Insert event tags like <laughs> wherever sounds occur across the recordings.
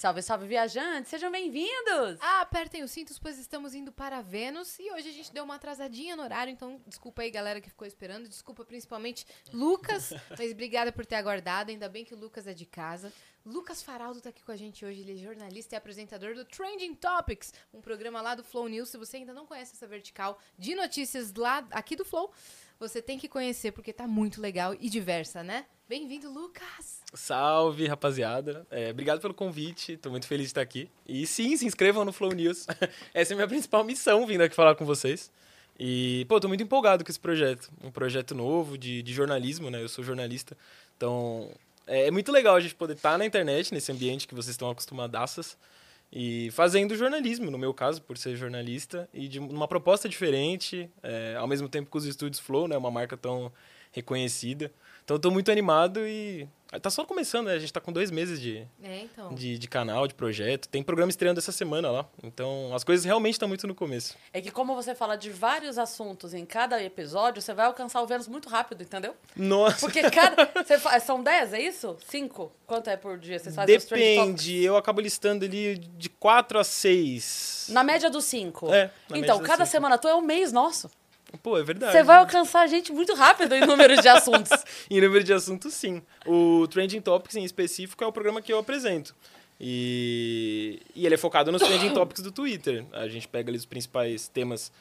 Salve, salve, viajantes! Sejam bem-vindos! Ah, apertem os cintos, pois estamos indo para Vênus. E hoje a gente deu uma atrasadinha no horário, então desculpa aí, galera, que ficou esperando. Desculpa principalmente Lucas, <laughs> mas obrigada por ter aguardado. Ainda bem que o Lucas é de casa. Lucas Faraldo tá aqui com a gente hoje. Ele é jornalista e apresentador do Trending Topics, um programa lá do Flow News. Se você ainda não conhece essa vertical de notícias lá aqui do Flow, você tem que conhecer porque tá muito legal e diversa, né? Bem-vindo, Lucas! Salve, rapaziada. É, obrigado pelo convite, tô muito feliz de estar aqui. E sim, se inscrevam no Flow News. <laughs> Essa é a minha principal missão, vindo aqui falar com vocês. E, pô, tô muito empolgado com esse projeto. Um projeto novo de, de jornalismo, né? Eu sou jornalista. Então, é, é muito legal a gente poder estar na internet, nesse ambiente que vocês estão acostumadaças. E fazendo jornalismo, no meu caso, por ser jornalista, e de uma proposta diferente, é, ao mesmo tempo que os estúdios Flow, né? Uma marca tão reconhecida. Então eu tô muito animado e. Tá só começando, né? A gente tá com dois meses de, É, então. de, de canal, de projeto. Tem programa estreando essa semana lá. Então as coisas realmente estão muito no começo. É que como você fala de vários assuntos em cada episódio, você vai alcançar o Vênus muito rápido, entendeu? Nossa! Porque cada... você fa- São 10, é isso? 5? Quanto é por dia? Vocês fazem? Depende, eu acabo listando ali de 4 a 6. Na média dos 5. É, Então, cada cinco. semana tua é um mês nosso. Pô, é verdade. Você vai alcançar a gente muito rápido em números de assuntos. <laughs> Em número de assuntos, sim. O Trending Topics, em específico, é o programa que eu apresento. E, e ele é focado nos Trending <coughs> Topics do Twitter. A gente pega ali os principais temas.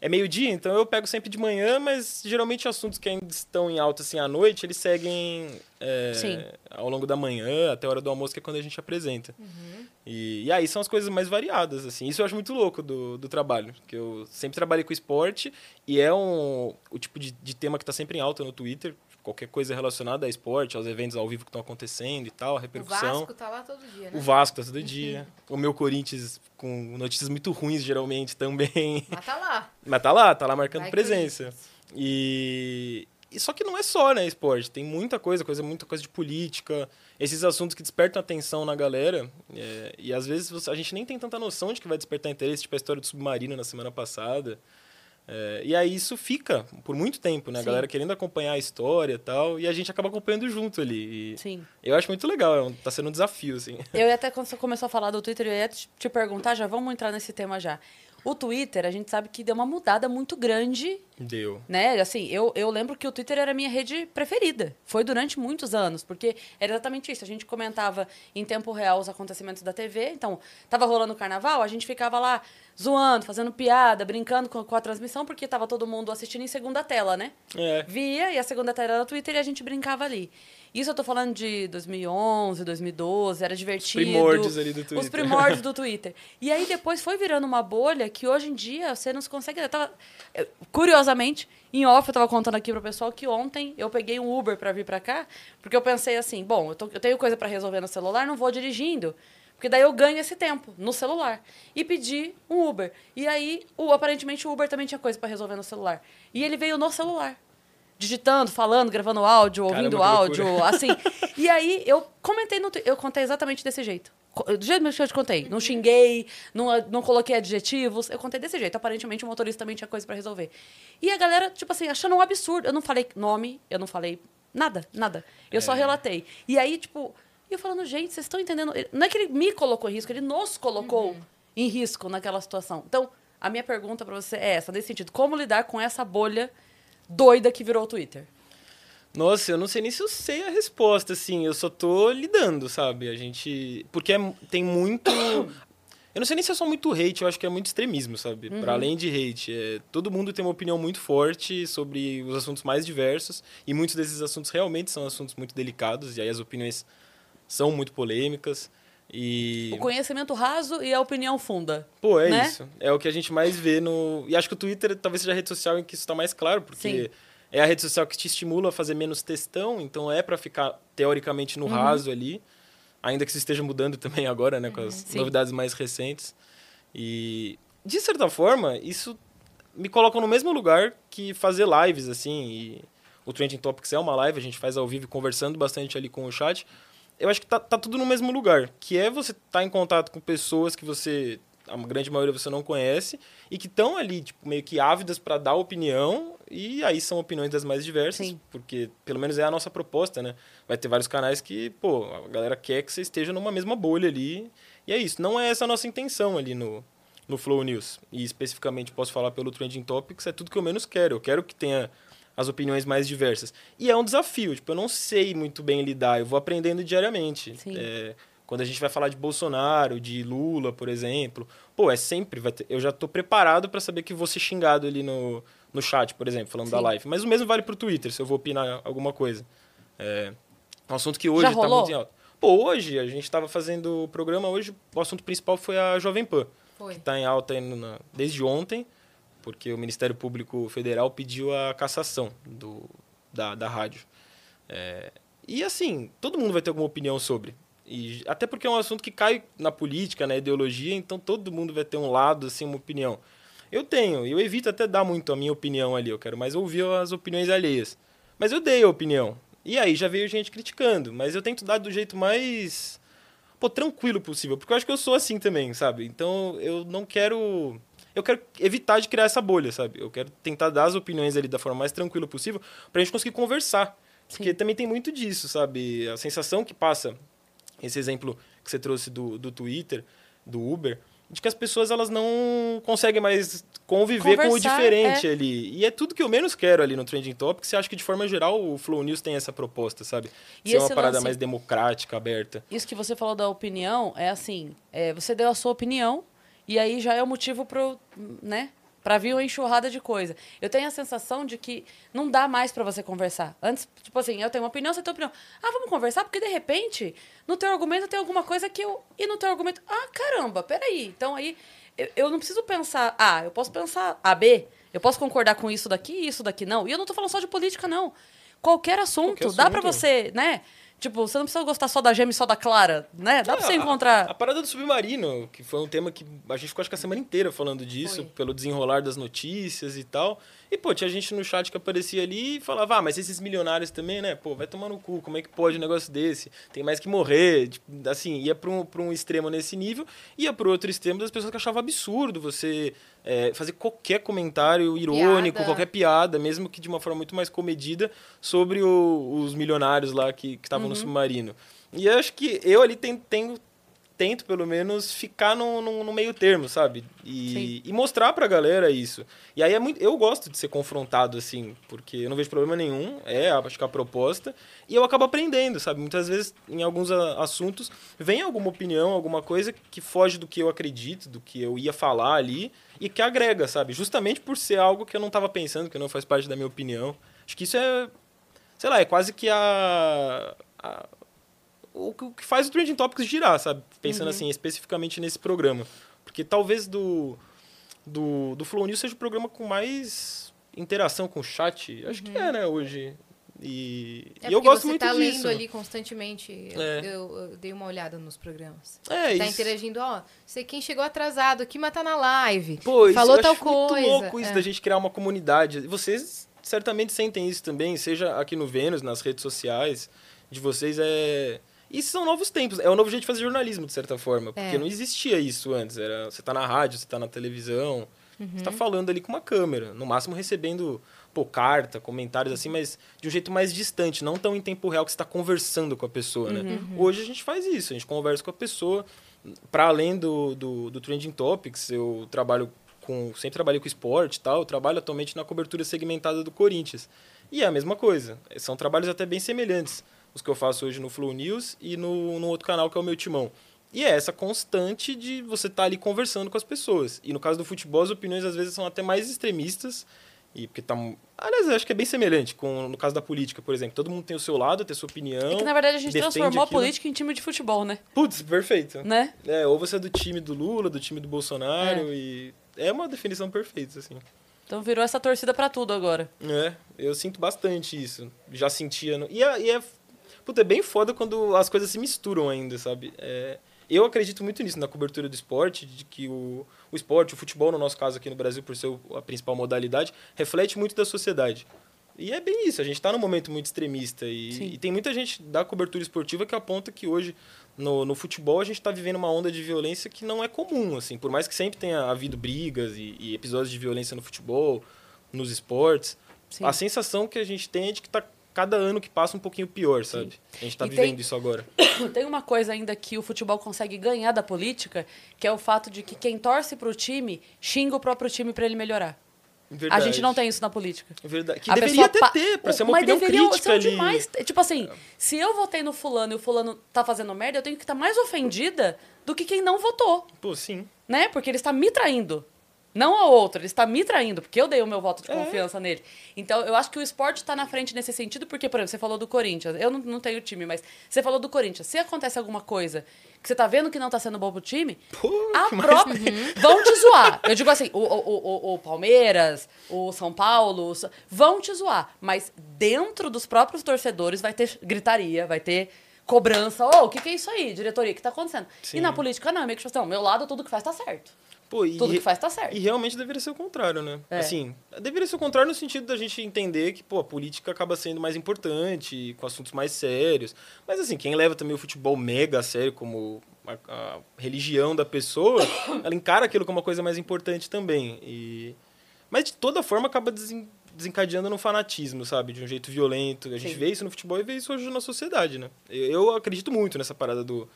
É meio-dia, então eu pego sempre de manhã, mas geralmente assuntos que ainda estão em alta assim à noite, eles seguem é, ao longo da manhã, até a hora do almoço, que é quando a gente apresenta. E, e aí são as coisas mais variadas, assim. Isso eu acho muito louco do, do trabalho, que eu sempre trabalhei com esporte e é um, o tipo de, de tema que está sempre em alta no Twitter. Qualquer coisa relacionada a esporte, aos eventos ao vivo que estão acontecendo e tal, a O repercussão. Vasco tá lá todo dia, né? O Vasco tá todo dia. <laughs> o meu Corinthians com notícias muito ruins, geralmente, também. Mas tá lá. Mas tá lá, tá lá marcando Vai, presença. E, e só que não é só, né, esporte. Tem muita coisa, coisa, muita coisa de política, esses assuntos que despertam atenção na galera. é, e às vezes você- a gente nem tem tanta noção de que vai despertar interesse, tipo a história do submarino na semana passada. É, e aí isso fica por muito tempo, né? A Sim. galera querendo acompanhar a história e tal, e a gente acaba acompanhando junto ali. Sim. eu acho muito legal, é tá sendo um desafio, assim. Eu ia até quando você começou a falar do Twitter, eu ia te perguntar, já vamos entrar nesse tema já. O Twitter, a gente sabe que deu uma mudada muito grande Deu. né? Assim, eu, eu lembro que o Twitter era a minha rede preferida. Foi durante muitos anos, porque era exatamente isso. A gente comentava em tempo real os acontecimentos da TV. Então, tava rolando o carnaval, a gente ficava lá zoando, fazendo piada, brincando com, com a transmissão, porque tava todo mundo assistindo em segunda tela, né? É. Via, e a segunda tela era o Twitter e a gente brincava ali. Isso eu tô falando de 2011, 2012, era divertido. primórdios ali do Twitter. Os primórdios do <laughs> Twitter. E aí depois foi virando uma bolha que hoje em dia você não se consegue. Eu tava, eu- curiosamente, em off eu tava contando aqui pro pessoal que ontem eu peguei um Uber pra vir pra cá, porque eu pensei assim, bom, eu, tô- eu tenho coisa pra resolver no celular, não vou dirigindo. Porque daí eu ganho esse tempo no celular. E pedi um Uber. E aí, o, aparentemente, o Uber também tinha coisa pra resolver no celular. E ele veio no celular digitando, falando, gravando áudio, ouvindo Caramba, que áudio, assim. E aí eu comentei no Twitter, eu contei exatamente desse jeito. Do jeito que eu te contei. Não xinguei, não, não coloquei adjetivos. Eu contei desse jeito. Aparentemente o motorista também tinha coisa pra resolver. E a galera, tipo assim, achando um absurdo. Eu não falei nome, eu não falei nada, nada. Eu só É. relatei. E aí, tipo, e eu falando, gente, vocês estão entendendo? Não é que ele me colocou em risco, ele nos colocou em risco naquela situação. Então, a minha pergunta pra você é essa, nesse sentido. Como lidar com essa bolha doida que virou o Twitter? Nossa, eu não sei nem se eu sei a resposta, assim. Eu só tô lidando, sabe? A gente. Porque é- tem muito. <coughs> Eu não sei nem se é só muito hate, eu acho que é muito extremismo, sabe? Para além de hate. É... Todo mundo tem uma opinião muito forte sobre os assuntos mais diversos. E muitos desses assuntos realmente são assuntos muito delicados. E aí as opiniões são muito polêmicas. E. O conhecimento raso e a opinião funda. Pô, é né? isso. É o que a gente mais vê no. E acho que o Twitter talvez seja a rede social em que isso está mais claro, porque Sim. é a rede social que te estimula a fazer menos textão, então é para ficar teoricamente no Uhum. raso ali, ainda que isso esteja mudando <laughs> também agora, né, com as Sim. novidades mais recentes. E de certa forma, isso me coloca no mesmo lugar que fazer lives assim, e o Trending Topics é uma live, a gente faz ao vivo conversando bastante ali com o chat. Eu acho que tá, tá tudo no mesmo lugar, que é você estar em contato com pessoas que você a grande maioria você não conhece, e que estão ali, tipo, meio que ávidas para dar opinião, e aí são opiniões das mais diversas, Sim. porque pelo menos é a nossa proposta, né? Vai ter vários canais que, pô, a galera quer que você esteja numa mesma bolha ali, e é isso. Não é essa a nossa intenção ali no, no Flow News. E especificamente posso falar pelo Trending Topics, é tudo que eu menos quero. Eu quero que tenha as opiniões mais diversas. E é um desafio, tipo, eu não sei muito bem lidar, eu vou aprendendo diariamente. É, quando a gente vai falar de Bolsonaro, de Lula, por exemplo, pô, é sempre ter, eu já tô preparado para saber que vou ser xingado ali no, no chat, por exemplo, falando da Sim. live. Mas o mesmo vale pro Twitter, se eu vou opinar alguma coisa. É um assunto que hoje Já tá rolou? muito em alta. Pô, hoje a gente estava fazendo o programa, hoje o assunto principal foi a Jovem Pan Foi. está em alta na- desde ontem, porque o Ministério Público Federal pediu a cassação do, da, da rádio. É, e assim, todo mundo vai ter alguma opinião sobre. E, até porque é um assunto que cai na política, na ideologia, então todo mundo vai ter um lado, assim, uma opinião. Eu tenho, eu evito até dar muito a minha opinião ali, eu quero mais ouvir as opiniões alheias. Mas eu dei a opinião. E aí já veio gente criticando, mas eu tento dar do jeito mais pô, tranquilo possível, porque eu acho que eu sou assim também, sabe? Então eu não quero eu quero evitar de criar essa bolha, sabe? Eu quero tentar dar as opiniões ali da forma mais tranquila possível pra gente conseguir conversar. Porque Sim. também tem muito disso, sabe? A sensação que passa esse exemplo que você trouxe do, do Twitter, do Uber, de que as pessoas elas não conseguem mais conviver com o Conversar, diferente é. ali. E é tudo que eu menos quero ali no Trending Topics. Você acha que, de forma geral, o Flow News tem essa proposta, sabe? E Ser uma parada lance- mais democrática, aberta. Isso que você falou da opinião é assim: é, você deu a sua opinião e aí já é o motivo pro, né, pra vir uma enxurrada de coisa. Eu tenho a sensação de que não dá mais pra você conversar. Antes, tipo assim, eu tenho uma opinião, você tem opinião. Ah, vamos conversar? Porque de repente, no teu argumento tem alguma coisa que eu. E no teu argumento. Ah, caramba, peraí. Então aí, eu, não preciso pensar A, eu posso pensar A, B. Eu posso concordar com isso daqui e isso daqui não. E eu não tô falando só de política, não. Qualquer assunto. Qualquer Dá pra assunto. você, né? Tipo, você não precisa gostar só da gema e só da clara, né? Dá pra você É, a- encontrar. A, parada do submarino, que foi um tema que a gente ficou acho que a semana inteira falando disso, Foi. pelo desenrolar das notícias e tal. E, pô, tinha gente no chat que aparecia ali e falava, ah, mas esses milionários também, né? Pô, vai tomar no cu, como é que pode um negócio desse? Tem mais que morrer. Tipo, assim, ia pra um, pra um extremo nesse nível, ia pro outro extremo das pessoas que achavam absurdo você é, fazer qualquer comentário irônico, Piada. qualquer piada, mesmo que de uma forma muito mais comedida, sobre o- os milionários lá que estavam no submarino. E eu acho que eu ali ten- tenho, tento, pelo menos, ficar no, no, no meio termo, sabe? E, e mostrar pra galera isso. E aí é muito. Eu gosto de ser confrontado, assim, porque eu não vejo problema nenhum, é, acho que é a proposta. E eu acabo aprendendo, sabe? Muitas vezes, em alguns a- assuntos, vem alguma opinião, alguma coisa que foge do que eu acredito, do que eu ia falar ali, e que agrega, sabe? Justamente por ser algo que eu não tava pensando, que não faz parte da minha opinião. Acho que isso é. Sei lá, é quase que a. a o que faz o Trending Topics girar, sabe? Pensando assim, especificamente nesse programa. Porque talvez do, do, do Flow News seja o programa com mais interação com o chat. Acho que é, né, hoje. E, É e eu gosto você muito tá disso. lendo ali constantemente. Eu, É. eu- eu dei uma olhada nos programas. É, Tá isso. interagindo, ó, sei quem chegou atrasado aqui, mas tá na live. Pô, isso, Falou eu tal acho muito coisa. louco isso É. da gente criar uma comunidade. Vocês certamente sentem isso também, seja aqui no Vênus, nas redes sociais de vocês. É... Isso são novos tempos. É o novo jeito de fazer jornalismo, de certa forma. Porque É. não existia isso antes. Era, você tá na rádio, você tá na televisão. Você Uhum. tá falando ali com uma câmera. No máximo recebendo pô, carta, comentários assim, mas de um jeito mais distante. Não tão em tempo real que você tá conversando com a pessoa, né? Uhum. Hoje a gente faz isso. A gente conversa com a pessoa. Para além do, do, do Trending Topics, eu trabalho com... Sempre trabalhei com esporte e tal. Eu trabalho atualmente na cobertura segmentada do Corinthians. E é a mesma coisa. São trabalhos até bem semelhantes. Os que eu faço hoje no Flow News e no, no outro canal que é o meu Timão. E é essa constante de você estar ali conversando com as pessoas. E no caso do futebol, as opiniões às vezes são até mais extremistas. E porque tá. Aliás, eu acho que é bem semelhante com no caso da política, por exemplo. Todo mundo tem o seu lado, tem a sua opinião. É que, na verdade, a gente transformou aquilo. a política em time de futebol, né? Putz, perfeito. Né? É, ou você é do time do Lula, do time do Bolsonaro, É. e é uma definição perfeita, assim. Então virou essa torcida pra tudo agora. É, eu sinto bastante isso. Já sentia. No... E, é, e é. Puta, é bem foda quando as coisas se misturam ainda, sabe? É, eu acredito muito nisso, na cobertura do esporte, de que o, o esporte, o futebol, no nosso caso aqui no Brasil, por ser a principal modalidade, reflete muito da sociedade. E é bem isso, a gente está num momento muito extremista. E, e tem muita gente da cobertura esportiva que aponta que hoje, no, no futebol, a gente está vivendo uma onda de violência que não é comum. assim Por mais que sempre tenha havido brigas e, e episódios de violência no futebol, nos esportes, Sim. a sensação que a gente tem é de que tá cada ano que passa um pouquinho pior, sabe? A gente está vivendo tem- isso agora. <coughs> Tem uma coisa ainda que o futebol consegue ganhar da política, que é o fato de que quem torce pro time xinga o próprio time para ele melhorar. A gente não tem isso na política. É verdade. Que A deveria ter, pa- ter, pra O- ser uma mas opinião deveria crítica ser o ali. demais. Tipo assim, se eu votei no fulano e o fulano tá fazendo merda, eu tenho que estar mais ofendida do que quem não votou, Pô, sim. né? Porque ele está me traindo. Não ao outro, ele está me traindo, porque eu dei o meu voto de É. confiança nele. Então, eu acho que o esporte está na frente nesse sentido, porque, por exemplo, você falou do Corinthians. Eu não, não tenho time, mas você falou do Corinthians. Se acontece alguma coisa que você tá vendo que não tá sendo bom pro time, Pô, a própria. Vão te zoar. Eu digo assim, o, o, o, o Palmeiras, o São Paulo, o vão te zoar. Mas dentro dos próprios torcedores vai ter gritaria, vai ter cobrança. Ô, o que, que é isso aí, diretoria? O que tá acontecendo? Sim. E na política, não. É meio que tipo assim, meu lado, tudo que faz tá certo. Pô, e, Tudo que faz tá certo. E realmente deveria ser o contrário, né? É. Assim, deveria ser o contrário no sentido da gente entender que, pô, a política acaba sendo mais importante, com assuntos mais sérios. Mas, assim, quem leva também o futebol mega a sério como a, a religião da pessoa, <coughs> ela encara aquilo como uma coisa mais importante também. E... Mas, de toda forma, acaba desen- desencadeando no fanatismo, sabe? De um jeito violento. A gente Sim. vê isso no futebol e vê isso hoje na sociedade, né? Eu acredito muito nessa parada do,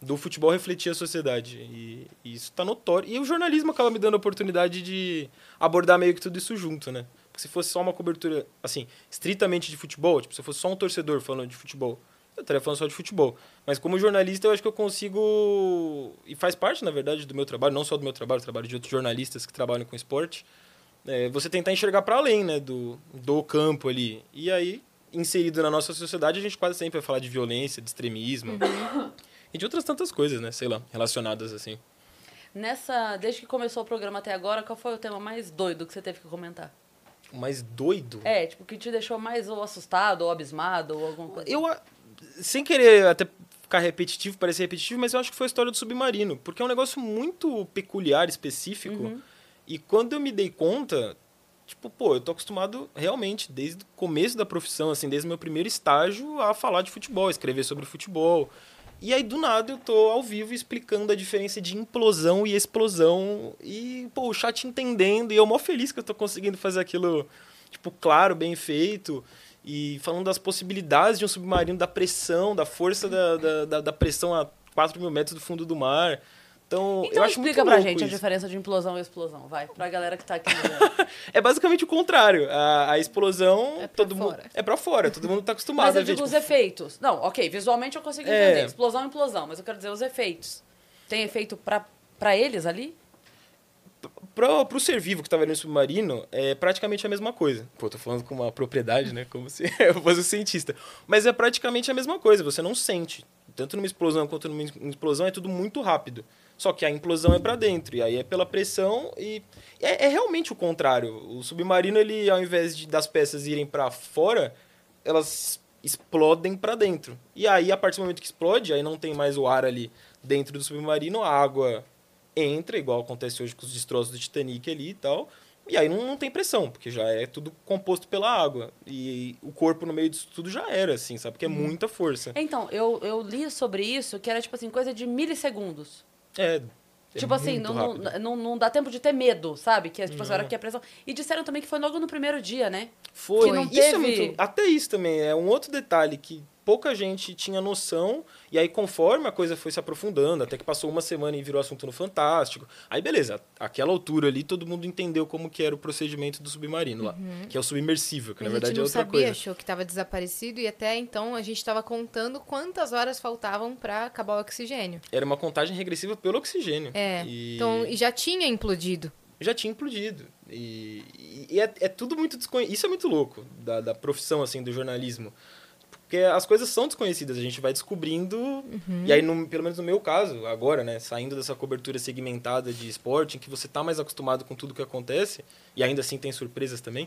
do futebol refletir a sociedade. E, e isso tá notório. E o jornalismo acaba me dando a oportunidade de abordar meio que tudo isso junto, né? Porque se fosse só uma cobertura, assim, estritamente de futebol, tipo, se fosse só um torcedor falando de futebol, eu estaria falando só de futebol. Mas como jornalista, eu acho que eu consigo. E faz parte, na verdade, do meu trabalho, não só do meu trabalho, do trabalho de outros jornalistas que trabalham com esporte. É, você tentar enxergar para além, né, do, do campo ali. E aí, inserido na nossa sociedade, a gente quase sempre vai falar de violência, de extremismo. E de outras tantas coisas, né? Sei lá, relacionadas assim. Nessa, desde que começou o programa até agora, qual foi o tema mais doido que você teve que comentar? O mais doido. É, tipo, que te deixou mais ou assustado, ou abismado, ou alguma coisa. Eu, sem querer até ficar repetitivo, parecer repetitivo, mas eu acho que foi a história do submarino. Porque é um negócio muito peculiar, específico. E quando eu me dei conta, tipo, pô, eu tô acostumado realmente, desde o começo da profissão, assim, desde o meu primeiro estágio, a falar de futebol, escrever sobre futebol. E aí, do nada, eu tô ao vivo explicando a diferença de implosão e explosão. E, pô, o chat entendendo. E eu mó feliz que eu tô conseguindo fazer aquilo, tipo, claro, bem feito. E falando das possibilidades de um submarino, da pressão, da força da, da, da- da pressão a 4 mil metros do fundo do mar. Então, Então eu acho explica muito pra gente a isso. diferença de implosão e explosão, vai. Pra galera que tá aqui. <laughs> no- É basicamente o contrário. A, a explosão, É pra todo mundo fora. é pra fora, todo mundo tá acostumado Mas eu a ver. digo os tipo, efeitos. Não, ok, visualmente eu consigo É. entender. Explosão, implosão. Mas eu quero dizer os efeitos. Tem efeito pra, pra eles ali? pro, pro ser vivo que tava ali no submarino, é praticamente a mesma coisa. Pô, tô falando com uma propriedade, né? Como se <laughs> eu fosse um cientista. Mas é praticamente a mesma coisa, você não sente. Tanto numa explosão quanto numa explosão é tudo muito rápido. Só que a implosão é para dentro, e aí é pela pressão e é, é realmente o contrário. O submarino, ele ao invés de das peças irem para fora, elas explodem para dentro. E aí a partir do momento que explode, aí não tem mais o ar ali dentro do submarino, a água entra, igual acontece hoje com os destroços do Titanic ali e tal. E aí não, não tem pressão, porque já é tudo composto pela água. E o corpo no meio disso tudo já era, assim, sabe? Porque é muita força. Então, eu, eu li sobre isso, que era tipo assim, coisa de milissegundos. É. é tipo assim, não, rápido. não, não, dá tempo de ter medo, sabe? Que é tipo assim, a que a pressão. E disseram também que foi logo no primeiro dia, né? Foi. que não Isso é teve- muito, até isso também é um outro detalhe que pouca gente tinha noção. E aí, conforme a coisa foi se aprofundando, até que passou uma semana e virou assunto no Fantástico. Aí, beleza, aquela altura ali, todo mundo entendeu como que era o procedimento do submarino lá. Que é o submersível, que Uhum. Na a verdade gente é não outra sabia, coisa. achou que estava desaparecido e até então a gente estava contando quantas horas faltavam para acabar o oxigênio. Era uma contagem regressiva pelo oxigênio. É. E Então, e já tinha implodido. já tinha implodido. E, e- e é, é tudo muito desconhecido. Isso é muito louco da, da profissão, assim, do jornalismo. Porque as coisas são desconhecidas, a gente vai descobrindo. Uhum. E aí, no- pelo menos no meu caso, agora, né, saindo dessa cobertura segmentada de esporte, em que você tá mais acostumado com tudo que acontece, e ainda assim tem surpresas também.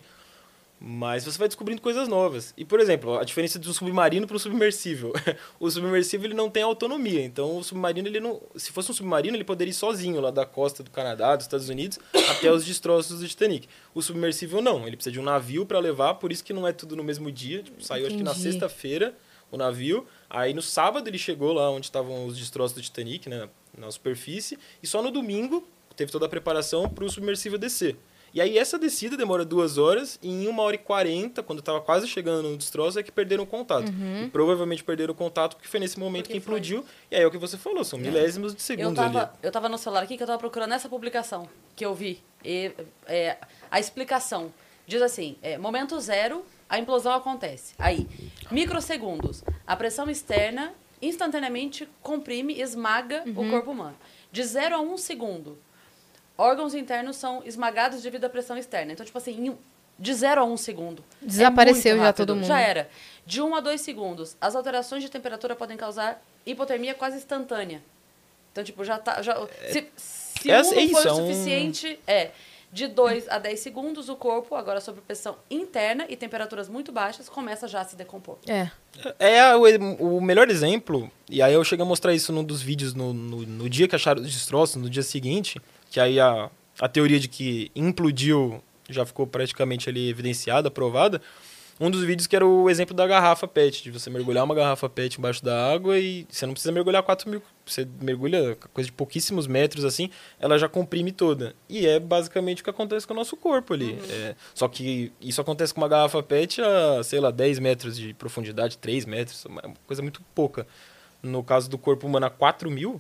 Mas você vai descobrindo coisas novas. E, por exemplo, a diferença de um submarino para um submersível. <laughs> o submersível ele não tem autonomia. Então, o submarino, ele não, se fosse um submarino, ele poderia ir sozinho lá da costa do Canadá, dos Estados Unidos, <coughs> até os destroços do Titanic. O submersível não. Ele precisa de um navio para levar, por isso que não é tudo no mesmo dia. Tipo, saiu acho que na Entendi. sexta-feira o navio. Aí no sábado ele chegou lá onde estavam os destroços do Titanic, né, na superfície. E só no domingo teve toda a preparação para o submersível descer. E aí essa descida demora duas horas e em uma hora e quarenta, quando estava quase chegando no destroço, é que perderam o contato. Uhum. E provavelmente perderam o contato porque foi nesse momento Porque que foi. implodiu. E aí é o que você falou, são milésimos de Eu segundos ali. tava, eu tava no celular aqui que eu tava procurando essa publicação que eu vi. E, é, a explicação. Diz assim, é, momento zero, a implosão acontece. Aí, microsegundos. A pressão externa instantaneamente comprime esmaga o corpo humano. De zero a um segundo, órgãos internos são esmagados devido à pressão externa. Então, tipo assim, em um- de zero a um segundo. É Desapareceu muito já todo mundo. Já era. De um a dois segundos, as alterações de temperatura podem causar hipotermia quase instantânea. Então, tipo, já tá. Já, se se é- um é não é o um- suficiente, é. De 2 a 10 segundos, o corpo, agora sob pressão interna e temperaturas muito baixas, começa já a se decompor. É. É a- o, o melhor exemplo, e aí eu cheguei a mostrar isso num dos vídeos no, no, no dia que acharam os destroços, no dia seguinte, que aí a, a teoria de que implodiu já ficou praticamente ali evidenciada, aprovada. Um dos vídeos que era o exemplo da garrafa PET, de você mergulhar uma garrafa PET embaixo da água e você não precisa mergulhar 4 mil, você mergulha coisa de pouquíssimos metros assim, ela já comprime toda. E é basicamente o que acontece com o nosso corpo ali. É, só que isso acontece com uma garrafa PET a, sei lá, 10 metros de profundidade, 3 metros, uma coisa muito pouca. No caso do corpo humano a 4 mil,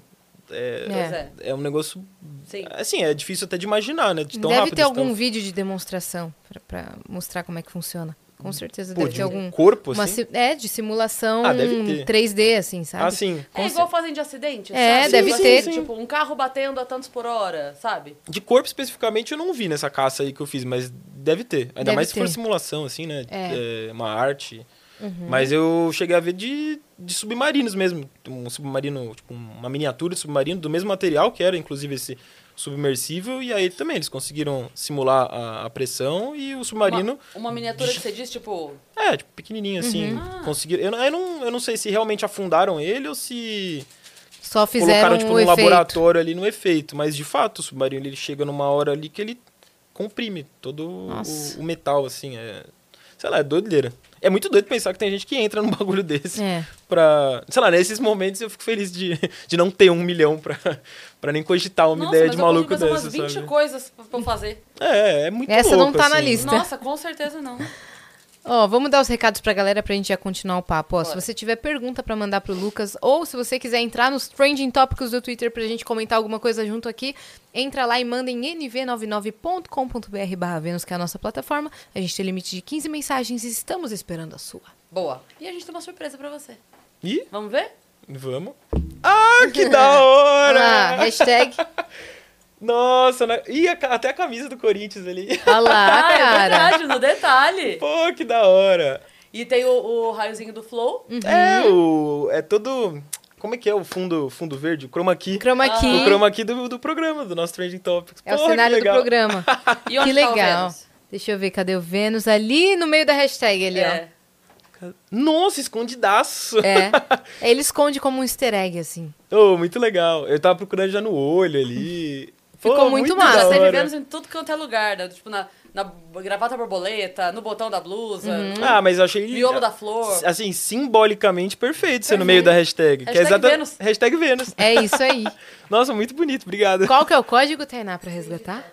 é, Pois é. é um negócio. Sim. Assim, é difícil até de imaginar, né? De tão Deve rápido, ter algum tão- vídeo de demonstração pra, pra mostrar como é que funciona. Com certeza Pô, deve de ter um algum. corpo, uma assim. si- é, de simulação Ah, deve ter. 3D, assim, sabe? Assim, É igual fazem de acidente, É, sabe? deve Tipo ter. assim, Tipo, um carro batendo a tantos por hora, sabe? De corpo especificamente eu não vi nessa caça aí que eu fiz, mas deve ter. Ainda Deve mais se for ter. simulação, assim, né? É. É, uma arte. Uhum. Mas eu cheguei a ver de, de submarinos mesmo. Um submarino, tipo, uma miniatura de submarino do mesmo material que era, inclusive, esse submersível. E aí também eles conseguiram simular a, a pressão e o submarino. Uma, uma miniatura que você diz, tipo. É, tipo, pequenininho assim. Uhum. Conseguiram. Eu, não- eu, não, eu não sei se realmente afundaram ele ou se Só fizeram colocaram, tipo, efeito. laboratório ali no efeito. Mas, de fato, o submarino ele chega numa hora ali que ele comprime todo o, o metal, assim. É, sei lá, é doideira. É muito doido pensar que tem gente que entra num <laughs> bagulho desse É. pra... Sei lá, nesses momentos eu fico feliz de, de não ter um milhão pra, pra nem cogitar uma Nossa, ideia de maluco dessa, umas 20 sabe? coisas pra fazer. É, é muito Essa louco, não tá na assim. lista. Nossa, com certeza não. Ó, vamos dar os recados pra galera pra gente já continuar o papo. Ó, se você tiver pergunta pra mandar pro Lucas, ou se você quiser entrar nos trending tópicos do Twitter pra gente comentar alguma coisa junto aqui, entra lá e manda em nv99.com.br barra Vênus, que é a nossa plataforma. A gente tem limite de 15 mensagens e estamos esperando a sua. Boa. E a gente tem uma surpresa pra você. Ih, Vamos ver? vamos. Ah, que da hora! lá, hashtag. <laughs> Nossa, né? Ih, até a camisa do Corinthians ali. Olha <laughs> lá, ah, é cara. verdade, no detalhe. Pô, que da hora. E tem o, o raiozinho do Flow. Uhum. É, o... É todo... Como é que é o fundo, fundo verde? O chroma key. Chroma Ah. key. O chroma key do, do programa, do nosso Trending Topics. É o Porra, que cenário do legal. programa. <laughs> E onde que tá o legal. Vênus? Deixa eu ver, cadê o Vênus? Ali no meio da hashtag, ali, É. Nossa, escondidaço. ó. É. <laughs> Ele esconde como um easter egg, assim. Oh, muito legal. Eu tava procurando já no olho ali. Ficou Pô, muito da massa. Já teve hora. Vênus em tudo quanto é lugar. né? Tipo, na, na gravata borboleta, no botão da blusa, Uhum. Ah, mas eu achei... miolo da flor. Assim, simbolicamente perfeito ser no Perfeito. meio da hashtag. que é Hashtag exata- Vênus. Hashtag Vênus. É isso aí. <laughs> Nossa, muito bonito. Obrigado. Qual que é o código, Tainá, pra resgatar?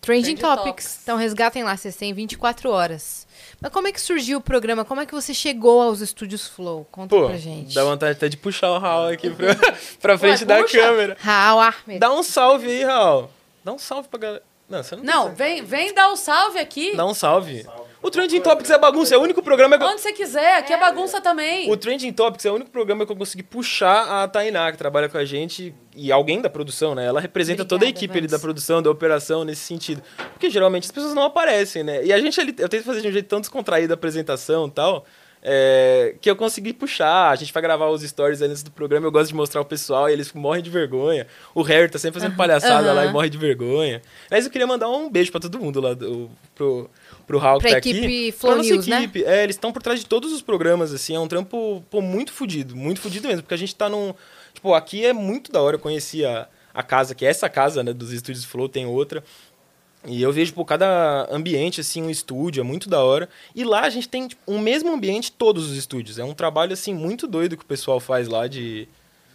Trending Trending Topics. Topics. Então resgatem lá, vocês têm 24 horas. Mas como é que surgiu o programa? Como é que você chegou aos estúdios Flow? Conta Pô, pra gente. dá vontade até de puxar o Raul aqui pra, <laughs> pra frente da puxa. câmera. Raul Ahmed. Dá um salve aí, Raul. Dá um salve pra galera. Não, você não Não, vem, vem dar o salve aqui. Dá um salve. O Trending Topics é bagunça, é o único programa que eu... Onde você quiser, aqui é bagunça também. O Trending Topics é o único programa que eu consegui puxar a Tainá, que trabalha com a gente, e alguém da produção, né? Ela representa toda a Obrigada, equipe ali da produção, da operação, nesse sentido. Porque geralmente as pessoas não aparecem, né? E a gente ali, eu tento fazer de um jeito tão descontraído a apresentação e tal. é, que eu consegui puxar. A gente vai gravar os stories antes do programa, eu gosto de mostrar o pessoal e eles morrem de vergonha. O Harry tá sempre fazendo palhaçada lá e morre de vergonha. Mas eu queria mandar um beijo pra todo mundo lá, do, pro, pro que Pra tá equipe aqui. Flow pra nossa News, né? equipe. É, eles estão por trás de todos os programas, assim, é um trampo, pô, muito fudido, muito fudido mesmo, porque a gente tá num... Tipo, aqui é muito da hora, eu conheci a, a casa, que é essa casa, né, dos estúdios Flow, tem outra. E eu vejo, por cada ambiente, assim, um estúdio, é muito da hora. E lá a gente tem tipo, um mesmo ambiente todos os estúdios. É um trabalho, assim, muito doido que o pessoal faz lá de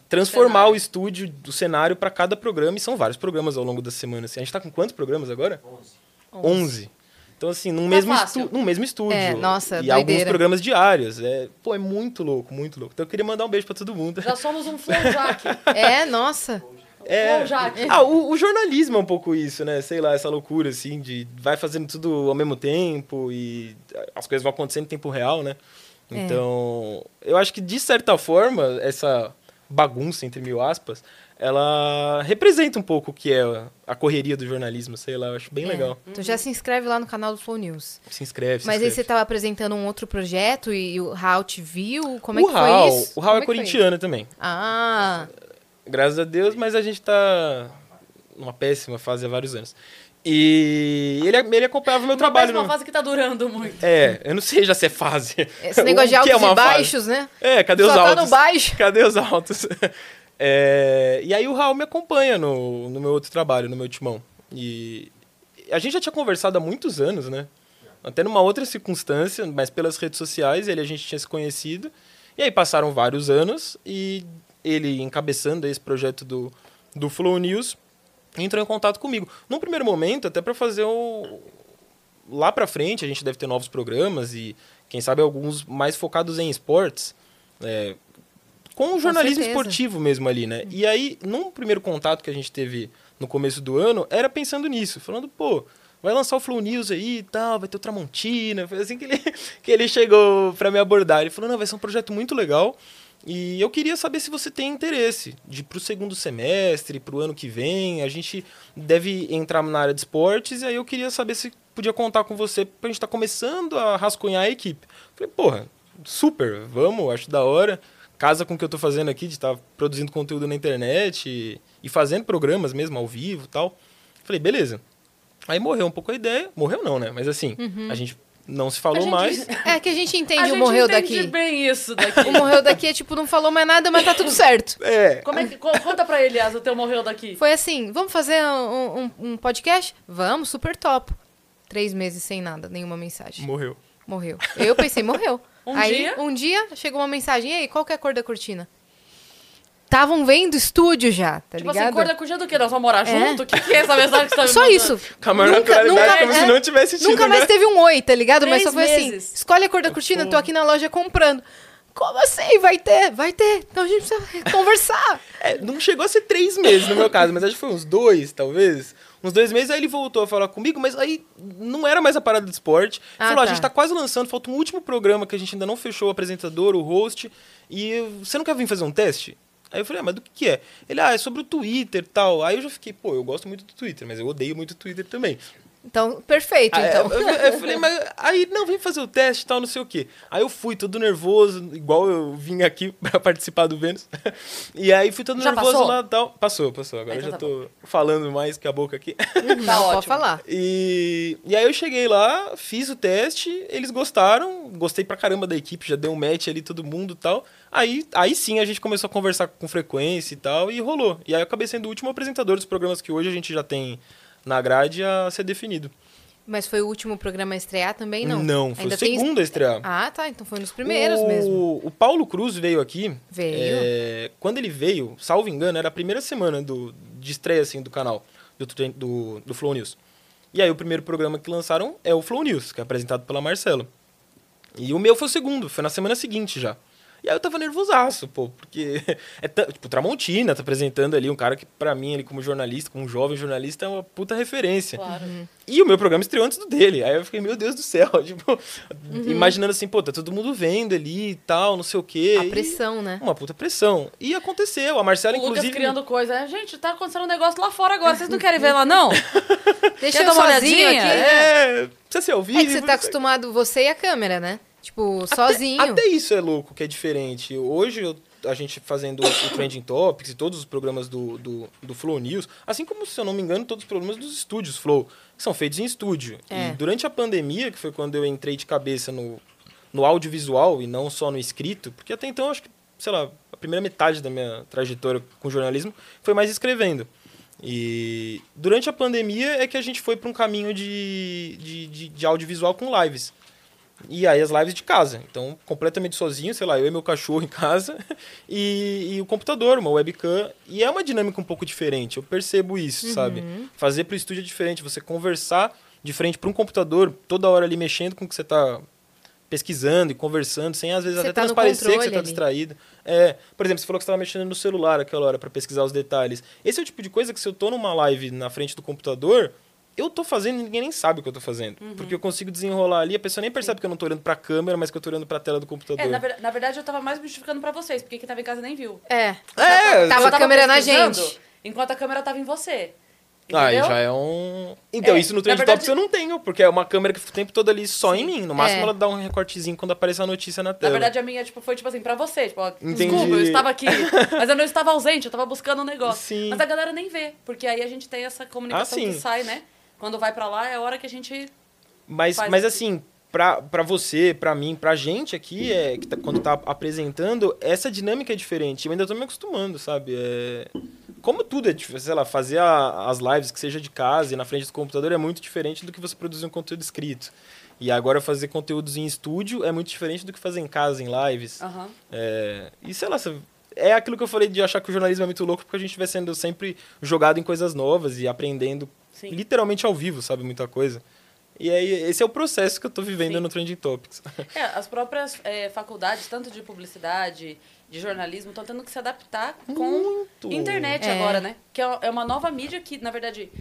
transformar Cenário. o estúdio, do cenário para cada programa. E são vários programas ao longo da semana. Assim. A gente tá com quantos programas agora? 11. Então, assim, num, Tá mesmo, estu num mesmo estúdio. É, nossa, E alguns doideira. programas diários. É, pô, é muito louco, muito louco. Então eu queria mandar um beijo para todo mundo. Já somos um flowjack. <laughs> É, nossa. É. Ah, o, o jornalismo é um pouco isso, né? Sei lá, essa loucura, assim, de vai fazendo tudo ao mesmo tempo e as coisas vão acontecendo em tempo real, né? É. Então, eu acho que, de certa forma, essa bagunça, entre mil aspas, ela representa um pouco o que é a correria do jornalismo, sei lá, eu acho bem É. legal. Então já se inscreve lá no canal do Flow News. Se inscreve, se Mas aí inscreve. você tava apresentando um outro projeto e o Raul te viu? Como é o que Raul, foi isso? O Raul Como é que foi? corintiano também. Ah, Graças a Deus, mas a gente tá numa péssima fase há vários anos. E ele, ele acompanhava o meu Uma trabalho. no- fase que tá durando muito. É, eu não sei já se é fase. esse negócio <laughs> de que altos é uma e baixos, né? fase? É, cadê Só os tá altos? no baixo. Cadê os altos? É, e aí o Raul me acompanha no, no meu outro trabalho, no meu timão. E a gente já tinha conversado há muitos anos, né? Até numa outra circunstância, mas pelas redes sociais, ele a gente tinha se conhecido. E aí passaram vários anos e ele encabeçando esse projeto do, do Flow News entrou em contato comigo. Num primeiro momento, até para fazer um, lá pra frente a gente deve ter novos programas e quem sabe alguns mais focados em esportes, é, com o jornalismo certeza. esportivo mesmo ali, né? E aí, num primeiro contato que a gente teve no começo do ano, era pensando nisso, falando, pô, vai lançar o Flow News aí e tal, vai ter o Tramontina, foi assim que ele, <laughs> que ele chegou pra me abordar. Ele falou, não, vai ser um projeto muito legal e eu queria saber se você tem interesse de pro segundo semestre, pro ano que vem, a gente deve entrar na área de esportes e aí eu queria saber se podia contar com você, porque a gente tá começando a rascunhar a equipe. Falei, porra, super, vamos, acho da hora. Casa com o que eu tô fazendo aqui, de estar produzindo conteúdo na internet e, e fazendo programas mesmo ao vivo e tal. Falei, beleza. Aí morreu um pouco a ideia. Morreu não, né? Mas assim, a gente não se falou gente- mais. <laughs> É que a gente entende a o gente morreu entende daqui. bem isso daqui. O morreu daqui é tipo, não falou mais nada, mas tá tudo certo. <laughs> É. Como é que, co- conta pra ele, Asa, o teu morreu daqui. Foi assim, vamos fazer um, um- um podcast? Vamos, super top. Três meses sem nada, nenhuma mensagem. Morreu. Morreu. Eu pensei, morreu. Um aí, dia? um dia, chegou uma mensagem, e aí, qual que é a cor da cortina? Estavam vendo estúdio já, tá tipo assim, ligado? cor da curtida do quê? Nós vamos morar É. junto? O que, que é essa mensagem que você tá me Só mandando? isso. Com a maior Nunca- naturalidade, nunca- como é, se não tivesse tido, Nunca mais né? teve um oi, tá ligado? Mas só foi assim, meses. escolhe a cor da cortina, tô aqui na loja comprando. Como assim? Vai ter? Vai ter. Então a gente precisa conversar. É, não chegou a ser três meses no meu caso, mas acho que foi uns dois, talvez. Uns dois meses, aí ele voltou a falar comigo, mas aí não era mais a parada de esporte. Ah, Falou, a tá. gente tá quase lançando, falta um último programa que a gente ainda não fechou o apresentador, o host, e você não quer vir fazer um teste? Aí eu falei, ah, mas do que, que é? Ele, ah, é sobre o Twitter e tal. Aí eu já fiquei, pô, eu gosto muito do Twitter, mas eu odeio muito o Twitter também. Então, perfeito, Aí, então. eu, eu falei, <laughs> mas aí não, vem fazer o teste e tal, não sei o quê. Aí eu fui todo nervoso, igual eu vim aqui <laughs> pra participar do Vênus. E aí fui todo Já nervoso passou? lá e tal. Passou, passou. Agora Ah, eu já então tá tô falando mais que a boca aqui. <laughs> Pode ótimo. falar. E, e aí eu cheguei lá, fiz o teste, eles gostaram, gostei pra caramba da equipe, já deu um match ali todo mundo e tal. Aí, aí sim a gente começou a conversar com frequência e tal, e rolou. E aí eu acabei sendo o último apresentador dos programas que hoje a gente já tem na grade a ser definido. Mas foi o último programa a estrear também, não? foi Ainda o tem- segundo a estrear. Ah, tá. Então foi nos primeiros o, mesmo. O Paulo Cruz veio aqui. Veio. é, quando ele veio, salvo engano, era a primeira semana do, de estreia assim, do canal, do, do, do Flow News. E aí o primeiro programa que lançaram é o Flow News, que é apresentado pela Marcela. E o meu foi o segundo, foi na semana seguinte já. E aí eu tava nervosaço, pô, porque <laughs> é tipo, o Tramontina tá apresentando ali um cara que pra mim ali como jornalista, como jovem jornalista, é uma puta referência. Claro. E o meu programa estreou antes do dele. Aí eu fiquei, meu Deus do céu, <laughs> tipo, Uhum. imaginando assim, pô, tá todo mundo vendo ali e tal, não sei o quê. A E pressão, né? Uma puta pressão. E aconteceu. A Marcela, O Lucas inclusive. criando coisa. É, Gente, tá acontecendo um negócio lá fora agora. Vocês não querem ver lá, não? <laughs> Deixa Quer eu dar uma olhadinha? aqui. É, precisa ser ao vivo. É que você tá acostumado, você e a câmera, né? Tipo, Até- sozinho. Até, isso é louco, que é diferente. Hoje, eu- a gente fazendo o Trending Topics e todos os programas do, do, do Flow News, assim como, se eu não me engano, todos os programas dos estúdios Flow, que são feitos em estúdio. É. E durante a pandemia, que foi quando eu entrei de cabeça no, no audiovisual e não só no escrito, porque até então, acho que, sei lá, a primeira metade da minha trajetória com jornalismo foi mais escrevendo. E durante a pandemia é que a gente foi para um caminho de, de, de, de audiovisual com lives. E aí as lives de casa. Então, completamente sozinho, sei lá, eu e meu cachorro em casa <laughs> e, e o computador, uma webcam. E é uma dinâmica um pouco diferente. Eu percebo isso, sabe? Fazer pro estúdio é diferente. Você conversar de frente para um computador, toda hora ali mexendo com o que você tá pesquisando e conversando, sem às vezes Você até tá transparecer que você tá ali. distraído. É, por exemplo, você falou que você estava mexendo no celular aquela hora para pesquisar os detalhes. Esse é o tipo de coisa que se eu tô numa live na frente do computador, eu tô fazendo e ninguém nem sabe o que eu tô fazendo. Uhum. Porque eu consigo desenrolar ali, a pessoa nem percebe que eu não tô olhando pra câmera, mas que eu tô olhando pra tela do computador. É, na, ver- na verdade, eu tava mais me justificando pra vocês, porque quem tava em casa nem viu. É. É, Tava a câmera na gente. Enquanto a câmera tava em você. Ah, e Entendeu? já é um. Então, É, isso no na Trend verdade- Topics eu não tenho, porque é uma câmera que fica o tempo todo ali só em mim. No máximo É. ela dá um recortezinho quando aparece a notícia na Na tela. verdade, a minha tipo, foi tipo assim, pra você. Tipo, ó, Entendi. desculpa, eu estava aqui. <laughs> mas eu não estava ausente, eu estava buscando um negócio. Sim. Mas a galera nem vê, porque aí a gente tem essa comunicação Ah, sim. que sai, né? Quando vai pra lá, é a hora que a gente. Mas, mas assim, pra, pra você, pra mim, pra gente aqui, é, que tá- quando tá apresentando, essa dinâmica é diferente. Eu ainda tô me acostumando, sabe? É, como tudo é diferente, sei lá, fazer a- as lives que seja de casa e na frente do computador é muito diferente do que você produzir um conteúdo escrito. E agora fazer conteúdos em estúdio é muito diferente do que fazer em casa, em lives. Aham. É, e sei lá, é aquilo que eu falei de achar que o jornalismo é muito louco porque a gente vai sendo sempre jogado em coisas novas e aprendendo Sim. literalmente ao vivo, sabe? Muita coisa. E aí, esse é o processo que eu tô vivendo Sim. no Trending Topics. <laughs> É, as próprias é, faculdades, tanto de publicidade, de jornalismo, estão tendo que se adaptar com Muito. internet É. agora, né? Que é é uma nova mídia que, na verdade,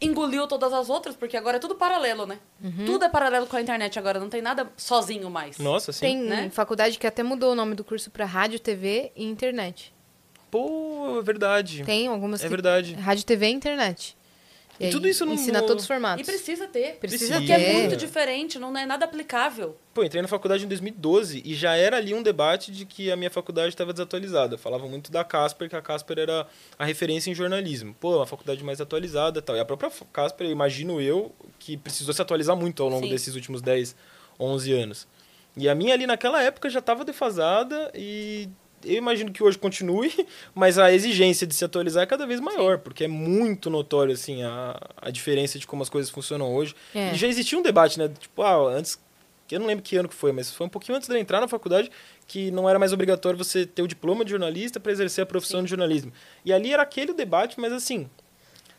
engoliu todas as outras, porque agora é tudo paralelo, né? Uhum. Tudo é paralelo com a internet agora, não tem nada sozinho mais. Nossa, assim. Tem né? faculdade que até mudou o nome do curso pra rádio, TV e internet. Pô, é verdade. Tem algumas É que... verdade. Rádio, TV e internet. E aí tudo isso no- Ensina no- todos os E formatos. precisa ter. Precisa Precisa. Porque é ter. muito diferente, não é nada aplicável. Pô, entrei na faculdade em 2012 e já era ali um debate de que a minha faculdade estava desatualizada. Falava muito da Casper, que a Casper era a referência em jornalismo. Pô, uma faculdade mais atualizada e tal. E a própria Casper, eu imagino eu, que precisou se atualizar muito ao longo Sim. desses últimos 10, 11 anos. E a minha ali naquela época já estava defasada e eu imagino que hoje continue, <laughs> mas a exigência de se atualizar é cada vez maior, porque é muito notório assim a, a diferença de como as coisas funcionam hoje. É. E já existia um debate, né? Tipo, ah, antes eu não lembro que ano que foi, mas foi um pouquinho antes de eu entrar na faculdade que não era mais obrigatório você ter o diploma de jornalista para exercer a profissão Sim. de jornalismo. E ali era aquele debate, mas assim,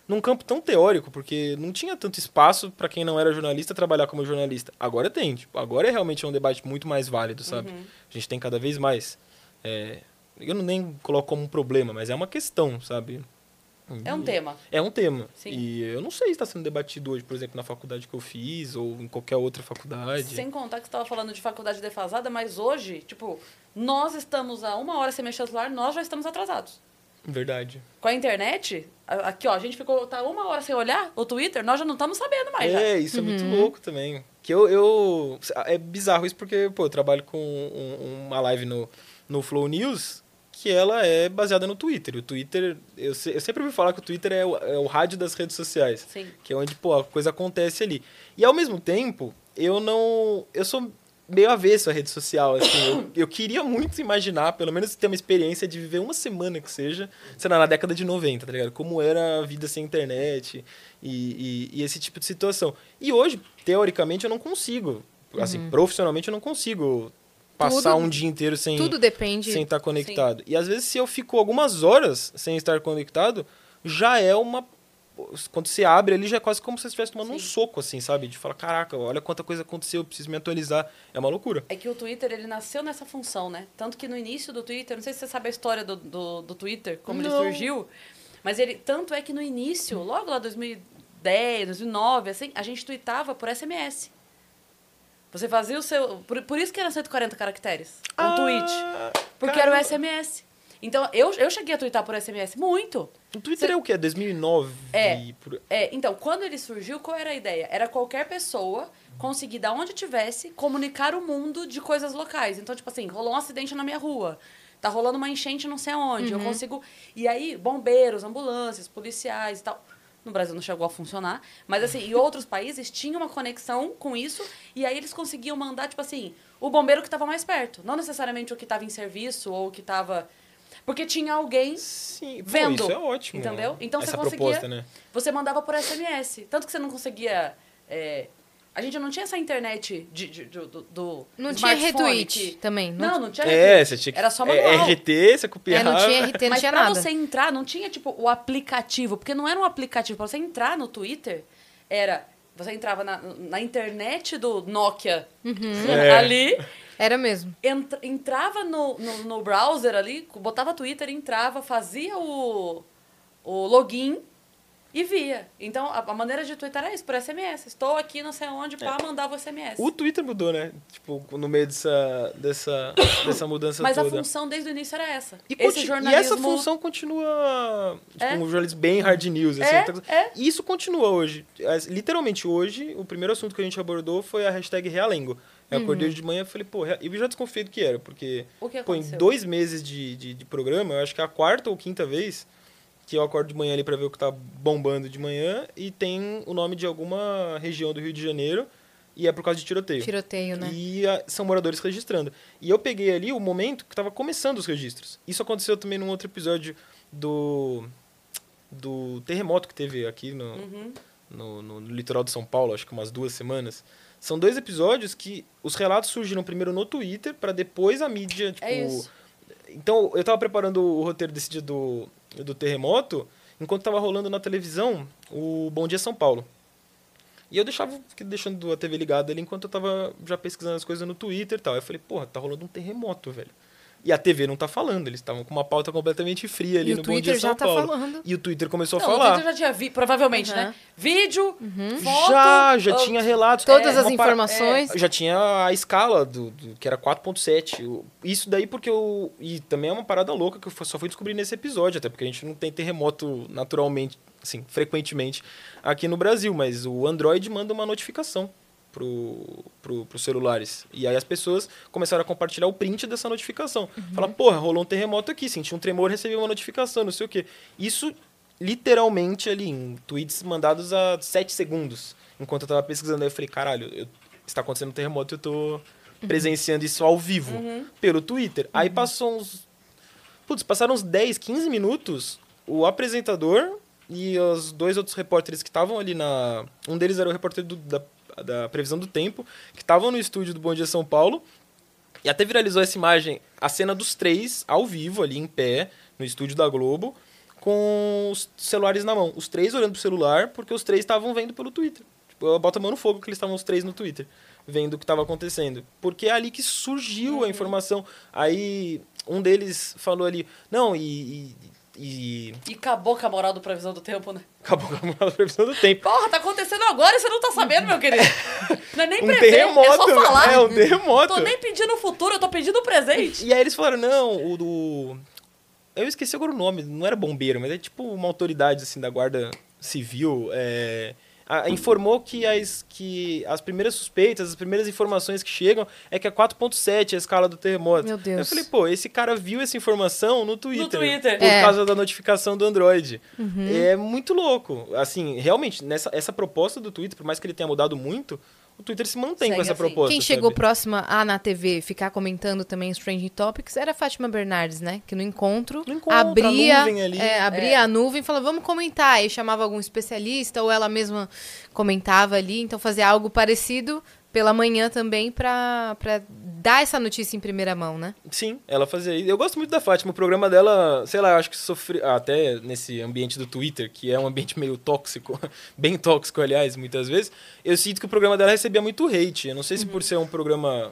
num campo tão teórico, porque não tinha tanto espaço para quem não era jornalista trabalhar como jornalista. Agora tem, tipo, agora é realmente um debate muito mais válido, sabe? Uhum. A gente tem cada vez mais. É, eu não nem coloco como um problema, mas é uma questão, sabe? É um E- tema. é um tema. Sim. E eu não sei se está sendo debatido hoje, por exemplo, na faculdade que eu fiz ou em qualquer outra faculdade. Sem contar que você estava falando de faculdade defasada, mas hoje, tipo, nós estamos a uma hora sem mexer no celular, nós já estamos atrasados. Verdade. Com a internet, aqui ó, a gente ficou tá uma hora sem olhar o Twitter, nós já não estamos sabendo mais. já. É, isso é muito louco também. Que eu, eu. É bizarro isso porque, pô, eu trabalho com um- uma live no, no Flow News que ela é baseada no Twitter. O Twitter. Eu, se- eu sempre ouvi falar que o Twitter é o, é o rádio das redes sociais. Sim. Que é onde, pô, a coisa acontece ali. E ao mesmo tempo, eu não. Eu sou meio avesso à rede social, assim. Eu, eu queria muito imaginar, pelo menos ter uma experiência de viver uma semana que seja, sei lá, na década de 90, tá ligado? Como era a vida sem internet e, e, e esse tipo de situação. E hoje, teoricamente, eu não consigo. Assim, profissionalmente, eu não consigo passar Tudo- um dia inteiro sem Tudo depende. sem estar conectado. E às vezes, se eu fico algumas horas sem estar conectado, já é uma. Quando você abre ali, já é quase como se você estivesse tomando um Sim. soco, assim, sabe? De falar, caraca, olha quanta coisa aconteceu, eu preciso me atualizar. É uma loucura. É que o Twitter, ele nasceu nessa função, né? Tanto que no início do Twitter, não sei se você sabe a história do, do, do Twitter, como ele Não. surgiu, mas ele, tanto é que no início, logo lá 2010, 2009, assim, a gente tweetava por SMS. Você fazia o seu... Por, por isso que era 140 caracteres, um Ah, tweet. Porque era o caramba. SMS. Então, eu, eu cheguei a twittar por SMS muito. O Twitter é o quê? 2009? É. Por... É, então, quando ele surgiu, qual era a ideia? Era qualquer pessoa conseguir, da onde tivesse, comunicar o mundo de coisas locais. Então, tipo assim, rolou um acidente na minha rua. Tá rolando uma enchente não sei aonde. Eu consigo. E aí, bombeiros, ambulâncias, policiais e tal. No Brasil não chegou a funcionar. Mas, assim, em outros países tinham uma conexão com isso. E aí eles conseguiam mandar, tipo assim, o bombeiro que estava mais perto. Não necessariamente o que estava em serviço ou o que estava. Porque tinha alguém Sim, pô, vendo. isso é ótimo. Entendeu? Então Essa você conseguia. proposta, né? Você mandava por SMS. Tanto que você não conseguia. é, a gente não tinha essa internet de, de- do, do- do Não tinha retweet que- também. Não, não tinha É, retweet. você tinha que... Era só é, manual. RT, você É, copiava. não tinha RT, não Mas tinha pra nada. você entrar, não tinha, tipo, o aplicativo. Porque não era um aplicativo. Pra você entrar no Twitter, era... Você entrava na, na internet do Nokia É. ali, Era mesmo. entra- entrava no, no, no browser ali, botava Twitter, entrava, fazia o, o login e via. Então, a, a maneira de twittar era isso, por SMS. Estou aqui, não sei onde, pá, mandava o SMS. É. O Twitter mudou, né? Tipo, no meio dessa, dessa, <coughs> dessa mudança Mas a toda. função desde o início era essa. E, Esse jornalismo... e essa função continua. Tipo, É. um jornalismo bem hard news. Assim, É, tá- é. E isso continua hoje. Literalmente hoje, o primeiro assunto que a gente abordou foi a hashtag Realengo. Eu acordei de manhã e falei, pô, eu já desconfiei do que era, porque O que pô, em dois meses de, de, de programa, eu acho que é a quarta ou quinta vez que eu acordo de manhã ali pra ver o que tá bombando de manhã e tem o nome de alguma região do Rio de Janeiro e é por causa de tiroteio. Tiroteio, né? E ah, são moradores registrando. E eu peguei ali o momento que estava começando os registros. Isso aconteceu também num outro episódio do do terremoto que teve aqui no, Uhum. no, no- no litoral de São Paulo, acho que umas duas semanas. São dois episódios que os relatos surgiram primeiro no Twitter, para depois a mídia, tipo... É isso. Então, eu tava preparando o roteiro desse dia do, do terremoto, enquanto tava rolando na televisão o Bom Dia São Paulo. E eu deixava, deixando a TV ligada ali enquanto eu tava já pesquisando as coisas no Twitter e tal. Eu falei, porra, tá rolando um terremoto, velho. E a TV não tá falando, eles estavam com uma pauta completamente fria ali E o no Bom Dia Twitter já São tá Paulo. falando. E o Twitter começou Não, a o falar. Twitter já tinha vi, provavelmente, Uhum. né? Vídeo, foto... Já, já ah, tinha relatos. Todas É, as uma para- informações. já tinha a escala do, do- que era 4.7. O- Isso daí porque eu e também é uma parada louca que eu só fui descobrir nesse episódio, até porque a gente não tem terremoto naturalmente, assim, frequentemente aqui no Brasil, mas o Android manda uma notificação pro, pro, pros celulares. E aí as pessoas começaram a compartilhar o print dessa notificação. Fala, porra, rolou um terremoto aqui, senti um tremor, recebi uma notificação, não sei o quê. Isso literalmente ali, em tweets mandados a 7 segundos. Enquanto eu tava pesquisando, aí eu falei, caralho, eu- está acontecendo um terremoto eu tô presenciando isso ao vivo pelo Twitter. Aí passou uns. Putz, passaram uns 10, 15 minutos, o apresentador e os dois outros repórteres que estavam ali na. Um deles era o repórter do- da, da previsão do tempo, que estavam no estúdio do Bom Dia São Paulo. E até viralizou essa imagem, a cena dos três ao vivo, ali em pé, no estúdio da Globo, com os celulares na mão. Os três olhando pro celular, porque os três estavam vendo pelo Twitter. Tipo, eu boto a mão no fogo que eles estavam os três no Twitter, vendo o que estava acontecendo. Porque é ali que surgiu a informação. Aí um deles falou ali, não, e. e, e E acabou com a moral do previsão do tempo, né? acabou com a previsão do tempo. Porra, tá acontecendo agora e você não tá sabendo, meu querido. <laughs> Não é nem Um prever, terremoto, é só falar. é um terremoto. Tô nem pedindo o futuro, eu tô pedindo o presente. E aí eles falaram, não, o do. Eu esqueci agora o nome, não era bombeiro, mas é tipo uma autoridade assim da guarda civil. é, a- informou que as, que as primeiras suspeitas, as primeiras informações que chegam é que é 4.7 a escala do terremoto. Meu Deus. Eu falei, pô, esse cara viu essa informação no Twitter. Twitter. Por É. causa da notificação do Android. É muito louco. Assim, realmente, nessa, essa proposta do Twitter, por mais que ele tenha mudado muito, o Twitter se mantém Segue com essa assim. proposta. Quem chegou sabe? próxima a na TV ficar comentando também os trending topics era a Fátima Bernardes, né? Que no encontro, No encontro, a abria, nuvem ali. é, abria É. a nuvem e falava, vamos comentar. Aí chamava algum especialista ou ela mesma comentava ali. Então fazia algo parecido pela manhã também pra, pra dar essa notícia em primeira mão, né? Sim, ela fazia isso. Eu gosto muito da Fátima. O programa dela, sei lá, eu acho que sofre até nesse ambiente do Twitter, que é um ambiente meio tóxico, <laughs> bem tóxico, aliás, muitas vezes. Eu sinto que o programa dela recebia muito hate. Eu não sei se por ser um programa.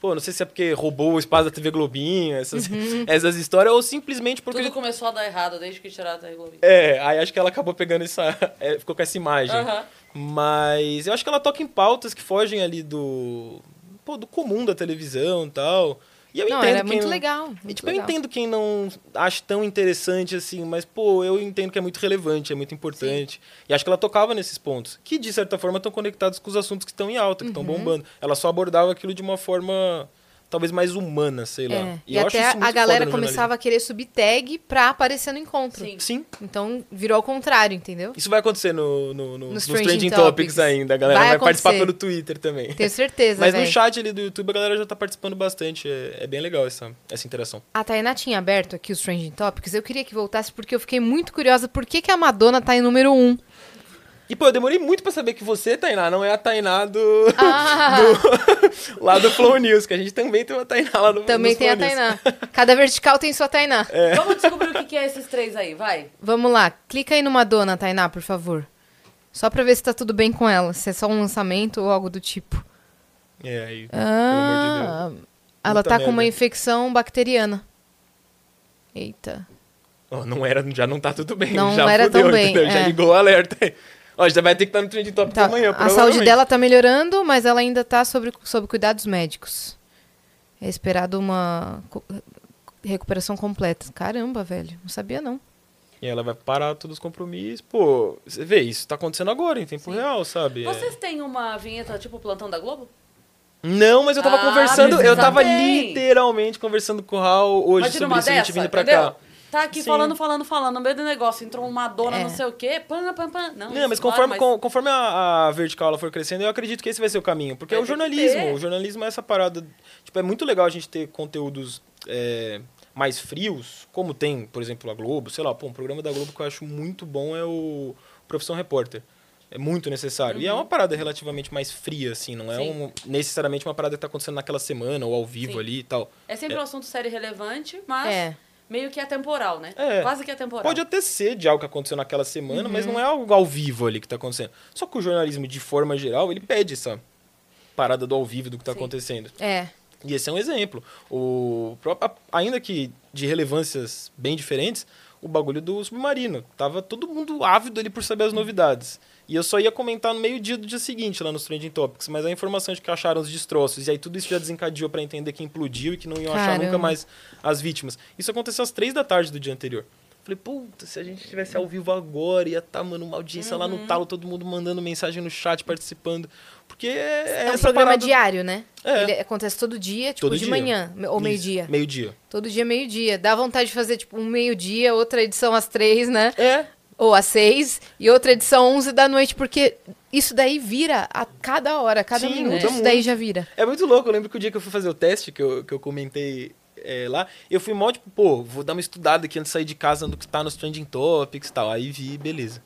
Pô, não sei se é porque roubou o espaço da TV Globinho, essas, <laughs> essas histórias, ou simplesmente porque. Tudo começou a dar errado desde que tiraram da Globo. É, aí acho que ela acabou pegando essa. <laughs> é, ficou com essa imagem. Aham. Mas eu acho que ela toca em pautas que fogem ali do. Pô, do comum da televisão e tal. E eu Não, entendo era quem muito não- legal. e, muito tipo, eu legal. entendo quem não acha tão interessante assim, mas, pô, eu entendo que é muito relevante, é muito importante. E acho que ela tocava nesses pontos, que de certa forma estão conectados com os assuntos que estão em alta, que estão Uhum. bombando. Ela só abordava aquilo de uma forma talvez mais humana, sei lá. É. E, eu acho até isso a galera no começava a querer subir tag pra aparecer no encontro. Sim. Sim, Então virou ao contrário, entendeu? isso vai acontecer no, no, no- nos, Trending Trending Topics. Topics ainda. A galera Vai vai, participar pelo Twitter também. Tenho certeza, <laughs> Mas no velho. chat ali do YouTube a galera já tá participando bastante. É, é bem legal essa, essa interação. A Tainá tinha aberto aqui os Trending Topics. Eu queria que voltasse porque eu fiquei muito curiosa por que, que a Madonna tá em número 1. Um. E, pô, eu demorei muito pra saber que você, Tainá, não é a Tainá do... Ah, <laughs> lá do Flow News, que a gente também tem uma Tainá lá no também tem a Flow News. Tainá. <laughs> Cada vertical tem sua Tainá. Vamos descobrir o que é esses três aí, vai. Vamos lá, clica aí no Madonna, Tainá, por favor. Só pra ver se tá tudo bem com ela, se é só um lançamento ou algo do tipo. É, aí, Ah, pelo amor de Deus. ela Muita tá com uma merda. infecção bacteriana. Eita. Ó, não era, já não tá tudo bem. Não já era fudeu, tão bem, entendeu? Já é. ligou o alerta aí. Ó, já vai ter que estar no Trending Topics Tá, amanhã, a saúde dela tá melhorando, mas ela ainda tá sob, sob cuidados médicos. É esperado uma recuperação completa. Caramba, velho. Não sabia, não. E ela vai parar todos os compromissos. Pô, você vê, isso tá acontecendo agora, em tempo real, sabe? É. Vocês têm uma vinheta tipo Plantão da Globo? Não, mas eu tava Ah, conversando, eu tava bem. literalmente conversando com o Raul hoje Imagina sobre isso, a gente dessa, vindo pra entendeu? cá. Tá aqui Sim. falando, falando, falando, no meio do negócio, entrou uma dona, É. não sei o quê, pam, pam, pam. Não, Não, mas claro, conforme, mas- conforme a, a vertical ela for crescendo, eu acredito que esse vai ser o caminho. Porque Vai é o jornalismo. O jornalismo é essa parada. Tipo, é muito legal a gente ter conteúdos é, mais frios, como tem, por exemplo, a Globo. Sei lá, pô, um programa da Globo que eu acho muito bom é o Profissão Repórter. É muito necessário. E é uma parada relativamente mais fria, assim, não é Uhum. Um, necessariamente uma parada que tá acontecendo naquela semana ou ao vivo Sim. ali e tal. É sempre um assunto sério e relevante, mas É. meio que atemporal, né? É. Quase que atemporal. Pode até ser de algo que aconteceu naquela semana, Uhum. mas não é algo ao vivo ali que tá acontecendo. Só que o jornalismo, de forma geral, ele pede essa parada do ao vivo do que tá Sim. acontecendo. É. E esse é um exemplo. O, pró- a- ainda que de relevâncias bem diferentes, o bagulho do submarino. Tava todo mundo ávido ali por saber as novidades. E eu só ia comentar no meio-dia do dia seguinte lá nos Trending Topics, mas a informação de que acharam os destroços, e aí tudo isso já desencadeou para entender que implodiu e que não iam achar Caramba. nunca mais as vítimas. Isso aconteceu às três da tarde do dia anterior. Falei, puta, se a gente estivesse ao vivo agora, ia estar, mano, uma audiência lá no talo, todo mundo mandando mensagem no chat, participando. Porque é, É, um essa programa parada- diário, né? É. Ele acontece todo dia, tipo Todo de dia. manhã, ou meio-dia. Meio-dia. Todo dia, meio-dia. Dá vontade de fazer, tipo, um meio-dia, outra edição às três, né? É, Ou às seis, e outra edição onze da noite, porque isso daí vira a cada hora, a cada Sim, minuto, isso daí já vira. É muito louco. Eu lembro que o dia que eu fui fazer o teste, que eu, que eu comentei é, lá, eu fui mó, tipo, pô, vou dar uma estudada aqui antes de sair de casa no que tá nos trending topics e tal. Aí vi, beleza.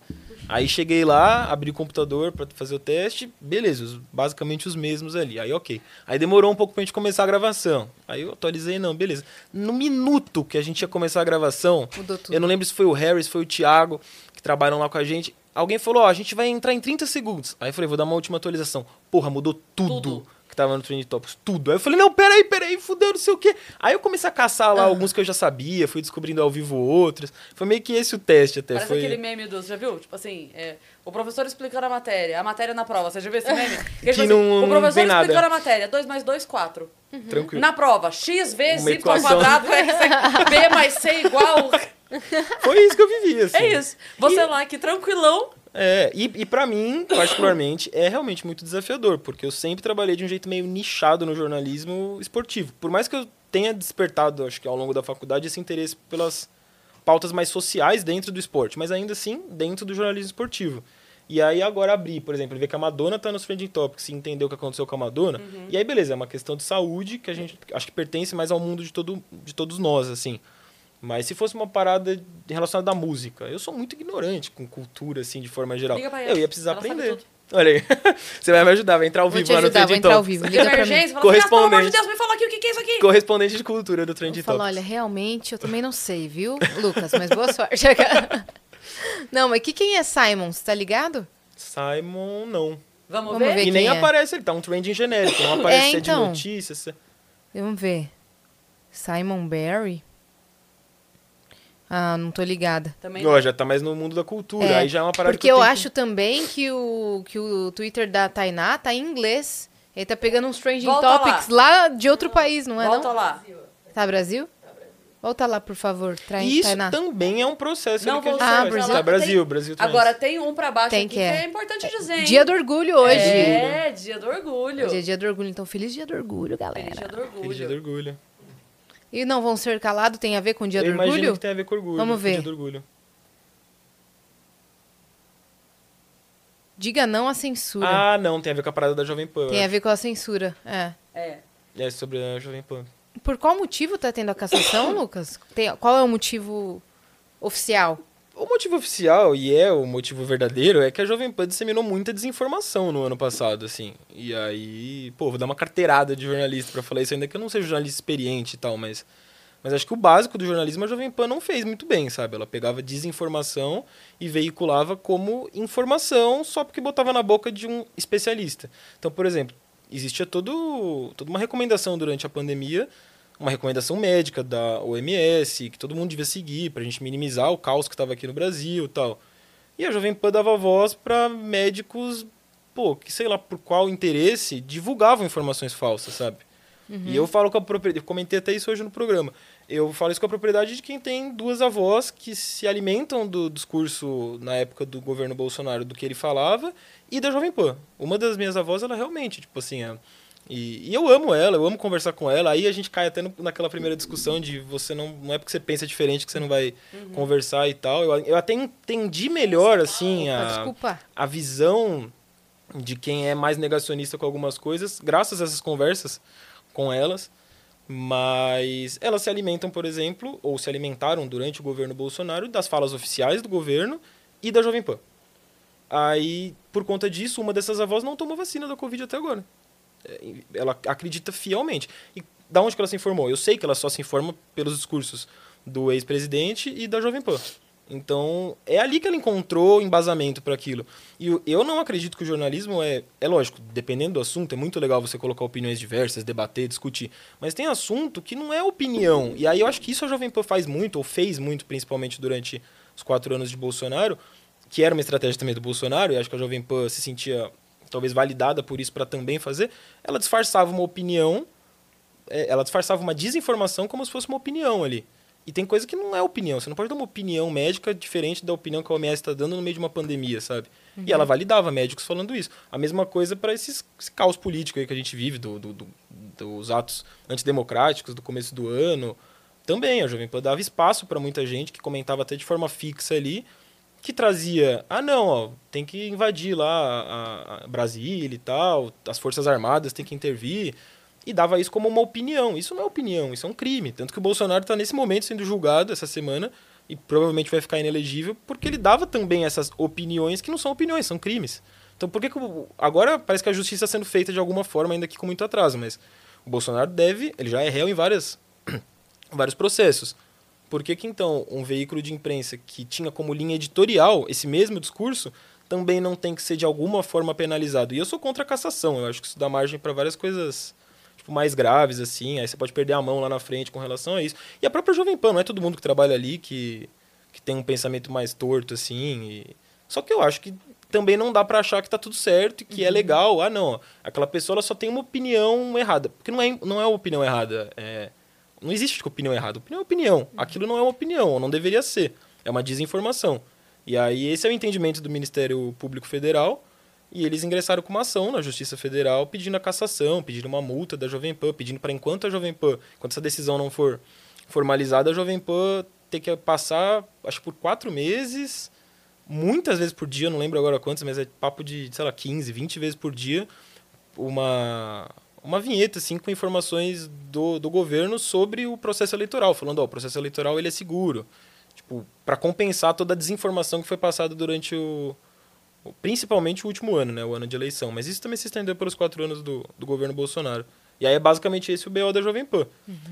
Aí cheguei lá, abri o computador pra fazer o teste, beleza, basicamente os mesmos ali. Aí ok. Aí demorou um pouco pra gente começar a gravação. Aí eu atualizei, não, beleza. No minuto que a gente ia começar a gravação, eu não lembro se foi o Harris, foi o Thiago, que trabalham lá com a gente. Alguém falou, ó, a gente vai entrar em 30 segundos. Aí eu falei, vou dar uma última atualização. Porra, mudou tudo, Tudo. Que tava no Trending Topics. Tudo. Aí eu falei, não, peraí, peraí, fudeu, não sei o quê. Aí eu comecei a caçar lá alguns que eu já sabia, fui descobrindo ao vivo outros. Foi meio que esse o teste até. Parece foi... aquele meme dos, já viu? Tipo assim, é, o professor explicando a matéria, a matéria na prova. Você já viu esse meme? <laughs> Que, Que não- o não professor vem nada. explicando a matéria, 2 mais 2, 4. Tranquilo. Na prova, x vezes y ao quadrado, b mais c igual... <laughs> Foi isso que eu vivi, assim. É isso. Você lá aqui, tranquilão, É, e, e para mim, particularmente, é realmente muito desafiador, porque eu sempre trabalhei de um jeito meio nichado no jornalismo esportivo. Por mais que eu tenha despertado, acho que ao longo da faculdade, esse interesse pelas pautas mais sociais dentro do esporte, mas ainda assim dentro do jornalismo esportivo. E aí agora abrir, por exemplo, ver que a Madonna tá nos Trending Topics e entender o que aconteceu com a Madonna. E aí, beleza, é uma questão de saúde que a gente acho que pertence mais ao mundo de, todo, de todos nós, assim. Mas se fosse uma parada relacionada à música, eu sou muito ignorante com cultura, assim, de forma geral. Liga pra eu ia precisar ela sabe aprender. tudo. Olha aí. <laughs> Você vai me ajudar, vai entrar ao Vou vivo te lá no ajudar, vou Trending entrar ao vivo. Liga pra mim. emergência, fala assim, "Ah, pelo amor de Correspondente. Deus, me fala aqui o que é isso aqui. Correspondente de cultura do Eu falo, Topics. olha, realmente, eu também não sei, viu, Lucas? Mas boa sorte. <laughs> não, mas que quem é Simon? Você tá ligado? Simon, não. Vamos, Vamos ver? ver. E nem é? aparece ele, tá um trending genérico. Não aparece se é então. de notícias. Vamos ver. Simon Barry? Ah, não tô ligada. Também Ó, já tá mais no mundo da cultura. É, aí já é uma parada Porque que eu tenho acho também que o, que o Twitter da Tainá tá em inglês. Ele tá pegando uns trending Volta topics lá. de outro país, não é Volta não? lá. Tá Brasil? Volta lá, por favor. Trai, isso Tainá. também é um processo Não que a gente Ah, faz. Brasil. Tá, Brasil, Tem- Brasil também. Agora tem um pra baixo Tem aqui que que é. é importante dizer, hein? Dia do orgulho hoje. É, dia do orgulho. Hoje é dia do orgulho, então feliz dia do orgulho, Feliz galera. dia do Feliz orgulho. dia do orgulho. E não vão ser calados, tem a ver com o dia Eu do imagino orgulho? que tem a ver com orgulho. Vamos ver. Dia do orgulho. Diga não à censura. Ah, não, tem a ver com a parada da Jovem Pan. tem a ver com a censura. É. É. É sobre a Jovem Pan. Por qual motivo tá tendo a cassação, <coughs> Lucas? Tem- qual é o motivo oficial? O motivo oficial, e é o motivo verdadeiro, é que a Jovem Pan disseminou muita desinformação no ano passado, assim. E aí, pô, vou dar uma carteirada de jornalista pra falar isso, ainda que eu não seja jornalista experiente e tal, mas, mas acho que o básico do jornalismo a Jovem Pan não fez muito bem, sabe? Ela pegava desinformação e veiculava como informação só porque botava na boca de um especialista. Então, por exemplo, existia todo, toda uma recomendação durante a pandemia uma recomendação médica da OMS, que todo mundo devia seguir para a gente minimizar o caos que estava aqui no Brasil e tal. E a Jovem Pan dava voz para médicos, pô, que sei lá por qual interesse, divulgavam informações falsas, sabe? E eu falo com a propriedade, eu comentei até isso hoje no programa. Eu falo isso com a propriedade de quem tem duas avós que se alimentam do discurso na época do governo Bolsonaro do que ele falava e da Jovem Pan. Uma das minhas avós, ela realmente, tipo assim, é, e, e eu amo ela, eu amo conversar com ela. Aí a gente cai até no- naquela primeira discussão de você não. Não é porque você pensa diferente que você não vai conversar e tal. Eu, eu até entendi melhor, assim, Opa, a, desculpa. a visão de quem é mais negacionista com algumas coisas, graças a essas conversas com elas. Mas elas se alimentam, por exemplo, ou se alimentaram durante o governo Bolsonaro das falas oficiais do governo e da Jovem Pan. Aí, por conta disso, uma dessas avós não tomou vacina da Covid até agora. É, Ela acredita fielmente. E da onde que ela se informou? Eu sei que ela só se informa pelos discursos do ex-presidente e da Jovem Pan. Então, é ali que ela encontrou embasamento para aquilo. E eu- eu não acredito que o jornalismo é. É lógico, dependendo do assunto, é muito legal você colocar opiniões diversas, debater, discutir. Mas tem assunto que não é opinião. E aí eu acho que isso a Jovem Pan faz muito, ou fez muito, principalmente durante os quatro anos de Bolsonaro, que era uma estratégia também do Bolsonaro, e acho que a Jovem Pan se sentia talvez validada por isso para também fazer. Ela disfarçava uma opinião, é, ela disfarçava uma desinformação como se fosse uma opinião ali. E tem coisa que não é opinião. Você não pode dar uma opinião médica diferente da opinião que a OMS está dando no meio de uma pandemia, sabe? E ela validava médicos falando isso. A mesma coisa para esse caos político aí que a gente vive, do, do- do- dos atos antidemocráticos do começo do ano. Também, a Jovem Pan dava espaço para muita gente que comentava até de forma fixa ali, que trazia, ah não, ó, tem que invadir lá a, a Brasília e tal, as Forças Armadas têm que intervir, e dava isso como uma opinião. Isso não é opinião, isso é um crime. Tanto que o Bolsonaro está nesse momento sendo julgado essa semana e provavelmente vai ficar inelegível porque ele dava também essas opiniões que não são opiniões, são crimes. Então por que, que agora parece que a justiça está sendo feita de alguma forma, ainda que com muito atraso, mas o Bolsonaro deve, ele já é réu em várias, <clears throat> vários processos. Por que, que então um veículo de imprensa que tinha como linha editorial esse mesmo discurso também não tem que ser de alguma forma penalizado? E eu sou contra a cassação, eu acho que isso dá margem para várias coisas tipo, mais graves, assim, aí você pode perder a mão lá na frente com relação a isso. E a própria Jovem Pan, não é todo mundo que trabalha ali que, que tem um pensamento mais torto, assim. e- Só que eu acho que também não dá para achar que tá tudo certo e que é legal. Ah, não, aquela pessoa ela só tem uma opinião errada. Porque não é, não é uma opinião errada. É, não existe tipo, opinião errada. Opinião é opinião. Aquilo não é uma opinião, não deveria ser. É uma desinformação. E aí esse é o entendimento do Ministério Público Federal. E eles ingressaram com uma ação na Justiça Federal pedindo a cassação, pedindo uma multa da Jovem Pan, pedindo para enquanto a Jovem Pan, enquanto essa decisão não for formalizada, a Jovem Pan ter que passar, acho por quatro meses, muitas vezes por dia, não lembro agora quantas, mas é papo de, sei lá, 15, 20 vezes por dia, uma, uma vinheta, assim, com informações do, do governo sobre o processo eleitoral, falando, ó, o processo eleitoral ele é seguro. Tipo, para compensar toda a desinformação que foi passada durante o, o- principalmente o último ano, né, o ano de eleição. Mas isso também se estendeu pelos quatro anos do, do governo Bolsonaro. E aí é basicamente esse o BO da Jovem Pan.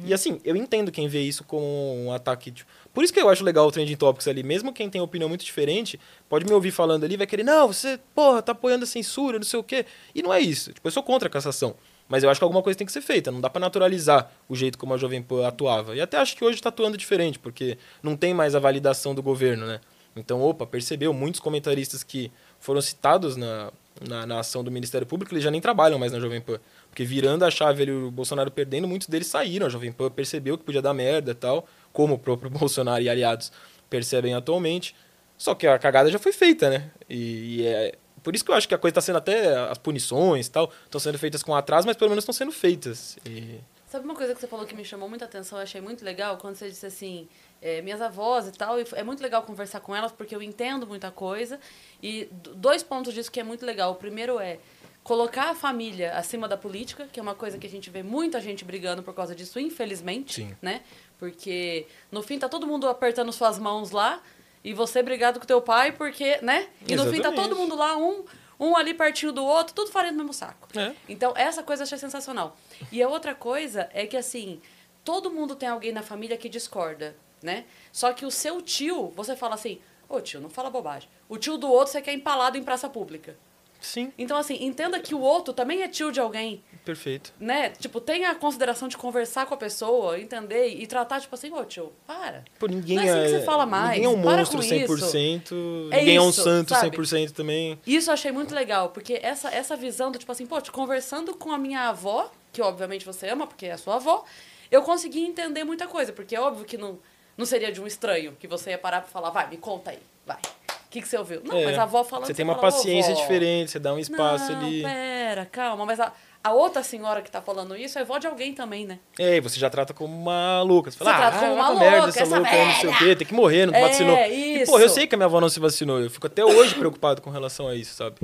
E assim, eu entendo quem vê isso como um ataque. Tipo, por isso que eu acho legal o Trending Topics ali. Mesmo quem tem opinião muito diferente, pode me ouvir falando ali, vai querer, não, você, porra, tá apoiando a censura, não sei o quê. E não é isso. Tipo, eu sou contra a cassação. Mas eu acho que alguma coisa tem que ser feita. Não dá pra naturalizar o jeito como a Jovem Pan atuava. E até acho que hoje tá atuando diferente, porque não tem mais a validação do governo, né? Então, opa, percebeu muitos comentaristas que foram citados na, na, na ação do Ministério Público, eles já nem trabalham mais na Jovem Pan. Porque virando a chave ele, o Bolsonaro perdendo, muitos deles saíram. A Jovem Pan percebeu que podia dar merda e tal, como o próprio <laughs> Bolsonaro e aliados percebem atualmente. Só que a cagada já foi feita, né? E, e é por isso que eu acho que a coisa está sendo até. As punições e tal, estão sendo feitas com atraso, mas pelo menos estão sendo feitas. E... Sabe uma coisa que você falou que me chamou muita atenção, eu achei muito legal, quando você disse assim, é, minhas avós e tal, e é muito legal conversar com elas porque eu entendo muita coisa. E dois pontos disso que é muito legal. O primeiro é colocar a família acima da política, que é uma coisa que a gente vê muita gente brigando por causa disso, infelizmente, Sim. né? Porque no fim tá todo mundo apertando suas mãos lá e você brigado com teu pai porque, né? E no fim tá todo mundo lá um um ali pertinho do outro, tudo farinha no mesmo saco. É. Então, essa coisa eu achei sensacional. E a outra coisa é que, assim, todo mundo tem alguém na família que discorda, né? Só que o seu tio, você fala assim, ô tio, não fala bobagem. O tio do outro você quer empalado em praça pública. Sim. Então, assim, entenda que o outro também é tio de alguém. Perfeito. Né? Tipo, tenha a consideração de conversar com a pessoa, entender e tratar, tipo assim, ô tio, para. Pô, ninguém Não é assim é, que você fala mais, Ninguém é um para monstro com 100%. É ninguém é um santo sabe? 100% também. Isso eu achei muito legal, porque essa, essa visão do tipo assim, pô, conversando com a minha avó, que obviamente você ama, porque é a sua avó, eu consegui entender muita coisa, porque é óbvio que não, não seria de um estranho que você ia parar pra falar, vai, me conta aí, vai. O que, que você ouviu? Não, É, mas a avó falando. Você tem uma fala, "Ô, paciência diferente, você dá um espaço não, ali. pera, calma, mas a, a outra senhora que tá falando isso é vó de alguém também, né? É, e você já trata como uma louca. Você fala, Você trata ah, como vai uma pra merda louca, essa essa louca aí, não sei o quê, tem que morrer, não É, vacinou. E, isso. porra, eu sei que a minha avó não se vacinou, eu fico até hoje preocupado com relação a isso, sabe?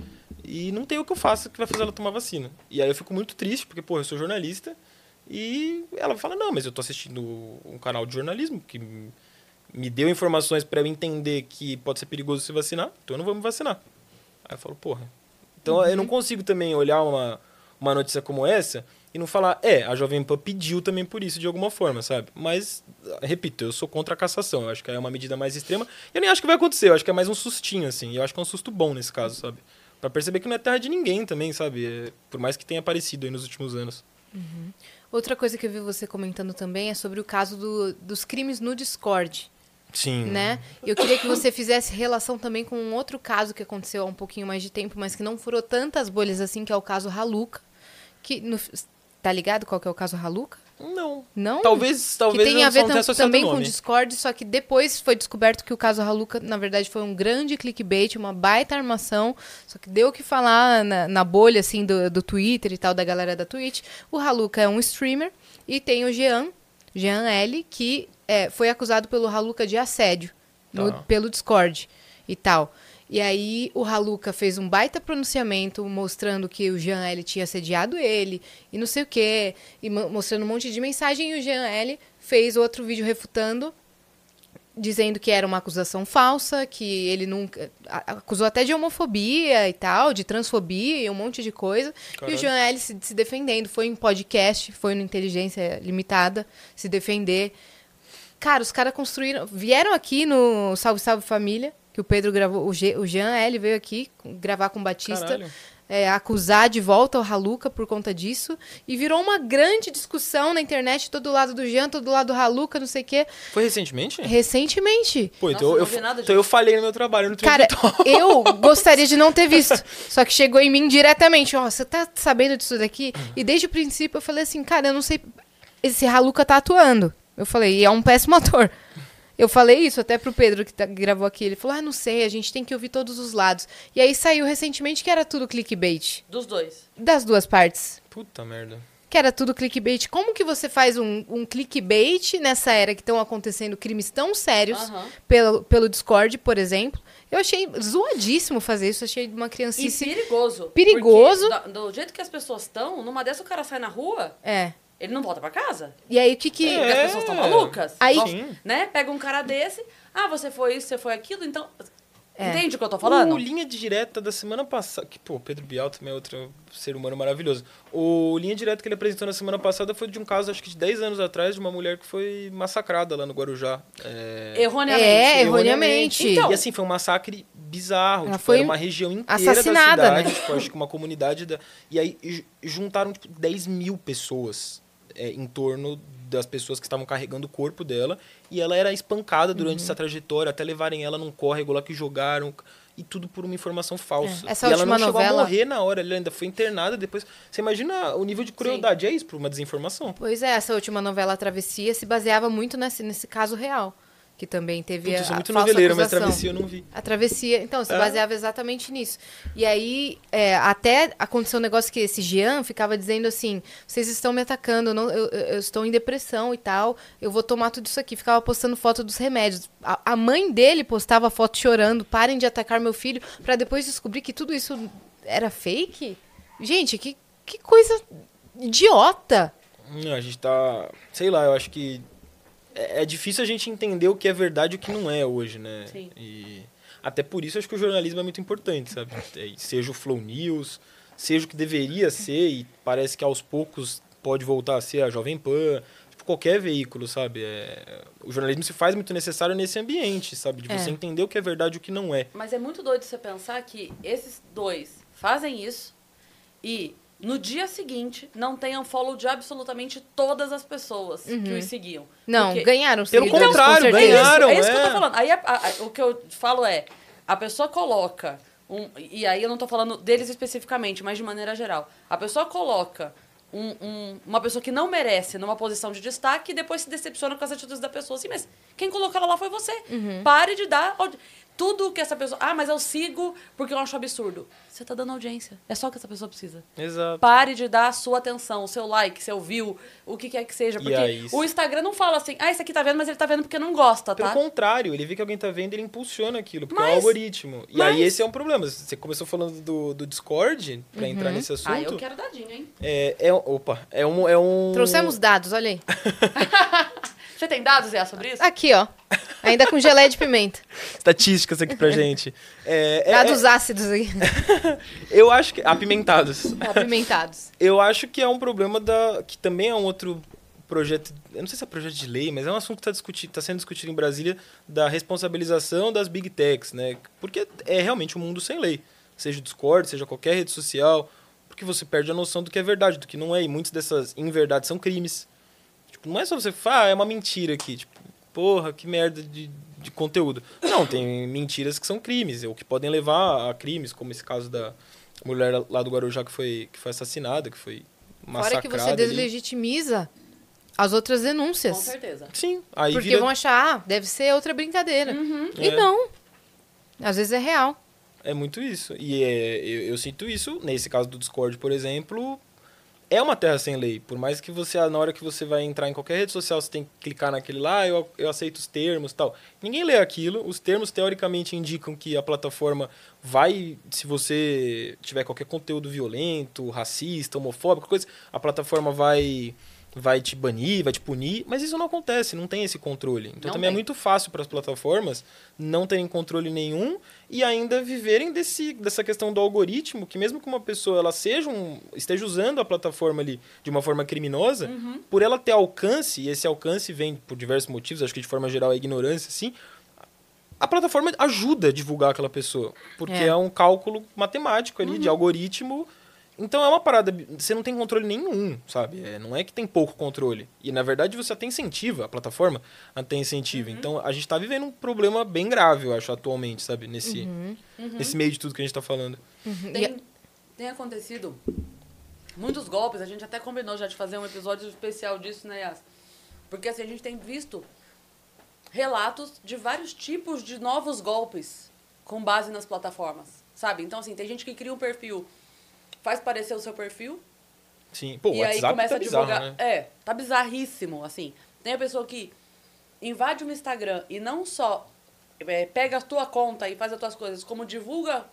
E não tem o que eu faça que vai fazer ela tomar vacina. E aí eu fico muito triste, porque, porra, eu sou jornalista, e ela fala, não, mas eu tô assistindo um canal de jornalismo que me deu informações pra eu entender que pode ser perigoso se vacinar, então eu não vou me vacinar. Aí eu falo, porra. Então eu não consigo também olhar uma, uma notícia como essa e não falar, é, a Jovem Pan pediu também por isso de alguma forma, sabe? Mas, repito, eu sou contra a cassação. Eu acho que é uma medida mais extrema. Eu nem acho que vai acontecer, eu acho que é mais um sustinho, assim. Eu acho que é um susto bom nesse caso, sabe? Pra perceber que não é terra de ninguém também, sabe? É, por mais que tenha aparecido aí nos últimos anos. Outra coisa que eu vi você comentando também é sobre o caso do- dos crimes no Discord, Sim. né? Eu queria que você fizesse relação também com um outro caso que aconteceu há um pouquinho mais de tempo, mas que não furou tantas bolhas assim, que é o caso Haluca. Que no- tá ligado qual que é o caso Haluca? Não. Não? Talvez, talvez que tem a ver tam- também com. Discord, só que depois foi descoberto que o caso Haluca, na verdade, foi um grande clickbait, uma baita armação, só que deu o que falar na, na bolha, assim, do, do Twitter e tal, da galera da Twitch. O Haluca é um streamer e tem o Jean, Jean L, que é, foi acusado pelo Haluca de assédio no- Tá. pelo Discord e tal. E aí o Haluca fez um baita pronunciamento mostrando que o Jean L tinha assediado ele e não sei o quê, e mo- mostrando um monte de mensagem e o Jean L fez outro vídeo refutando dizendo que era uma acusação falsa, que ele nunca acusou até de homofobia e tal, de transfobia e um monte de coisa. E o Jean L se, se defendendo, foi em podcast, foi no Inteligência Limitada se defender. Cara, os caras construíram. Vieram aqui no Salve Salve Família, que o Pedro gravou. O, o Jean L veio aqui gravar com o Batista. Caralho. é, acusar de volta o Haluca por conta disso. E virou uma grande discussão na internet, todo lado do Jean, todo lado do Haluca, não sei o quê. Foi recentemente? Recentemente. Pô, Nossa, então, eu eu, nada então eu falhei no meu trabalho no Cara, <laughs> eu gostaria de não ter visto. Só que chegou em mim diretamente. Ó, você tá sabendo disso daqui? E desde o princípio eu falei assim, cara, eu não sei. Esse Haluca tá atuando. Eu falei, e é um péssimo ator. Eu falei isso até pro Pedro que, tá- gravou aqui. Ele falou, ah, não sei, a gente tem que ouvir todos os lados. E aí saiu recentemente que era tudo clickbait. Dos dois. Das duas partes. Puta merda. Que era tudo clickbait. Como que você faz um, um clickbait nessa era que estão acontecendo crimes tão sérios Aham. pelo, pelo Discord, por exemplo? Eu achei zoadíssimo fazer isso. Achei uma E criancice. perigoso. Perigoso. Porque da- do jeito que as pessoas estão, numa dessa o cara sai na rua, É. ele não volta pra casa. E aí o que que. Porque as pessoas estão malucas. Aí- Sim. né? Pega um cara desse, ah, você foi isso, você foi aquilo, então. É. Entende o que eu tô falando? O Linha Direta da semana passada. Que, pô, Pedro Bial também é outro ser humano maravilhoso. O Linha Direta que ele apresentou na semana passada foi de um caso, acho que de 10 anos atrás, de uma mulher que foi massacrada lá no Guarujá. É... Erroneamente. É, erroneamente. Então, e assim, foi um massacre bizarro. Tipo, foi era uma região inteira assassinada, da cidade. né? Tipo, acho que uma comunidade. Da... E aí ju- juntaram, tipo, 10 mil pessoas é, em torno das pessoas que estavam carregando o corpo dela. E ela era espancada durante Uhum. essa trajetória, até levarem ela num córrego lá que jogaram. e tudo por uma informação falsa. É, essa e ela não chegou novela- a morrer na hora, ela ainda foi internada depois. Você imagina o nível de crueldade, é isso, por uma desinformação. Pois é, essa última novela Travessia se baseava muito nesse, nesse caso real. Que também teve Putz, a, muito a falsa noveleiro, mas acusação. travessia eu não vi. A travessia, então, se É. baseava exatamente nisso. E aí, é, até aconteceu um negócio que esse Jean ficava dizendo assim: vocês estão me atacando, eu, não- eu- eu- estou em depressão e tal, eu vou tomar tudo isso aqui. Ficava postando foto dos remédios. A, a mãe dele postava foto chorando: parem de atacar meu filho, pra depois descobrir que tudo isso era fake. Gente, que, que coisa idiota. Não, a gente tá. Sei lá, eu acho que. É, é difícil a gente entender o que é verdade e o que não é hoje, né? Sim. E até por isso acho que o jornalismo é muito importante, sabe? É, Seja o Flow News, seja o que deveria ser, e parece que aos poucos pode voltar a ser a Jovem Pan, tipo, qualquer veículo, sabe? É, o jornalismo se faz muito necessário nesse ambiente, sabe? De É. você entender o que é verdade e o que não é. Mas é muito doido você pensar que esses dois fazem isso e no dia seguinte não tenham follow de absolutamente todas as pessoas que os seguiam. Não, Porque- ganharam Pelo seguidores, contrário, com É isso, ganharam, é isso que eu é. tô falando. Aí a- a- a- o que eu falo é, a pessoa coloca, um, e aí eu não tô falando deles especificamente, mas de maneira geral. A pessoa coloca um- um- uma pessoa que não merece numa posição de destaque e depois se decepciona com as atitudes da pessoa. Assim, mas quem colocou ela lá foi você. Pare de dar... Tudo que essa pessoa... Ah, mas eu sigo porque eu acho absurdo. Você tá dando audiência. É só o que essa pessoa precisa. Exato. Pare de dar a sua atenção, o seu like, seu view, o que quer que seja. E Porque aí, o Instagram não fala assim, ah, esse aqui tá vendo, mas ele tá vendo porque não gosta, Pelo tá? contrário, ele vê que alguém tá vendo, ele impulsiona aquilo, porque é Mas- o algoritmo. E mas- aí esse é um problema. Você começou falando do, do Discord, pra entrar nesse assunto. Ah, eu quero dadinho, hein? É, é, opa, é um, é um... Trouxemos dados, olha aí. <laughs> Você tem dados, Zé, sobre isso? Aqui, ó. Ainda com geleia de pimenta. estatísticas aqui pra gente. É, é- Dados ácidos aí. é- <laughs> eu acho que... Apimentados. <laughs> Apimentados. Eu acho que é um problema da... Que também é um outro projeto... Eu não sei se é projeto de lei, mas é um assunto que está tá sendo discutido em Brasília da responsabilização das big techs, né? Porque é realmente um mundo sem lei. Seja o Discord, seja qualquer rede social. Porque você perde a noção do que é verdade, do que não é. E muitas dessas inverdades são crimes. Tipo, não é só você falar, ah, é uma mentira aqui. Tipo, porra, que merda de, de conteúdo. Não, tem mentiras que são crimes, ou que podem levar a crimes, como esse caso da mulher lá do Guarujá que foi, que foi assassinada, que foi Fora massacrada. que você ali. deslegitimiza as outras Com denúncias. certeza. Sim, aí Porque vira... vão achar, ah, deve ser outra brincadeira. E É. não. Às vezes é real. É muito isso. E é, eu, eu sinto isso, nesse caso do Discord, por exemplo, é uma terra sem lei. Por mais que você, na hora que você vai entrar em qualquer rede social, você tem que clicar naquele lá, eu, eu aceito os termos tal. Ninguém lê aquilo. Os termos, teoricamente, indicam que a plataforma vai, se você tiver qualquer conteúdo violento, racista, homofóbico, coisa, a plataforma vai vai te banir, vai te punir, mas isso não acontece, não tem esse controle. Então Não também é tem. muito fácil para as plataformas não terem controle nenhum e ainda viverem desse, dessa questão do algoritmo, que mesmo que uma pessoa ela seja um, esteja usando a plataforma ali de uma forma criminosa, por ela ter alcance, e esse alcance vem por diversos motivos, acho que de forma geral é ignorância, sim, a plataforma ajuda a divulgar aquela pessoa, porque É. é, um cálculo matemático ali, de algoritmo. Então é uma parada, você não tem controle nenhum, sabe? É, não é que tem pouco controle. E na verdade você até incentiva, a plataforma até incentiva. Então a gente tá vivendo um problema bem grave, eu acho, atualmente, sabe? Nesse, nesse meio de tudo que a gente tá falando. Tem, tem acontecido muitos golpes, a gente até combinou já de fazer um episódio especial disso, né, Yas? Porque assim, a gente tem visto relatos de vários tipos de novos golpes com base nas plataformas, sabe? Então, assim, tem gente que cria um perfil, faz parecer o seu perfil, Sim. Pô, o e aí WhatsApp começa tá a bizarro, divulgar. né? É, tá bizarríssimo, assim. Tem a pessoa que invade um Instagram e não só é, pega a tua conta e faz as tuas coisas, como divulga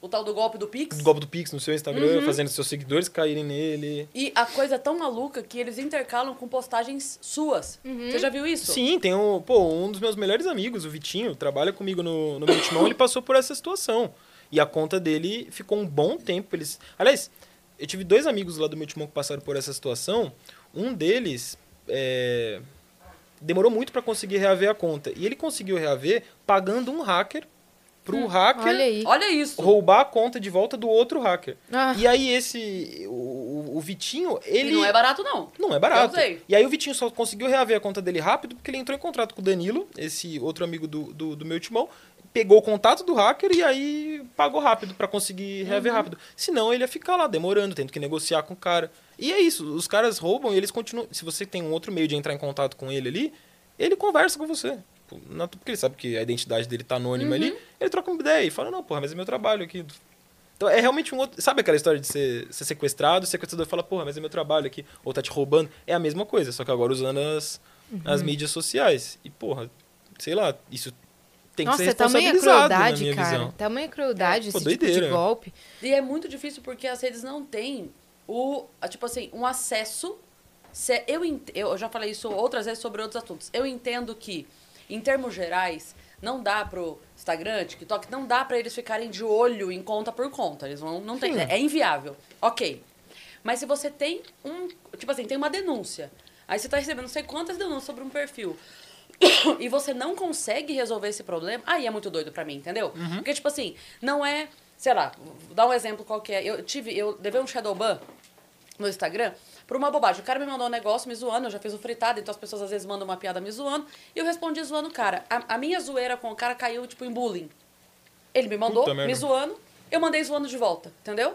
o tal do golpe do Pix. O golpe do Pix no seu Instagram, fazendo seus seguidores caírem nele. E a coisa é tão maluca que eles intercalam com postagens suas. Você já viu isso? Sim, tem um, pô, um dos meus melhores amigos, o Vitinho, trabalha comigo no, no meu timão, ele passou por essa situação. E a conta dele ficou um bom tempo. Eles... Aliás, eu tive dois amigos lá do meu timão que passaram por essa situação. Um deles é, demorou muito para conseguir reaver a conta. E ele conseguiu reaver pagando um hacker pro hacker Olha aí. Olha isso. roubar a conta de volta do outro hacker. Ah. E aí esse. O, o- o Vitinho, ele. E não é barato, não. Não é barato. Eu sei. E aí o Vitinho só conseguiu reaver a conta dele rápido porque ele entrou em contrato com o Danilo, esse outro amigo do, do, do meu timão, pegou o contato do hacker e aí pagou rápido pra conseguir reaver Uhum. rápido. Senão ele ia ficar lá demorando, tendo que negociar com o cara. E é isso, os caras roubam e eles continuam. Se você tem um outro meio de entrar em contato com ele ali, ele conversa com você. Porque ele sabe que a identidade dele tá anônima ali, Uhum. ele troca uma ideia e fala, não, porra, mas é meu trabalho aqui. Então é realmente um outro. Sabe aquela história de ser, ser sequestrado? O sequestrador fala, porra, mas é meu trabalho aqui. Ou tá te roubando. É a mesma coisa, só que agora usando as, Uhum. as mídias sociais. E, porra, sei lá, isso tem que Nossa, ser tamanha responsabilizado na crueldade, minha cara. visão. Tamanha crueldade, Pô, esse tipo de golpe. E é muito difícil porque as redes não têm o, tipo assim, um acesso. Se- Eu, ent- eu já falei isso outras vezes sobre outros assuntos. Eu entendo que, em termos gerais, não dá pro Instagram, TikTok, não dá pra eles ficarem de olho em conta por conta. Eles vão, não tem, Sim. é inviável. Ok. Mas se você tem um, tipo assim, tem uma denúncia. Aí você tá recebendo não sei quantas denúncias sobre um perfil. <coughs> e você não consegue resolver esse problema, aí é muito doido pra mim, entendeu? Porque, tipo assim, não é. Sei lá, vou dar um exemplo qualquer. Eu tive. Eu levei um Shadowban no Instagram por uma bobagem. O cara me mandou um negócio me zoando, eu já fiz o fritado, então as pessoas às vezes mandam uma piada me zoando. E eu respondi zoando o cara. A, a minha zoeira com o cara caiu, tipo, em bullying. Ele me mandou, Puta me zoando, eu mandei zoando de volta, entendeu?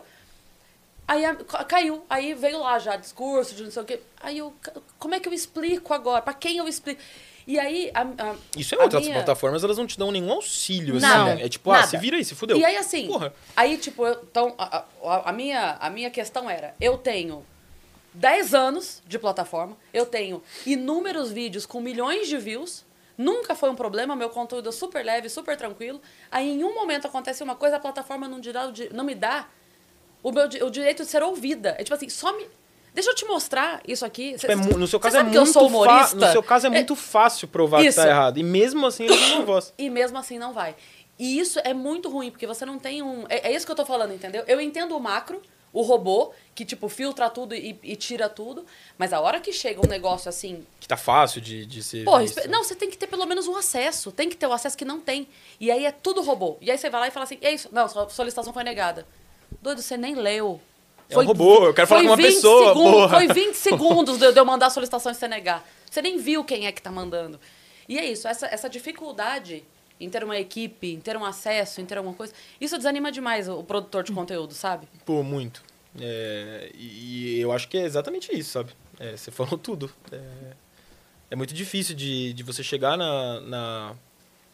Aí a- caiu, aí veio lá já, discurso de não sei o quê. Aí eu, como é que eu explico agora? Pra quem eu explico? E aí, a, a- Isso é outra. As minha- plataformas, elas não te dão nenhum auxílio, assim, Nada, né? É tipo, ah, nada. se vira aí, se fudeu. E aí, assim, Porra. aí, tipo, eu, então, a, a, minha, a minha questão era, eu tenho 10 anos de plataforma, eu tenho inúmeros vídeos com milhões de views, nunca foi um problema, meu conteúdo é super leve, super tranquilo, aí em um momento acontece uma coisa, a plataforma não, dirá, não me dá o, meu, o direito de ser ouvida. É tipo assim, só me... Deixa eu te mostrar isso aqui. Cê- É mu- no seu cê caso é muito que eu sou fa- humorista? No seu caso é muito fácil provar que Isso. tá errado. E mesmo assim eles não voz. E mesmo assim não vai. E isso é muito ruim, porque você não tem um. É, é isso que eu tô falando, entendeu? Eu entendo o macro, o robô, que, tipo, filtra tudo e, e tira tudo. Mas a hora que chega um negócio assim. Que tá fácil de, de ser. Porra, visto. não, você tem que ter pelo menos um acesso. Tem que ter o acesso que não tem. E aí é tudo robô. E aí você vai lá e fala assim: é isso. Não, sua solicitação foi negada. Doido, você nem leu. É um robô, eu quero falar foi com uma 20 pessoa, segundos- porra. Foi 20 segundos de eu mandar a solicitação e você negar. Você nem viu quem é que tá mandando. E é isso, essa, essa dificuldade em ter uma equipe, em ter um acesso, em ter alguma coisa, isso desanima demais o, produtor de conteúdo, sabe? Pô, muito. É, e e eu acho que é exatamente isso, sabe? É, você <laughs> falou tudo. É, é muito difícil de, de você chegar na, na,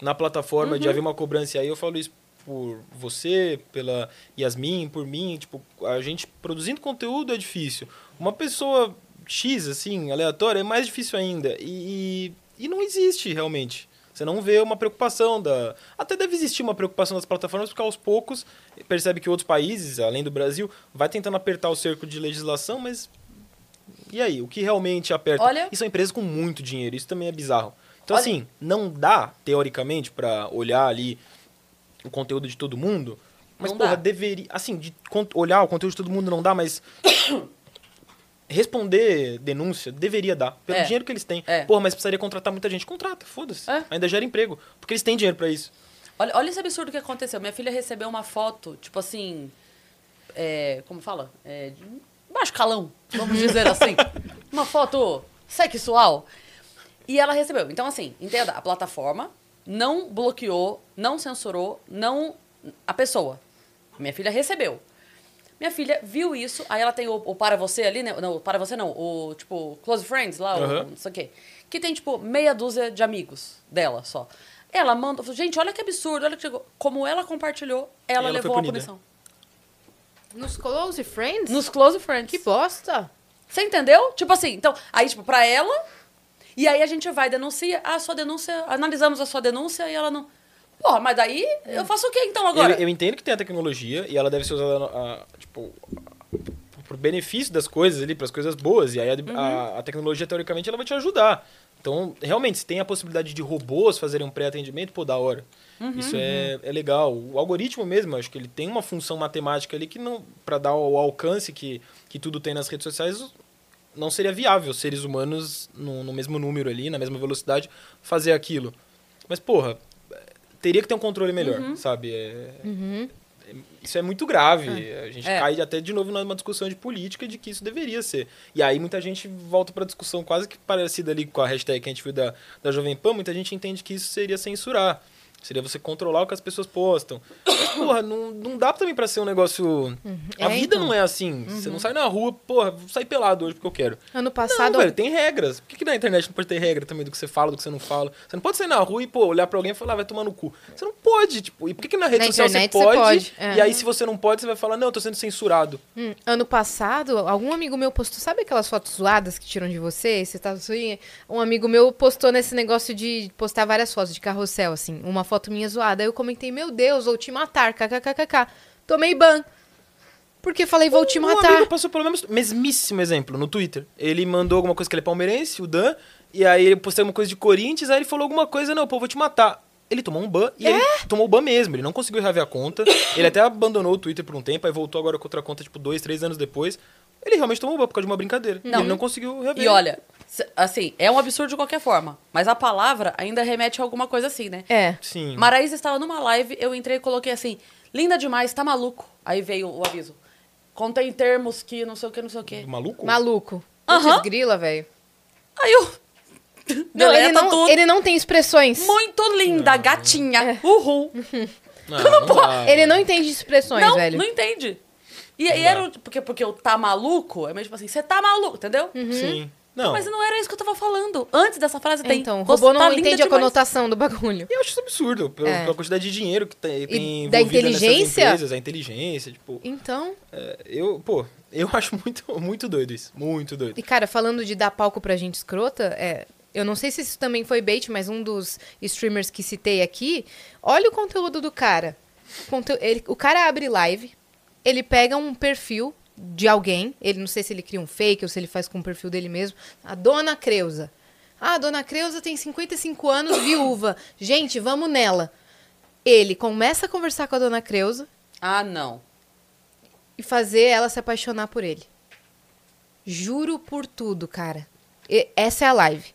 na plataforma, Uhum. de haver uma cobrança. E aí eu falo isso por você, pela Yasmin, por mim. Tipo, a gente produzindo conteúdo é difícil. Uma pessoa X, assim, aleatória, é mais difícil ainda. E, e, e não existe realmente. Você não vê uma preocupação da. Até deve existir uma preocupação das plataformas, porque aos poucos percebe que outros países, além do Brasil, vai tentando apertar o cerco de legislação, mas. E aí? O que realmente aperta? Olha- E são empresas com muito dinheiro, isso também é bizarro. Então, Olha- assim, não dá, teoricamente, pra olhar ali o conteúdo de todo mundo. Mas, Não porra, dá. deveria. Assim, de olhar o conteúdo de todo mundo não dá, mas. <coughs> Responder denúncia deveria dar, pelo É. dinheiro que eles têm. É. Porra, mas precisaria contratar muita gente. Contrata, foda-se. É. Ainda gera emprego. Porque eles têm dinheiro pra isso. Olha, olha esse absurdo que aconteceu. Minha filha recebeu uma foto, tipo assim. é, como fala? É, de baixo calão, vamos <laughs> dizer assim. Uma foto sexual. E ela recebeu. Então, assim, entenda, a plataforma não bloqueou, não censurou, não. a pessoa. Minha filha recebeu. Minha filha viu isso, aí ela tem o, o para você ali, né? Não, o para você não, o tipo, close friends lá, o Aham. não sei o quê. Que tem, tipo, meia dúzia de amigos dela só. Ela mandou, falou, gente, olha que absurdo, olha que chegou. Como ela compartilhou, ela, ela levou a punição. Nos Close Friends? Nos close friends. Que bosta. Você entendeu? Tipo assim, então, aí, tipo, pra ela, e aí a gente vai, denuncia, ah, sua denúncia, analisamos a sua denúncia e ela não. Porra, mas daí eu faço o quê então agora? Eu, eu entendo que tem a tecnologia e ela deve ser usada, a, tipo, a- pro benefício das coisas ali, pras coisas boas. E aí a, Uhum. a- a tecnologia, teoricamente, ela vai te ajudar. Então, realmente, se tem a possibilidade de robôs fazerem um pré-atendimento, pô, da hora. Uhum. Isso é, é legal. O algoritmo mesmo, acho que ele tem uma função matemática ali que não, para dar o alcance que, que tudo tem nas redes sociais, não seria viável seres humanos no, no mesmo número ali, na mesma velocidade, fazer aquilo. Mas, porra, teria que ter um controle melhor, Uhum. sabe? É- é- isso é muito grave. A gente É. cai até de novo numa discussão de política de que isso deveria ser. E aí muita gente volta pra discussão quase que parecida ali com a hashtag que a gente viu da, da Jovem Pan, muita gente entende que isso seria censurar. Seria você controlar o que as pessoas postam. Mas, porra, não, não dá também pra ser um negócio. A É, vida então. não é assim. Você não sai na rua, porra, vou sair pelado hoje porque eu quero. Ano passado. Não, velho, tem regras. Por que, que na internet não pode ter regra também do que você fala, do que você não fala? Você não pode sair na rua e, pô, olhar pra alguém e falar, "Ah, vai tomar no cu. Você não pode, tipo, e por que, que na rede Na social você você pode? pode, é. E aí, se você não pode, você vai falar, não, eu tô sendo censurado. Hum, ano passado, algum amigo meu postou. Sabe aquelas fotos zoadas que tiram de você? Você tá assim, Um amigo meu postou nesse negócio de postar várias fotos de carrossel, assim. Uma foto minha zoada. Aí eu comentei, meu Deus, vou te matar. KKKKK. Tomei ban. Porque falei, vou te Um matar. amigo passou pelo mesmo, mesmíssimo exemplo no Twitter. Ele mandou alguma coisa que ele é palmeirense, o Dan, e aí ele postou alguma coisa de Corinthians, aí ele falou alguma coisa, não, pô, vou te matar. Ele tomou um ban e É? ele tomou o ban mesmo, ele não conseguiu reaver a conta. ele até abandonou o Twitter por um tempo, aí voltou agora com outra conta, tipo, dois, três anos depois. Ele realmente tomou um ban por causa de uma brincadeira. Não. ele não conseguiu reaver. E olha, assim, é um absurdo de qualquer forma. Mas a palavra ainda remete a alguma coisa assim, né? É. Sim. Maraísa estava numa live, eu entrei e coloquei assim, linda demais, tá maluco. Aí veio o aviso. Contém termos que não sei o que, não sei o que. Maluco? Maluco. Aham. Putz, grila, velho. Aí eu. Não, ele não, tudo. ele não tem expressões. Muito linda, gatinha. Uhul. <laughs> Não, não dá. Ele não entende expressões, não, velho. não entende. E, Não e era o- porque, porque o tá maluco é meio tipo assim, você tá maluco, entendeu? Sim. Não. Mas não era isso que eu tava falando. Antes dessa frase tem. Então, o "Você robô não tá entende a demais." conotação do bagulho. E eu acho isso absurdo, pela, É. pela quantidade de dinheiro que tem, tem da inteligência? empresas, a inteligência, tipo... Então, é, eu, pô, eu <laughs> acho muito, muito doido isso, muito doido. E, cara, falando de dar palco pra gente escrota, é, eu não sei se isso também foi bait, mas um dos streamers que citei aqui, olha o conteúdo do cara. Conte- ele- o cara abre live, ele pega um perfil de alguém, ele não sei se ele cria um fake ou se ele faz com o perfil dele mesmo, a Dona Creuza. Ah, a Dona Creuza tem 55 anos, <coughs> viúva. Gente, vamos nela. Ele começa a conversar com a Dona Creuza Ah, não. e fazer ela se apaixonar por ele. Juro por tudo, cara. E- essa é a live.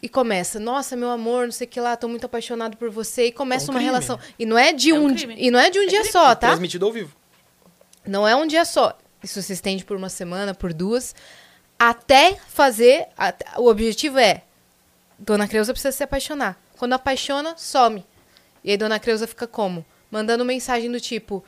E começa, nossa, meu amor, não sei o que lá, tô muito apaixonado por você. E começa É um uma crime. relação. E não é de É um um, e não é de um dia crime. só, tá? Transmitido ao vivo. Não é um dia só. Isso se estende por uma semana, por duas, até fazer. at- O objetivo é Dona Creuza precisa se apaixonar. Quando apaixona, some. E aí Dona Creuza fica como? Mandando mensagem do tipo: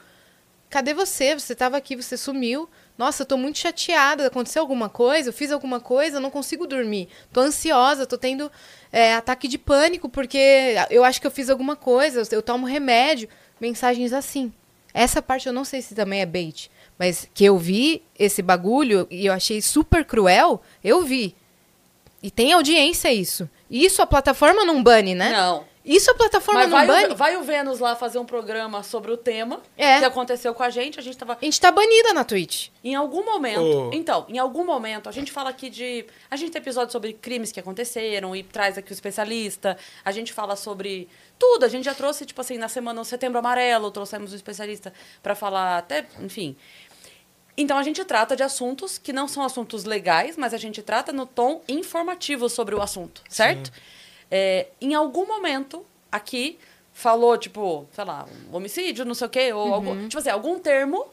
Cadê você? Você estava aqui, você sumiu. Nossa, eu tô muito chateada. Aconteceu alguma coisa? Eu fiz alguma coisa? Eu não consigo dormir. Tô ansiosa, tô tendo é, ataque de pânico porque eu acho que eu fiz alguma coisa. Eu tomo remédio. Mensagens assim. Essa parte eu não sei se também é bait. Mas que eu vi esse bagulho e eu achei super cruel, eu vi. E tem audiência isso. Isso a plataforma não bane, né? Não. Isso a plataforma Mas não vai bane. o, vai o Vênus lá fazer um programa sobre o tema É. que aconteceu com a gente. A gente tava. A gente tá banida na Twitch. Em algum momento. Oh. Então, em algum momento, a gente fala aqui de. A gente tem episódios sobre crimes que aconteceram e traz aqui o especialista. A gente fala sobre tudo. A gente já trouxe, tipo assim, na semana, setembro amarelo, trouxemos um especialista pra falar até, enfim. Então a gente trata de assuntos que não são assuntos legais, mas a gente trata no tom informativo sobre o assunto, certo? É, em algum momento, aqui, falou, tipo, sei lá, um homicídio, não sei o quê, ou algum, tipo assim, algum termo,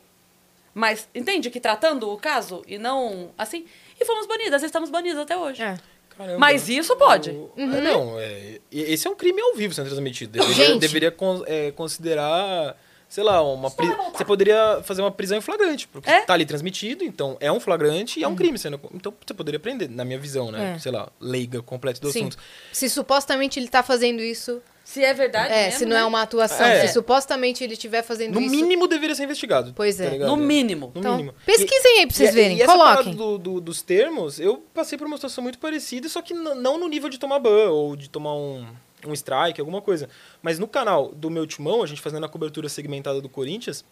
mas entende que tratando o caso e não assim. E fomos banidas, estamos banidas até hoje. É. Caramba. Mas isso pode. O- é, Não, é, esse é um crime ao vivo sendo transmitido. Deveria, Gente. deveria con- é, considerar, sei lá, uma pri- você poderia fazer uma prisão em flagrante, porque É? tá ali transmitido, então é um flagrante e é um crime. Sendo, então você poderia prender, na minha visão, né? É. Sei lá, leiga completa do Sim. assunto. Se supostamente ele tá fazendo isso. Se é verdade. É, mesmo, se não né? é uma atuação. É. Se supostamente ele estiver fazendo No isso. mínimo deveria ser investigado. Pois é. tá? No mínimo. No Então, mínimo. pesquisem aí pra vocês E- verem. E essa Coloquem. do, do- dos termos, eu passei por uma situação muito parecida, só que não no nível de tomar ban ou de tomar um, um strike, alguma coisa. Mas no canal do meu timão, a gente fazendo a cobertura segmentada do Corinthians,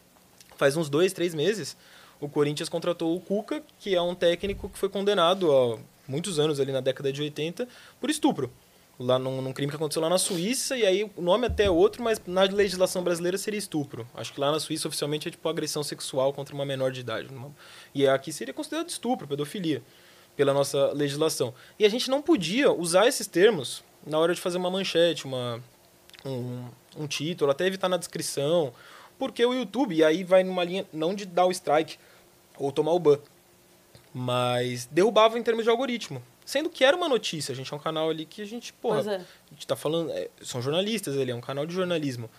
faz uns dois, três meses, o Corinthians contratou o Cuca, que é um técnico que foi condenado há muitos anos, ali na década de 80, por estupro. Lá num, num crime que aconteceu lá na Suíça, e aí o nome até é outro, mas na legislação brasileira seria estupro. Acho que lá na Suíça oficialmente é tipo agressão sexual contra uma menor de idade. E aqui seria considerado estupro, pedofilia, pela nossa legislação. E a gente não podia usar esses termos na hora de fazer uma manchete, uma, um, um título, até evitar na descrição, porque o YouTube, e aí vai numa linha não de dar o strike ou tomar o ban, mas derrubava em termos de algoritmo. Sendo que era uma notícia, a gente é um canal ali que a gente, porra, é. a gente tá falando, é, são jornalistas ali, é um canal de jornalismo.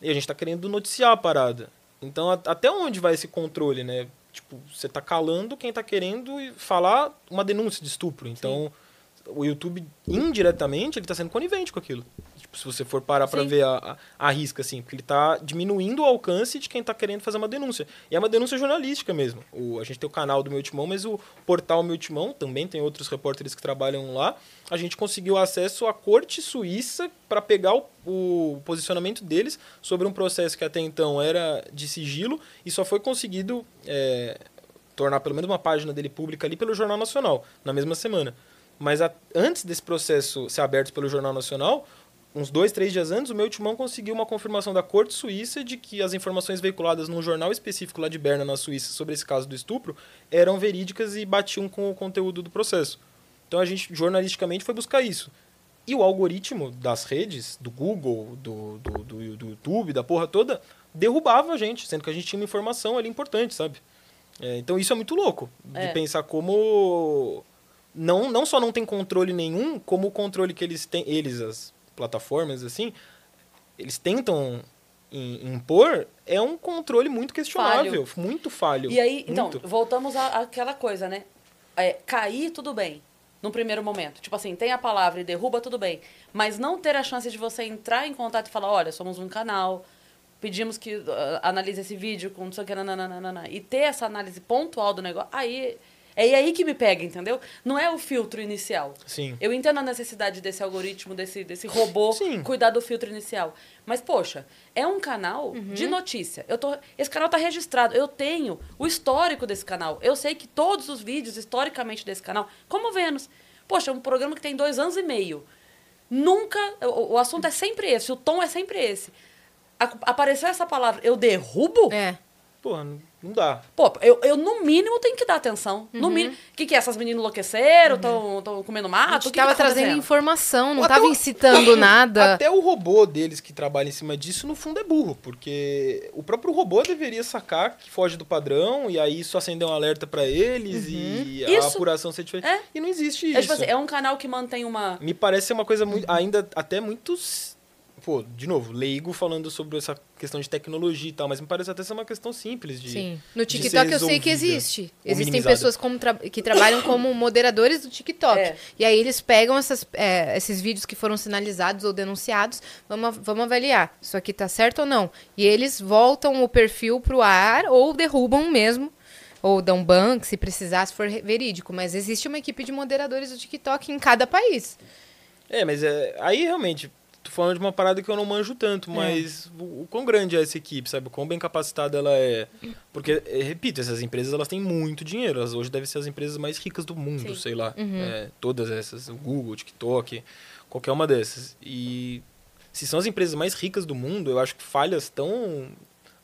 E a gente tá querendo noticiar a parada. Então, a- até onde vai esse controle, né? Tipo, você tá calando quem tá querendo falar uma denúncia de estupro. Então, o YouTube, indiretamente, ele tá sendo conivente com aquilo. Se você for parar Sim. ver a, a, a risca, assim, porque ele tá diminuindo o alcance de quem tá querendo fazer uma denúncia. E é uma denúncia jornalística mesmo. O, a gente tem o canal do Meu Timão, mas o portal Meu Timão, também tem outros repórteres que trabalham lá. A gente conseguiu acesso à corte suíça para pegar o, o posicionamento deles sobre um processo que até então era de sigilo e só foi conseguido é, tornar pelo menos uma página dele pública ali pelo Jornal Nacional, na mesma semana. Mas a- antes desse processo ser aberto pelo Jornal Nacional, uns dois, três dias antes, o meu timão conseguiu uma confirmação da Corte Suíça de que as informações veiculadas num jornal específico lá de Berna, na Suíça, sobre esse caso do estupro, eram verídicas e batiam com o conteúdo do processo. Então a gente, jornalisticamente, foi buscar isso. E o algoritmo das redes, do Google, do, do, do, do YouTube, da porra toda, derrubava a gente, sendo que a gente tinha uma informação ali importante, sabe? É, então isso é muito louco, de É. pensar como não, não só não tem controle nenhum, como o controle que eles têm, eles, as plataformas, assim, eles tentam im- impor, é um controle muito questionável, muito falho. E aí, então, muito. voltamos àquela coisa, né? É, cair, tudo bem. Num primeiro momento. Tipo assim, tem a palavra e derruba, tudo bem. Mas não ter a chance de você entrar em contato e falar, olha, somos um canal, pedimos que ah, analise esse vídeo com não sei o que, nananana, e ter essa análise pontual do negócio, aí... É aí que me pega, entendeu? Não é o filtro inicial. Sim. Eu entendo a necessidade desse algoritmo, desse, desse robô Sim. cuidar do filtro inicial. Mas, poxa, é um canal de notícia. Eu tô, esse canal está registrado. Eu tenho o histórico desse canal. Eu sei que todos os vídeos, historicamente, desse canal, como Vênus. Poxa, é um programa que tem dois anos e meio. Nunca. O, o assunto é sempre esse, o tom é sempre esse. A- apareceu essa palavra, eu derrubo? É. Porra, não- dá. Pô, eu, eu no mínimo tenho que dar atenção. No mínimo. O que, que é? Essas meninas enlouqueceram? Estão comendo A mato? gente O que tava que tá trazendo informação, não Até tava o- incitando <coughs> nada. Até o robô deles que trabalha em cima disso, no fundo, é burro, porque o próprio robô deveria sacar que foge do padrão e aí isso acender um alerta pra eles e a Isso. apuração ser diferente. É. E não existe É, isso. tipo assim, é um canal que mantém uma. Me parece ser uma coisa muito, ainda até muito. Pô, de novo, leigo falando sobre essa questão de tecnologia e tal, mas me parece até ser uma questão simples de. Sim. No TikTok eu sei que existe. Existem pessoas como tra- que trabalham como moderadores do TikTok. É. E aí eles pegam essas, é, esses vídeos que foram sinalizados ou denunciados, vamos, vamos avaliar. Isso aqui tá certo ou não? E eles voltam o perfil pro ar ou derrubam mesmo. Ou dão ban, se precisar, se for verídico. Mas existe uma equipe de moderadores do TikTok em cada país. É, mas é, aí realmente, tô falando de uma parada que eu não manjo tanto, mas o, o quão grande é essa equipe, sabe? O quão bem capacitada ela é. Porque, é, repito, essas empresas elas têm muito dinheiro. Elas hoje devem ser as empresas mais ricas do mundo, Sim. sei lá. É, todas essas, o Google, o TikTok, qualquer uma dessas. E se são as empresas mais ricas do mundo, eu acho que falhas tão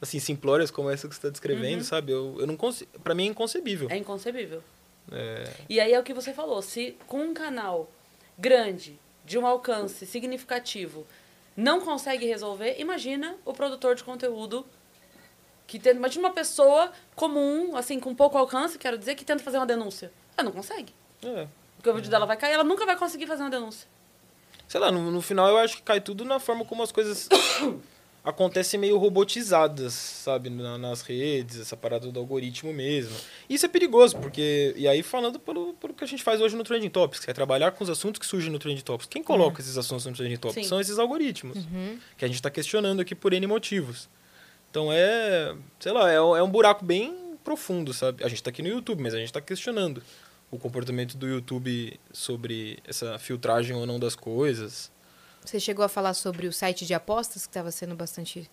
assim simplórias como essa que você está descrevendo, sabe? Eu, eu não consigo. Para mim é inconcebível. É inconcebível. É, E aí é o que você falou. Se com um canal grande, de um alcance significativo, não consegue resolver, imagina o produtor de conteúdo que tenta. Imagina uma pessoa comum, assim, com pouco alcance, quero dizer, que tenta fazer uma denúncia. Ela não consegue. é. Porque o vídeo dela vai cair, ela nunca vai conseguir fazer uma denúncia. sei lá, no, no final eu acho que cai tudo na forma como as coisas <coughs> acontecem meio robotizadas, sabe, na- nas redes, essa parada do algoritmo mesmo. Isso é perigoso, porque, e aí falando pelo, pelo que a gente faz hoje no Trending Topics, que é trabalhar com os assuntos que surgem no Trending Topics. Quem coloca esses assuntos no Trending Topics? Sim. São esses algoritmos, que a gente está questionando aqui por N motivos. Então é, sei lá, é, é um buraco bem profundo, sabe? A gente está aqui no YouTube, mas a gente está questionando o comportamento do YouTube sobre essa filtragem ou não das coisas. Você chegou a falar sobre o site de apostas, que estava sendo bastante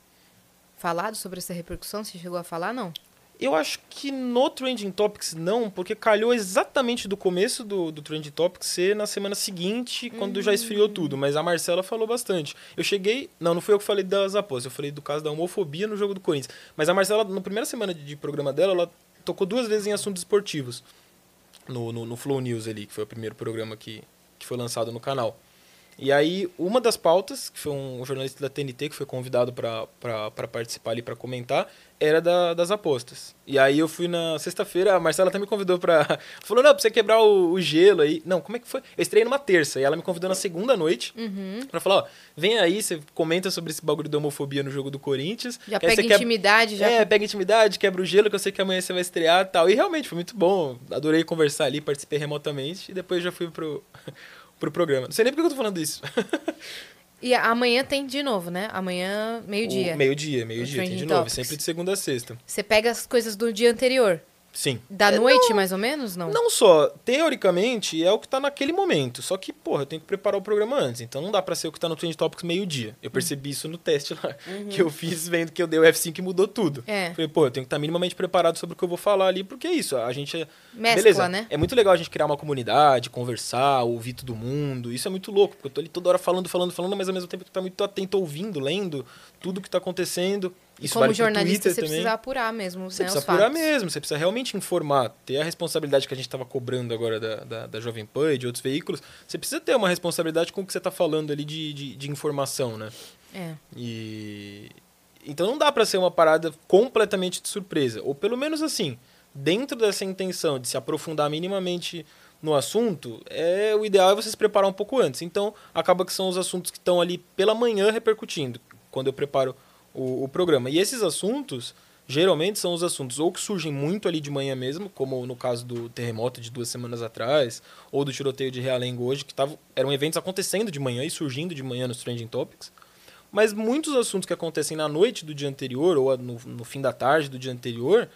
falado sobre essa repercussão? Você chegou a falar, não? Eu acho que no Trending Topics não, porque calhou exatamente do começo do, do Trending Topics ser na semana seguinte, quando já esfriou tudo. Mas a Marcela falou bastante. Eu cheguei. Não, não fui eu que falei das apostas, eu falei do caso da homofobia no jogo do Corinthians. Mas a Marcela, na primeira semana de, de programa dela, ela tocou duas vezes em assuntos esportivos. No, no, no Flow News ali, que foi o primeiro programa que, que foi lançado no canal. E aí, uma das pautas, que foi um jornalista da TNT que foi convidado para participar ali, para comentar, era da, das apostas. E aí eu fui na sexta-feira, a Marcela até me convidou pra. <laughs> Falou, não, pra você quebrar o, o, gelo aí. Não, como é que foi? Eu estreiei numa terça, e ela me convidou na segunda noite uhum. pra falar, ó, vem aí, você comenta sobre esse bagulho da homofobia no jogo do Corinthians. Já pega intimidade, quebra... já. É, pega intimidade, quebra o gelo, que eu sei que amanhã você vai estrear e tal. E realmente foi muito bom. Adorei conversar ali, participei remotamente, e depois já fui pro, pro programa. Não sei nem porque eu tô falando isso. <laughs> E amanhã tem de novo, né? Amanhã, meio-dia. Meio-dia, meio-dia, tem de novo. Sempre de segunda a sexta. Você pega as coisas do dia anterior. Sim. Da é, noite, não, mais ou menos, não? Não só. Teoricamente, é o que tá naquele momento. Só que, porra, eu tenho que preparar o programa antes. Então não dá pra ser o que tá no Trend Topics meio-dia. Eu percebi uhum. isso no teste lá. Uhum. Que eu fiz vendo que eu dei o F5 e mudou tudo. É. Falei, pô, eu tenho que estar tá minimamente preparado sobre o que eu vou falar ali, porque é isso. A gente é. Mescla, Beleza. né? É muito legal a gente criar uma comunidade, conversar, ouvir todo mundo. Isso é muito louco, porque eu tô ali toda hora falando, falando, falando, mas ao mesmo tempo tu tá muito atento ouvindo, lendo tudo que tá acontecendo. Isso Como vale jornalista, você também. precisa apurar mesmo. Você né, precisa apurar mesmo, você precisa realmente informar, ter a responsabilidade que a gente estava cobrando agora da, da, da, Jovem Pan e de outros veículos. Você precisa ter uma responsabilidade com o que você está falando ali de, de, de, informação, né? É. E. Então não dá para ser uma parada completamente de surpresa. Ou pelo menos assim, dentro dessa intenção de se aprofundar minimamente no assunto, é o ideal é você se preparar um pouco antes. Então, acaba que são os assuntos que estão ali pela manhã repercutindo. Quando eu preparo o, o programa. E esses assuntos, geralmente, são os assuntos ou que surgem muito ali de manhã mesmo, como no caso do terremoto de duas semanas atrás, ou do tiroteio de Realengo hoje, que tavam, eram eventos acontecendo de manhã e surgindo de manhã nos Trending Topics. Mas muitos assuntos que acontecem na noite do dia anterior, ou no, no fim da tarde do dia anterior,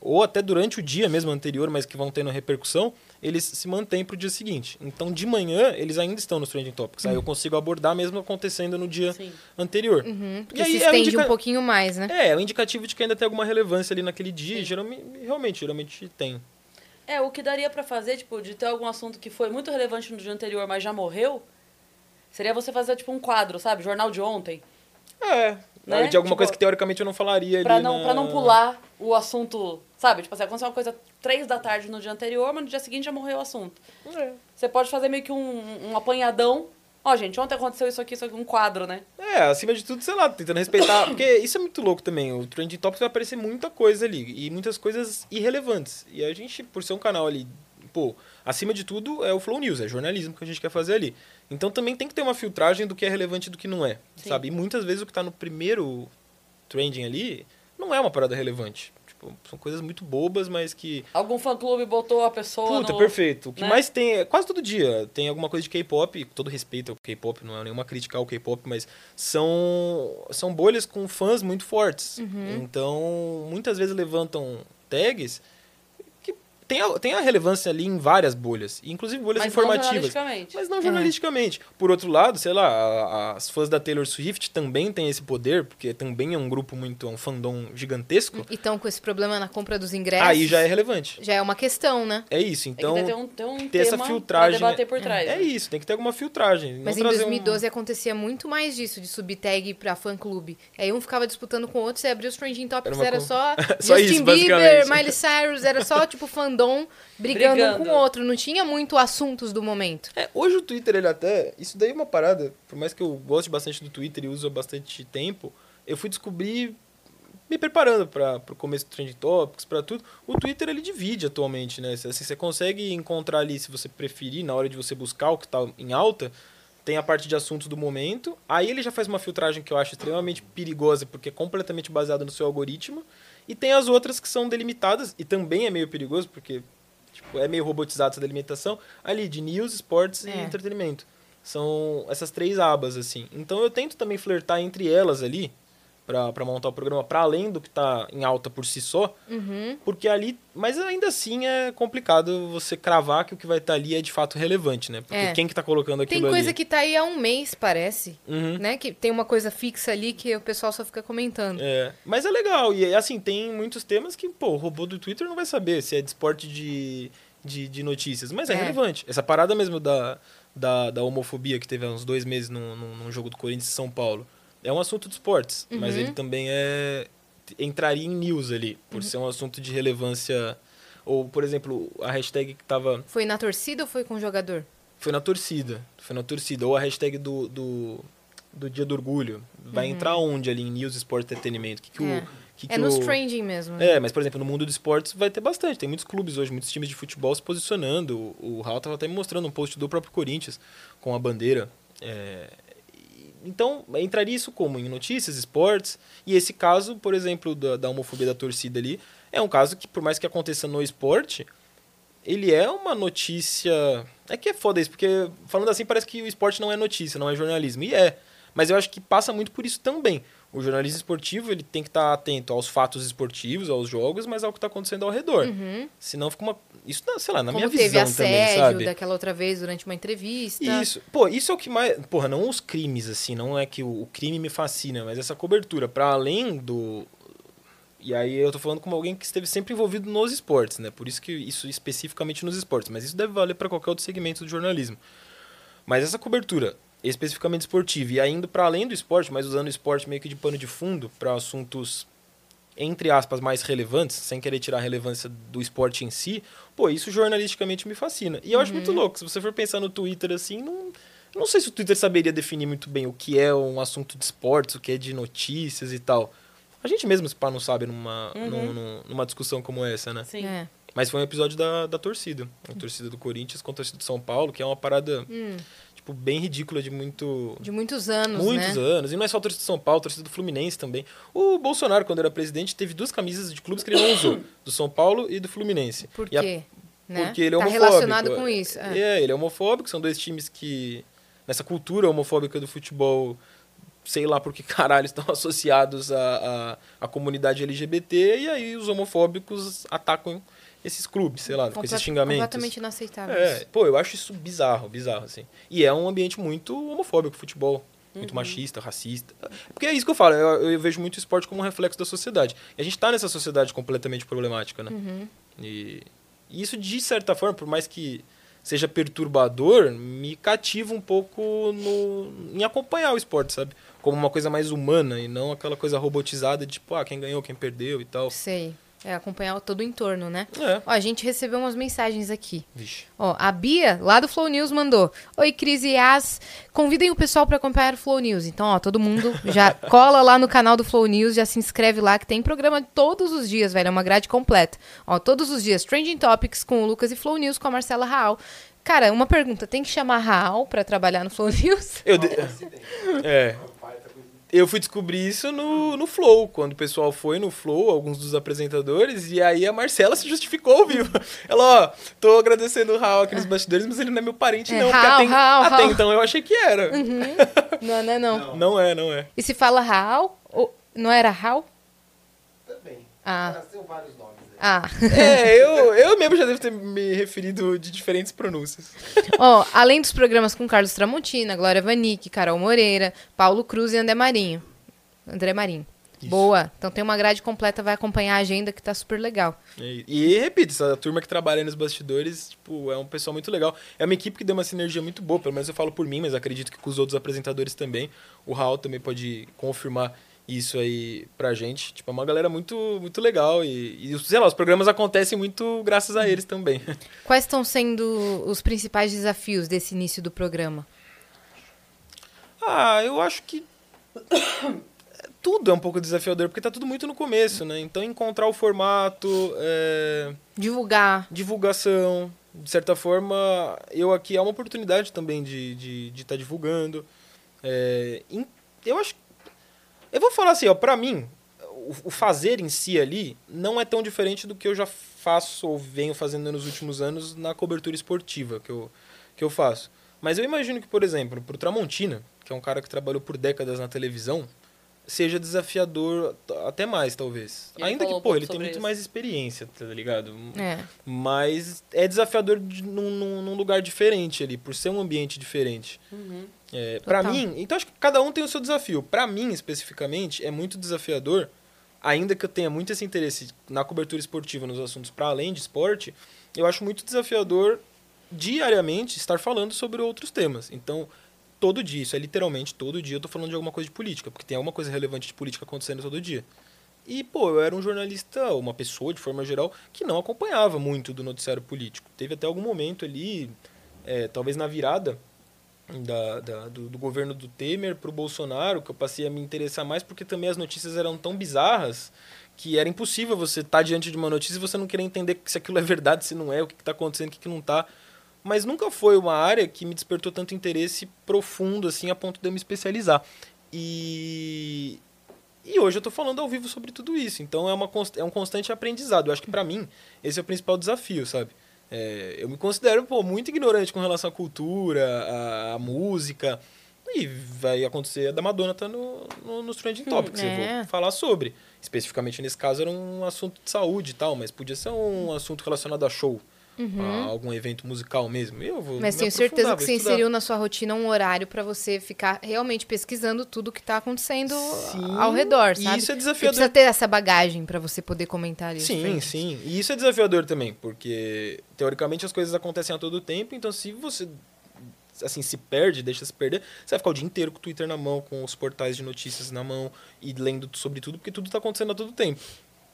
ou até durante o dia mesmo anterior, mas que vão tendo repercussão, eles se mantêm para o dia seguinte. Então, de manhã, eles ainda estão nos trending topics. Uhum. Aí eu consigo abordar mesmo acontecendo no dia Sim. anterior. Uhum, porque e aí, se estende é um, indica... um pouquinho mais, né? É, é um indicativo de que ainda tem alguma relevância ali naquele dia. Geralmente, realmente, geralmente tem. É, o que daria para fazer, tipo, de ter algum assunto que foi muito relevante no dia anterior, mas já morreu, seria você fazer, tipo, um quadro, sabe? Jornal de ontem. É, né? de alguma tipo, coisa que teoricamente eu não falaria pra ali não, na... Pra não pular o assunto, sabe? Tipo assim, aconteceu uma coisa três da tarde no dia anterior, mas no dia seguinte já morreu o assunto. É. Você pode fazer meio que um, um apanhadão. Ó, gente, ontem aconteceu isso aqui, isso aqui, um quadro, né? É, acima de tudo, sei lá, tentando respeitar. <coughs> porque isso é muito louco também. O Trending Topics vai aparecer muita coisa ali. E muitas coisas irrelevantes. E a gente, por ser um canal ali, pô, acima de tudo é o Flow News, é jornalismo que a gente quer fazer ali. Então também tem que ter uma filtragem do que é relevante e do que não é, Sim. sabe? E muitas vezes o que está no primeiro trending ali não é uma parada relevante. Tipo, são coisas muito bobas, mas que. Algum fã-clube botou a pessoa. Puta, no... perfeito. O que né? mais tem, é, quase todo dia, tem alguma coisa de K-pop, todo respeito ao K-pop, não é nenhuma crítica ao K-pop, mas são, são bolhas com fãs muito fortes. Uhum. Então, muitas vezes levantam tags tem a, tem a relevância ali em várias bolhas, inclusive bolhas mas informativas. Não jornalisticamente. Mas não jornalisticamente. Por outro lado, sei lá, a, as fãs da Taylor Swift também têm esse poder, porque também é um grupo muito, é um fandom gigantesco. E estão com esse problema na compra dos ingressos. Aí já é relevante. Já é uma questão, né? É isso, então. Tem que ter, um, ter, um ter essa filtragem. debater por trás. É, né? isso, tem que ter alguma filtragem. Mas em 2012 um... acontecia muito mais disso, de subir tag pra fã clube. Aí um ficava disputando com o outro, você abria os Trending Topics, era, era só, <laughs> só Justin isso, Bieber, Miley Cyrus, era só tipo fandom <laughs> brigando, brigando, um com o outro. Não tinha muito assuntos do momento. É, hoje o Twitter, ele até. Isso daí é uma parada. Por mais que eu goste bastante do Twitter e uso há bastante tempo, eu fui descobrir. Me preparando para o começo do Trend Topics, para tudo. O Twitter ele divide atualmente, né? Assim, você consegue encontrar ali, se você preferir, na hora de você buscar o que está em alta, tem a parte de assuntos do momento. Aí ele já faz uma filtragem que eu acho extremamente perigosa, porque é completamente baseada no seu algoritmo. E tem as outras que são delimitadas, e também é meio perigoso, porque tipo, é meio robotizado essa delimitação, ali de news, esportes é. e entretenimento. São essas três abas, assim. Então eu tento também flertar entre elas ali, para montar o programa, para além do que está em alta por si só, uhum. porque ali, mas ainda assim é complicado você cravar que o que vai estar tá ali é de fato relevante, né? Porque é. quem que tá colocando aquilo Tem coisa ali? que tá aí há um mês, parece, uhum. né? Que tem uma coisa fixa ali que o pessoal só fica comentando. É, mas é legal, e assim, tem muitos temas que, pô, o robô do Twitter não vai saber se é de esporte de, de, de notícias, mas é, é, relevante. Essa parada mesmo da, da, da homofobia que teve há uns dois meses num, num, num jogo do Corinthians e São Paulo, é um assunto de esportes, uhum. mas ele também é entraria em news ali, por uhum. ser um assunto de relevância. Ou, por exemplo, a hashtag que tava. Foi na torcida ou foi com o jogador? Foi na torcida. Foi na torcida. Ou a hashtag do, do, do Dia do Orgulho. Vai entrar onde ali em News Sport Entretenimento? Que que Uhum. É. o, que É que nos o- trending mesmo. né? É, mas, por exemplo, no mundo dos esportes vai ter bastante. Tem muitos clubes hoje, muitos times de futebol se posicionando. O, o Raul tava até me mostrando um post do próprio Corinthians com a bandeira. É, então, entraria isso como? Em notícias, esportes. E esse caso, por exemplo, da, da homofobia da torcida ali, é um caso que, por mais que aconteça no esporte, ele é uma notícia. É que é foda isso, porque falando assim parece que o esporte não é notícia, não é jornalismo. E é. Mas eu acho que passa muito por isso também. O jornalista esportivo ele tem que estar atento aos fatos esportivos, aos jogos, mas ao que está acontecendo ao redor. Uhum. Senão fica uma. Isso, sei lá, na Como minha teve visão assédio também, sabe? daquela outra vez durante uma entrevista. Isso. Pô, isso é o que mais. Porra, não os crimes, assim, não é que o, o crime me fascina, mas essa cobertura, para além do. E aí eu tô falando como alguém que esteve sempre envolvido nos esportes, né? Por isso que isso especificamente nos esportes, mas isso deve valer para qualquer outro segmento do jornalismo. Mas essa cobertura especificamente esportiva e ainda para além do esporte, mas usando o esporte meio que de pano de fundo para assuntos entre aspas mais relevantes, sem querer tirar a relevância do esporte em si, pô, isso jornalisticamente me fascina. E eu acho muito louco, se você for pensar no Twitter assim, não não sei se o Twitter saberia definir muito bem o que é um assunto de esportes, o que é de notícias e tal. A gente mesmo, se pá, não sabe numa, num- num- numa discussão como essa, né? Sim. É. Mas foi um episódio da, da torcida. A torcida do Corinthians contra a torcida do São Paulo, que é uma parada, Hum, tipo, bem ridícula de muito... de muitos anos, Muitos né? anos. E não é só a torcida do São Paulo, a torcida do Fluminense também. O Bolsonaro, quando era presidente, teve duas camisas de clubes que ele não usou. <coughs> Do São Paulo e do Fluminense. Por E a- quê? Né? Porque ele é tá homofóbico. relacionado com isso. É. É, ele é homofóbico, são dois times que, nessa cultura homofóbica do futebol, sei lá por que caralho <laughs> estão associados à, à, à comunidade LGBT, e aí os homofóbicos atacam esses clubes, sei lá, com Comple- esses xingamentos. Completamente inaceitável. É, pô, eu acho isso bizarro, bizarro, assim. E é um ambiente muito homofóbico, futebol. Muito machista, racista. Porque é isso que eu falo, eu, eu vejo muito o esporte como um reflexo da sociedade. E a gente tá nessa sociedade completamente problemática, né? Uhum. E, e isso, de certa forma, por mais que seja perturbador, me cativa um pouco no, em acompanhar o esporte, sabe? Como uma coisa mais humana e não aquela coisa robotizada de, tipo, ah, quem ganhou, quem perdeu e tal. Sei. É acompanhar todo o entorno, né? É. Ó, a gente recebeu umas mensagens aqui. Vixe. Ó, a Bia, lá do Flow News, mandou. Oi, Cris e Yas. Convidem o pessoal para acompanhar o Flow News. Então, ó, todo mundo já <laughs> cola lá no canal do Flow News, já se inscreve lá, que tem programa todos os dias, velho. É uma grade completa. Ó, todos os dias, Trending Topics com o Lucas e Flow News com a Marcela Raal. Cara, uma pergunta: tem que chamar Raal para trabalhar no Flow News? Eu de- <laughs> É. Eu fui descobrir isso no, no Flow, quando o pessoal foi no Flow, alguns dos apresentadores, e aí a Marcela se justificou vivo. <laughs> Ela, ó, tô agradecendo o Raul aqui nos bastidores, mas ele não é meu parente, É, não. porque Raul, até, Raul, até Raul. então eu achei que era. <laughs> Não, não é não. Não é, não é. E se fala Raal? Ou- Não era Raal? Também. Ah, Nasceu vários nomes. Ah. É, eu, eu mesmo já devo ter me referido de diferentes pronúncias. <laughs> Ó, além dos programas com Carlos Tramontina, Glória Vanik, Carol Moreira, Paulo Cruz e André Marinho. André Marinho. Isso. Boa. Então tem uma grade completa, vai acompanhar a agenda que tá super legal. E, e repito, essa turma que trabalha nos bastidores, tipo, é um pessoal muito legal. É uma equipe que deu uma sinergia muito boa, pelo menos eu falo por mim, mas acredito que com os outros apresentadores também. O Raul também pode confirmar isso aí pra gente. Tipo, é uma galera muito, muito legal e, e, sei lá, os programas acontecem muito graças a eles também. <laughs> Quais estão sendo os principais desafios desse início do programa? Ah, eu acho que <coughs> tudo é um pouco desafiador, porque tá tudo muito no começo, né? Então encontrar o formato, é, Divulgar. divulgação. De certa forma, eu aqui é uma oportunidade também de estar de, de tá divulgando. É, eu acho. Eu vou falar assim, ó, pra mim, o, fazer em si ali não é tão diferente do que eu já faço ou venho fazendo nos últimos anos na cobertura esportiva que eu, que eu faço. Mas eu imagino que, por exemplo, pro Tramontina, que é um cara que trabalhou por décadas na televisão, seja desafiador até mais, talvez. Ele Ainda que, um pô, ele tem muito isso. mais experiência, tá ligado? É. Mas é desafiador de, num, num- num lugar diferente ali, por ser um ambiente diferente. Uhum. É, para mim, então acho que cada um tem o seu desafio. Para mim, especificamente, é muito desafiador, ainda que eu tenha muito esse interesse na cobertura esportiva, nos assuntos para além de esporte, eu acho muito desafiador diariamente estar falando sobre outros temas. Então, todo dia, isso é literalmente todo dia eu tô falando de alguma coisa de política, porque tem alguma coisa relevante de política acontecendo todo dia. E, pô, eu era um jornalista, uma pessoa, de forma geral, que não acompanhava muito do noticiário político. Teve até algum momento ali, é, talvez na virada da, da- do, do governo do Temer para o Bolsonaro, que eu passei a me interessar mais porque também as notícias eram tão bizarras que era impossível você estar diante de uma notícia e você não querer entender se aquilo é verdade, se não é, o que está acontecendo, o que, que não está. Mas nunca foi uma área que me despertou tanto interesse profundo assim a ponto de eu me especializar. E, e hoje eu tô falando ao vivo sobre tudo isso. Então é, uma, é um constante aprendizado. Eu acho que para mim esse é o principal desafio, sabe? É, eu me considero pô, muito ignorante com relação à cultura, à, música. E vai acontecer a da Madonna tá no, no, nos Trending Topics. Eu é. vou falar sobre. Especificamente nesse caso era um assunto de saúde e tal, mas podia ser um assunto relacionado a show. A algum evento musical mesmo. Eu vou Uhum. Mas tenho certeza que você estudar. inseriu na sua rotina um horário pra você ficar realmente pesquisando tudo que tá acontecendo Sim, ao redor, sabe? isso é Você desafiador. precisa ter essa bagagem pra você poder comentar isso. Sim, sim. E isso é desafiador também, porque teoricamente as coisas acontecem a todo tempo, então se você assim se perde, deixa se perder, você vai ficar o dia inteiro com o Twitter na mão, com os portais de notícias na mão e lendo sobre tudo, porque tudo tá acontecendo a todo tempo.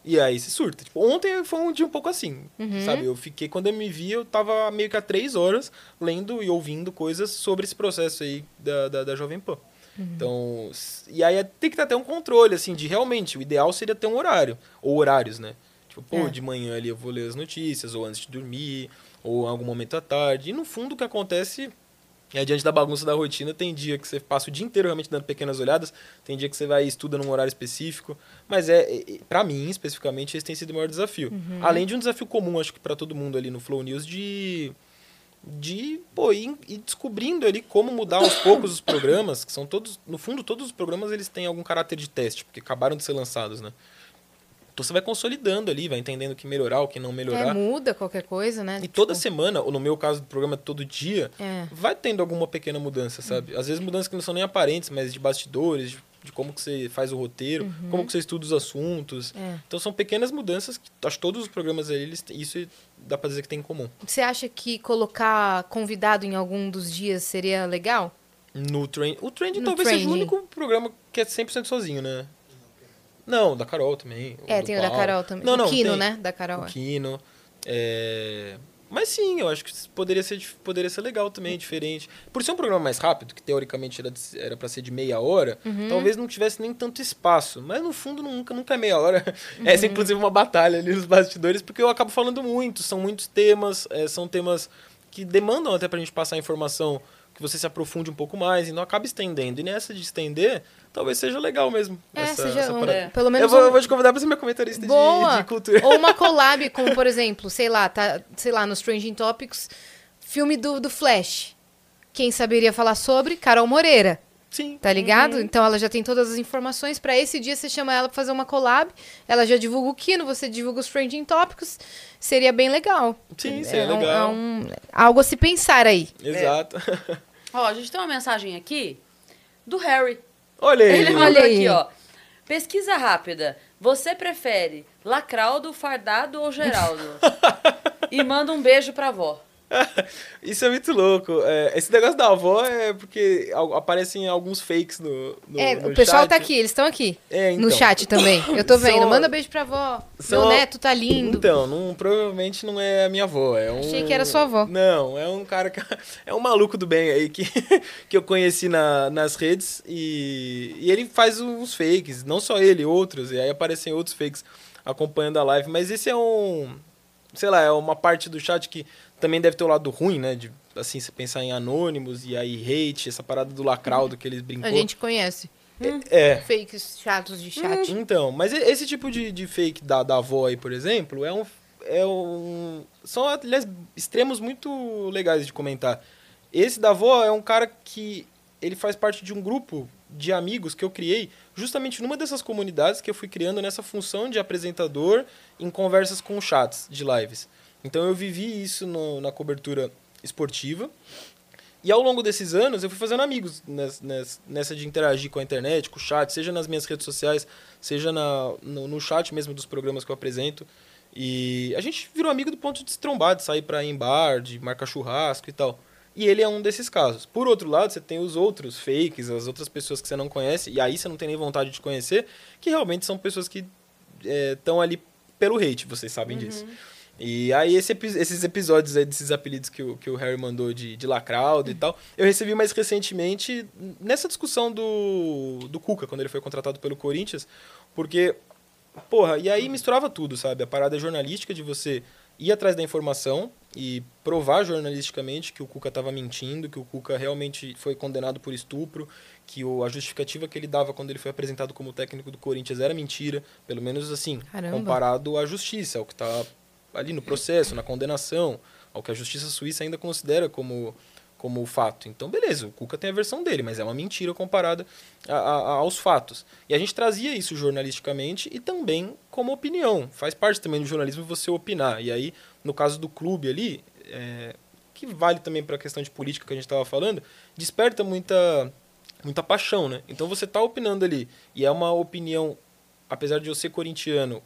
E aí se surta. Tipo, ontem foi um dia um pouco assim, Uhum. sabe? Eu fiquei, quando eu me vi, eu tava meio que há três horas lendo e ouvindo coisas sobre esse processo aí da, da, da Jovem Pan. Uhum. Então, e aí é- tem que ter até um controle, assim, de realmente, o ideal seria ter um horário, ou horários, né? Tipo, pô, É. de manhã ali eu vou ler as notícias, ou antes de dormir, ou em algum momento à tarde. E no fundo o que acontece é diante da bagunça da rotina, tem dia que você passa o dia inteiro realmente dando pequenas olhadas, tem dia que você vai e estuda num horário específico, mas é, é pra mim, especificamente, esse tem sido o maior desafio. Além de um desafio comum, acho que pra todo mundo ali no Flow News de de pô, ir, ir descobrindo ali como mudar aos poucos os programas, que são todos, no fundo, todos os programas eles têm algum caráter de teste, porque acabaram de ser lançados, né? Então você vai consolidando ali, vai entendendo o que melhorar, o que não É, melhorar. muda qualquer coisa, né? E toda Tipo, semana, ou no meu caso do programa todo dia, É. vai tendo alguma pequena mudança, sabe? Às vezes mudanças que não são nem aparentes, mas de bastidores, de, de como que você faz o roteiro, como que você estuda os assuntos. É. Então são pequenas mudanças que acho que todos os programas ali, eles, isso dá pra dizer que tem em comum. Você acha que colocar convidado em algum dos dias seria legal? No trend, o trend talvez seja o Trending. único programa que é 100% sozinho, né? Não, da Carol também. É, tem o da Paulo. Carol também. Não, o não, Kino, tem. né? Da Carol. O é. Kino. É... Mas sim, eu acho que poderia ser, poderia ser legal também, diferente. Por ser um programa mais rápido, que teoricamente era para ser de meia hora, Uhum. talvez não tivesse nem tanto espaço. Mas no fundo nunca, nunca é meia hora. <laughs> Uhum. Essa é inclusive uma batalha ali nos bastidores, porque eu acabo falando muito. São muitos temas, é, são temas que demandam até pra gente passar informação que você se aprofunde um pouco mais e não acaba estendendo. E nessa de estender, talvez seja legal mesmo. É, essa, seja essa um- é. pelo menos eu, vou, um- eu vou te convidar pra ser minha comentarista de- Boa! de, cultura. Ou uma <laughs> collab, como por exemplo, sei lá, tá, sei lá, nos Trending Topics, filme do, do Flash. Quem saberia falar sobre? Carol Moreira, Sim. tá ligado? Então ela já tem todas as informações. Pra esse dia você chama ela pra fazer uma collab. Ela já divulga o Kino, você divulga os Trending Topics. Seria bem legal. Sim, seria É um- legal. é um- algo a se pensar aí. Exato. <laughs> Ó, a gente tem uma mensagem aqui do Harry. Olha aí. Ele Olha mandou aqui, ó. Pesquisa rápida. Você prefere Lacraldo, Fardado ou Geraldo? <laughs> e manda um beijo pra avó. <laughs> Isso é muito louco. É, esse negócio da avó é porque aparecem alguns fakes no, no é, no o pessoal chat. tá aqui, eles estão aqui. É, No então. chat também. Eu tô vendo. São- Manda beijo pra avó. são- Meu neto tá lindo. Então, não, provavelmente não é a minha avó. É um, Achei que era sua avó. Não, é um cara que. <laughs> É um maluco do bem aí que, <laughs> que eu conheci na, nas redes e, e ele faz uns fakes. Não só ele, outros. E aí aparecem outros fakes acompanhando a live. Mas esse é um. Sei lá, é uma parte do chat que também deve ter o lado ruim, né? De, assim, você pensar em anônimos e aí hate, essa parada do lacraldo que eles brincou. A gente conhece. É. Fakes chatos de chat. Então, mas esse tipo de, de fake da, da avó aí, por exemplo, é um, é um. São, aliás, extremos muito legais de comentar. Esse da avó é um cara que ele faz parte de um grupo de amigos que eu criei justamente numa dessas comunidades que eu fui criando nessa função de apresentador em conversas com chats de lives. Então eu vivi isso no- na cobertura esportiva. E ao longo desses anos eu fui fazendo amigos nes- nes- nessa de interagir com a internet, com o chat, seja nas minhas redes sociais, seja na, no, no chat mesmo dos programas que eu apresento. E a gente virou amigo do ponto de se trombar, de sair pra ir em bar, de marcar churrasco e tal. E ele é um desses casos. Por outro lado, você tem os outros fakes, as outras pessoas que você não conhece, e aí você não tem nem vontade de conhecer, que realmente são pessoas que estão ali pelo hate, vocês sabem disso. E aí esse esses episódios aí, desses apelidos que o, que o Harry mandou de, de lacraudo e tal, eu recebi mais recentemente nessa discussão do, do Cuca, quando ele foi contratado pelo Corinthians, porque, porra, e aí misturava tudo, sabe? A parada jornalística de você ir atrás da informação e provar jornalisticamente que o Cuca estava mentindo, que o Cuca realmente foi condenado por estupro, que o, a justificativa que ele dava quando ele foi apresentado como técnico do Corinthians era mentira, pelo menos assim, Caramba. comparado à justiça, ao que está ali no processo, na condenação, ao que a justiça suíça ainda considera como como fato. Então, beleza, o Cuca tem a versão dele, mas é uma mentira comparada a- a- aos fatos. E a gente trazia isso jornalisticamente e também como opinião. Faz parte também do jornalismo você opinar. E aí, no caso do clube ali, é, que vale também para a questão de política que a gente estava falando, desperta muita, muita paixão, né? Então você está opinando ali e é uma opinião, apesar de eu ser corintiano,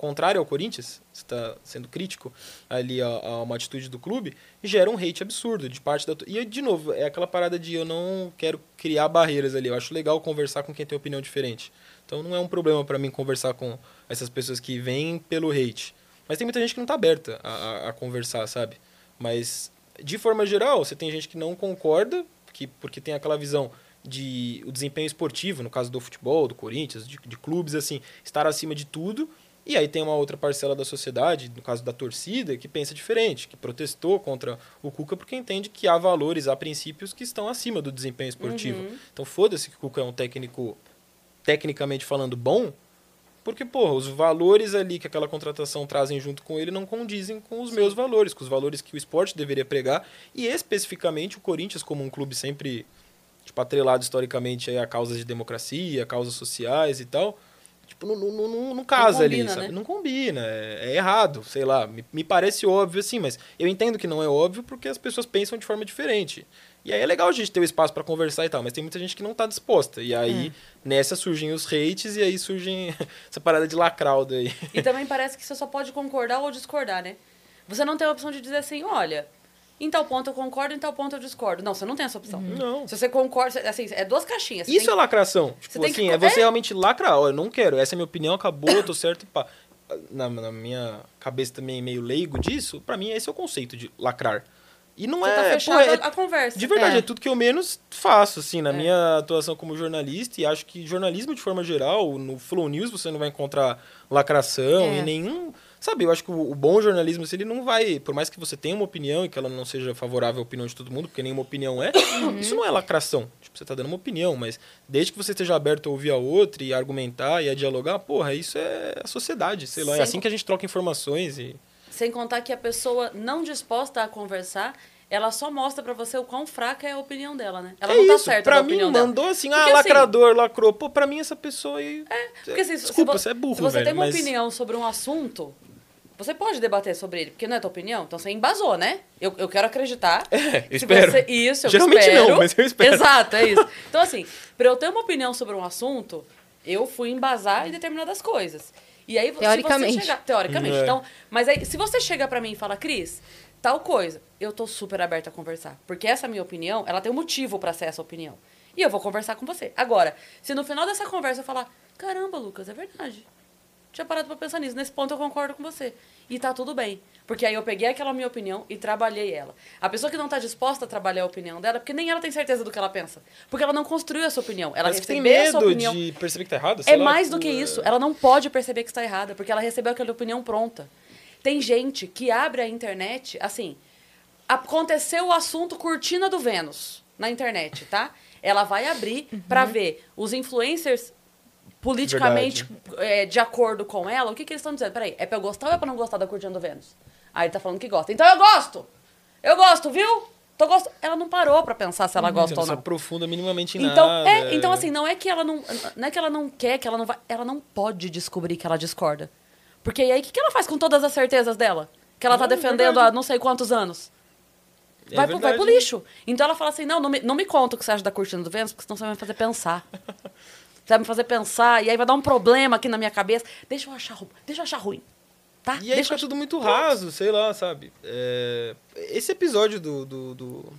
contrária ao Corinthians, está sendo crítico ali a, a uma atitude do clube, gera um hate absurdo de parte da... E, de novo, é aquela parada de eu não quero criar barreiras ali. Eu acho legal conversar com quem tem opinião diferente. Então não é um problema para mim conversar com essas pessoas que vêm pelo hate. Mas tem muita gente que não está aberta a, a, a conversar, sabe? Mas, de forma geral, você tem gente que não concorda, que, porque tem aquela visão de o desempenho esportivo, no caso do futebol, do Corinthians, de, de clubes, assim, estar acima de tudo. E aí tem uma outra parcela da sociedade, no caso da torcida, que pensa diferente, que protestou contra o Cuca porque entende que há valores, há princípios que estão acima do desempenho esportivo. Uhum. Então foda-se que o Cuca é um técnico, tecnicamente falando, bom, porque, porra, os valores ali que aquela contratação trazem junto com ele não condizem com os meus valores, com os valores que o esporte deveria pregar. E especificamente o Corinthians, como um clube sempre tipo, atrelado historicamente a causas de democracia, causas sociais e tal. Tipo, não, não, não, não casa ali, combina, sabe? né? Não combina, é, é errado, sei lá. Me, me parece óbvio assim, mas eu entendo que não é óbvio porque as pessoas pensam de forma diferente. E aí é legal a gente ter o espaço para conversar e tal, mas tem muita gente que não tá disposta. E aí, nessa surgem os hates e aí surgem <laughs> essa parada de lacraudo aí. E também parece que você só pode concordar ou discordar, né? Você não tem a opção de dizer assim, olha, em tal ponto eu concordo, em tal ponto eu discordo. Não, você não tem essa opção. Não. Se você concorda, assim, é duas caixinhas. Você Isso tem é lacração. Tipo tem que assim, co- é você é. realmente lacrar. Olha, eu não quero, essa é a minha opinião, acabou, eu tô certo e pá. Na, na minha cabeça também meio leigo disso, pra mim esse é o conceito de lacrar. E não Você é. tá pô, fechado é- a conversa. de verdade, É. é. tudo que eu menos faço, assim, na É. minha atuação como jornalista. E acho que jornalismo, de forma geral, no Flow News você não vai encontrar lacração É. e nenhum. Sabe, eu acho que o, o bom jornalismo, assim, ele não vai. Por mais que você tenha uma opinião e que ela não seja favorável à opinião de todo mundo, porque nenhuma opinião é, isso não é lacração. Tipo, você tá dando uma opinião, mas desde que você esteja aberto a ouvir a outra e a argumentar e a dialogar, porra, isso é a sociedade, sei lá. É Sem assim que a gente troca informações e. Sem contar que a pessoa não disposta a conversar, ela só mostra pra você o quão fraca é a opinião dela, né? Ela é não tá isso. certa pra mim, mandou assim, Porque, ah, assim, lacrador, lacrou. Pô, pra mim essa pessoa aí. Porque assim, Desculpa, se você é burro, Se você velho, tem uma mas- opinião sobre um assunto, você pode debater sobre ele, porque não é tua opinião. Então você embasou, né? Eu, eu quero acreditar. <laughs> É, eu Se espero. você- <laughs> isso, eu Geralmente espero. não, mas eu espero. Exato, é isso. <laughs> Então, assim, pra eu ter uma opinião sobre um assunto, eu fui embasar em determinadas coisas. E aí, se Teoricamente. você chegar... Teoricamente. É. Então, mas aí, se você chega pra mim e fala, Cris, tal coisa, eu tô super aberta a conversar. Porque essa minha opinião, ela tem um motivo pra ser essa opinião. E eu vou conversar com você. Agora, se no final dessa conversa eu falar, caramba, Lucas, é verdade. Tinha parado pra pensar nisso. Nesse ponto eu concordo com você. E tá tudo bem. Porque aí eu peguei aquela minha opinião e trabalhei ela. A pessoa que não tá disposta a trabalhar a opinião dela, porque nem ela tem certeza do que ela pensa. Porque ela não construiu essa opinião. Ela Mas que tem recebeu essa medo opinião. de perceber que tá errado? É lá, mais tipo, do que é- isso. Ela não pode perceber que está errada, porque ela recebeu aquela opinião pronta. Tem gente que abre a internet, assim, aconteceu o assunto cortina do Vênus na internet, tá? Ela vai abrir pra ver os influencers politicamente é, de acordo com ela. O que, que eles estão dizendo? Peraí, é pra eu gostar ou é pra não gostar da cortina do Vênus? Aí ele tá falando que gosta. Então eu gosto! Eu gosto, viu? Tô gost... Ela não parou pra pensar se ela Você gosta não ou não. aprofunda minimamente em Então, nada. é, então assim, não é que ela não, não é que ela não quer, que ela não vai, ela não pode descobrir que ela discorda. Porque aí o que, que ela faz com todas as certezas dela? Que ela tá Não, é defendendo verdade. há não sei quantos anos. É Vai, pro, vai pro lixo. Então ela fala assim: não, não me, não me conta o que você acha da cortina do Vênus, porque senão você vai me fazer pensar. <laughs> Vai me fazer pensar, e aí vai dar um problema aqui na minha cabeça. Deixa eu achar, deixa eu achar ruim. Tá? E aí deixa fica eu tudo muito raso, sei lá, sabe? É, Esse episódio do, do, do-